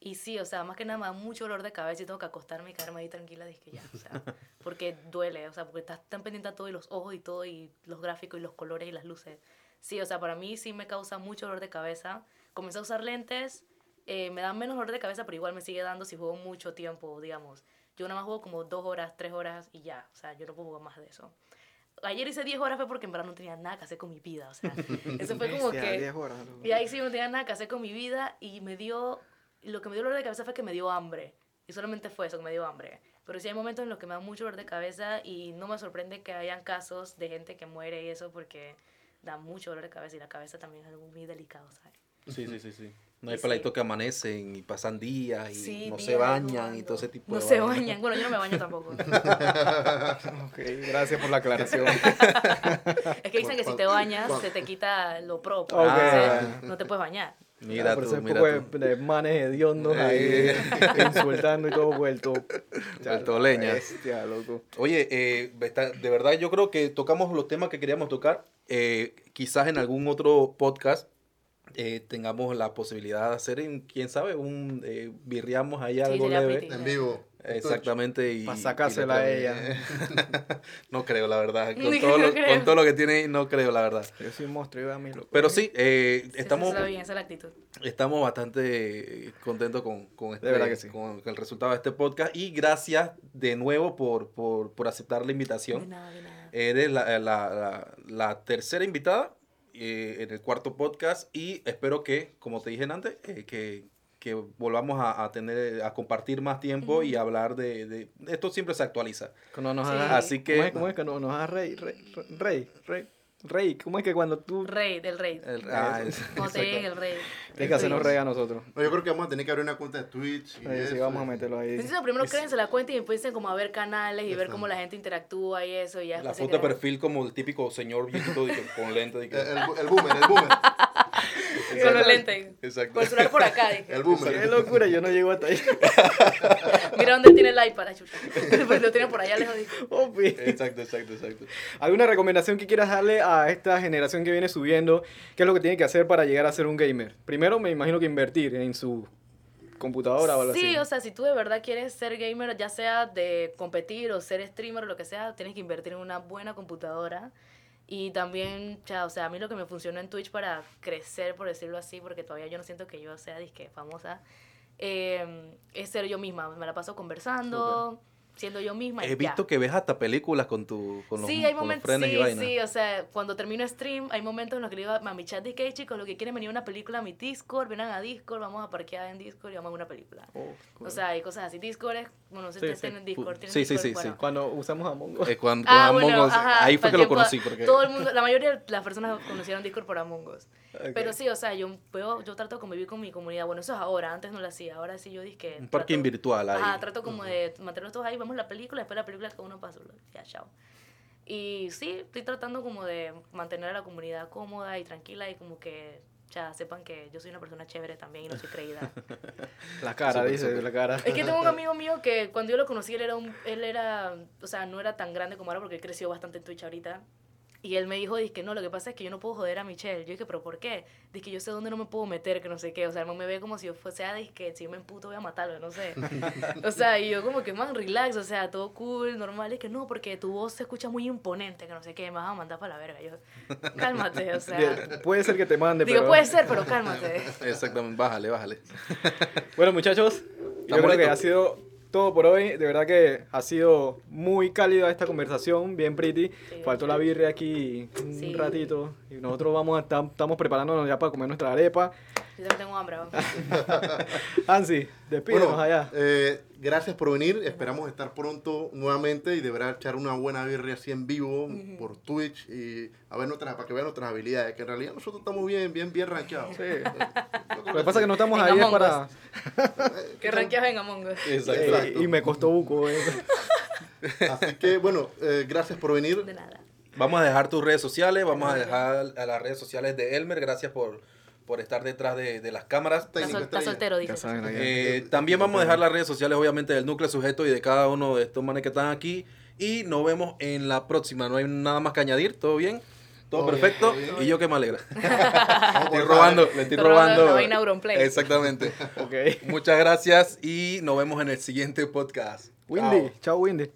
Y sí, o sea, más que nada me da mucho dolor de cabeza y tengo que acostarme y quedarme ahí tranquila, dije ya, o sea, porque duele, o sea, porque estás tan pendiente a todo y los ojos y todo y los gráficos y los colores y las luces. Sí, o sea, para mí sí me causa mucho dolor de cabeza. Comencé a usar lentes eh, me da menos dolor de cabeza, pero igual me sigue dando si juego mucho tiempo, digamos. Yo nada más juego como dos horas, tres horas y ya. O sea, yo no puedo jugar más de eso. Ayer hice 10 horas fue porque en verdad no tenía nada que hacer con mi vida. O sea, eso fue como que...
10 horas.
Y ahí sí no tenía nada que hacer con mi vida y me dio, lo que me dio dolor de cabeza fue que me dio hambre. Y solamente fue eso, que me dio hambre. Pero sí hay momentos en los que me da mucho dolor de cabeza y no me sorprende que hayan casos de gente que muere y eso porque da mucho dolor de cabeza y la cabeza también es algo muy delicado, ¿sabes?
Sí, sí, sí, sí. No hay
Sí.
peladitos que amanecen y pasan días y
Sí,
no se bañan y todo ese tipo
No
de
se
vainas.
bañan. Bueno, yo no me baño tampoco.
Ok, gracias por la aclaración.
Es que dicen que si te bañas se te quita lo propio.
Ok.
Entonces, no te puedes bañar.
Mira
por
tú,
ese
mira
poco de,
tú.
de manes hediondos ahí, insultando y todo vuelto.
Vuelto leña.
Bestia, loco.
Oye, eh, está- de verdad yo creo que tocamos los temas que queríamos tocar. Eh, quizás en algún otro podcast eh, tengamos la posibilidad de hacer, en, quién sabe, un eh, birriamos ahí algo leve.
En vivo.
Exactamente. Y,
Pa'
y
sacársela a
trae- no creo, la verdad. Con todo, lo,
creo.
con todo lo que tiene, no creo, la verdad.
Yo soy un monstruo, yo a mí.
Pero sí, eh,
Sí,
estamos,
Eso está bien, esa es la actitud.
estamos bastante contentos con, con, este,
verdad que sí.
con el resultado de este podcast. Y gracias de nuevo por, por, por aceptar la
De
invitación.
nada, de nada.
Eres la, la, la, la tercera invitada eh, en el cuarto podcast y espero que, como te dije antes, eh, que, que volvamos a, a tener, a compartir más tiempo y hablar de, de- Esto siempre se actualiza.
Cuando nos
Sí.
haga-
Así que-
¿Cómo es, cómo es que no- nos haga rey, rey, rey, rey, rey? ¿Cómo es que cuando tú
Rey, del rey.
El- ah, es-
Como te digan el rey.
tienes que hacernos rey a nosotros?
No, yo creo que vamos a tener que abrir una cuenta de Twitch. Y
sí,
eso,
vamos a
y-
meterlo ahí.
Entonces, primero créense la cuenta y empiecen como a ver canales y ver cómo la gente interactúa y eso. Y ya
la foto de perfil como el típico señor viejito con lente. que-
El, el, el boomer, el boomer.
Con los lentes.
Exacto.
El celular por acá. dije.
El boomer.
Qué locura, yo no llego hasta ahí.
Mira dónde tiene el iPad, chucha. Pues lo tiene por allá lejos. dije.
Opi.
Exacto, exacto, exacto.
¿Alguna recomendación que quieras darle a esta generación que viene subiendo? ¿Qué es lo que tiene que hacer para llegar a ser un gamer? Primero, me imagino que invertir en su computadora o algo así.
Sí, o sea, si tú de verdad quieres ser gamer, ya sea de competir o ser streamer o lo que sea, tienes que invertir en una buena computadora. Y también, ya, o sea, a mí lo que me funcionó en Twitch para crecer, por decirlo así, porque todavía yo no siento que yo sea disque famosa, eh, es ser yo misma. Me la paso conversando, siendo yo misma. y
He
ya.
visto que ves hasta películas con, tu, con, los,
Sí, hay
con los
momentos,
frenes
sí,
y vainas.
sí, o sea, cuando termino stream, hay momentos en los que le digo a mi chat de que, "Hey, chicos, lo que quieren venir a una película a mi Discord, vengan a Discord, vamos a parquear en Discord y vamos a una película.
Oh, cool.
O sea, hay cosas así. Discord es, bueno, no sé si
Sí,
ustedes
sí.
tienen Discord. ¿tienen
Sí, sí,
Discord?
sí,
Bueno.
sí.
Cuando usamos Among Us.
Eh, cuando,
Ah,
con
bueno,
Among Us,
ajá,
ahí fue que lo conocí. Porque...
Todo el mundo, la mayoría de las personas conocieron Discord por Among Us. Pero sí, o sea, yo, veo, yo trato de convivir con mi comunidad. Bueno, eso es ahora, antes no lo hacía. Ahora sí yo dije que...
Un parking
trato-
virtual ahí.
Ajá, trato como de mantenerlos todos ahí, vemos la película, después la película cada uno pasa. Ya, chao. Y sí, estoy tratando como de mantener a la comunidad cómoda y tranquila y como que ya sepan que yo soy una persona chévere también y no soy creída.
La cara, dice, la cara.
Es que tengo un amigo mío que cuando yo lo conocí, él era, un, él era, o sea, no era tan grande como ahora porque él creció bastante en Twitch ahorita. Y él me dijo, que no, lo que pasa es que yo no puedo joder a Michelle. Yo dije, pero ¿por qué? Dice que yo sé dónde no me puedo meter, que no sé qué. O sea, él me ve como si yo fuese, ah, que si yo me emputo voy a matarlo, no sé. o sea, y yo como que, man, relax, o sea, todo cool, normal. Y que no, porque tu voz se escucha muy imponente, que no sé qué, me vas a mandar para la verga. Yo, cálmate, o sea.
Puede ser que te mande,
Digo,
pero...
puede ser, pero cálmate.
Exactamente, bájale, bájale.
Bueno, muchachos, yo creo que ha sido todo por hoy. De verdad que ha sido muy cálida esta conversación, bien pretty.
Sí,
Faltó la birria aquí un
Sí.
ratito. Y nosotros vamos a estar, estamos preparándonos ya para comer nuestra arepa.
Yo también tengo hambre.
Ansi, despídenos
Bueno,
allá.
eh, gracias por venir. Esperamos estar pronto nuevamente y deberá echar una buena birria así en vivo por Twitch y a ver nuestras, para que vean nuestras habilidades. Que en realidad nosotros estamos bien, bien, bien rankeados.
Sí. Lo que pasa es que no estamos
En
ahí es para...
Que ranqueas en Among Us.
Exacto.
Eh, y me costó buco. eh.
Así que bueno, eh, gracias por venir.
De nada.
Vamos a dejar tus redes sociales, vamos a dejar a las redes sociales de Elmer. Gracias por, por estar detrás de, de las cámaras.
Está, sol- soltero, dice.
Eh, también vamos a dejar las redes sociales, obviamente, del núcleo sujeto y de cada uno de estos manes que están aquí. Y nos vemos en la próxima. No hay nada más que añadir. ¿Todo bien? Todo, perfecto.
bien.
Y yo que me alegra. Estoy robando, le estoy
robando.
Exactamente. Muchas gracias y nos vemos en el siguiente podcast.
Windy.
Chao.
Chao, Windy.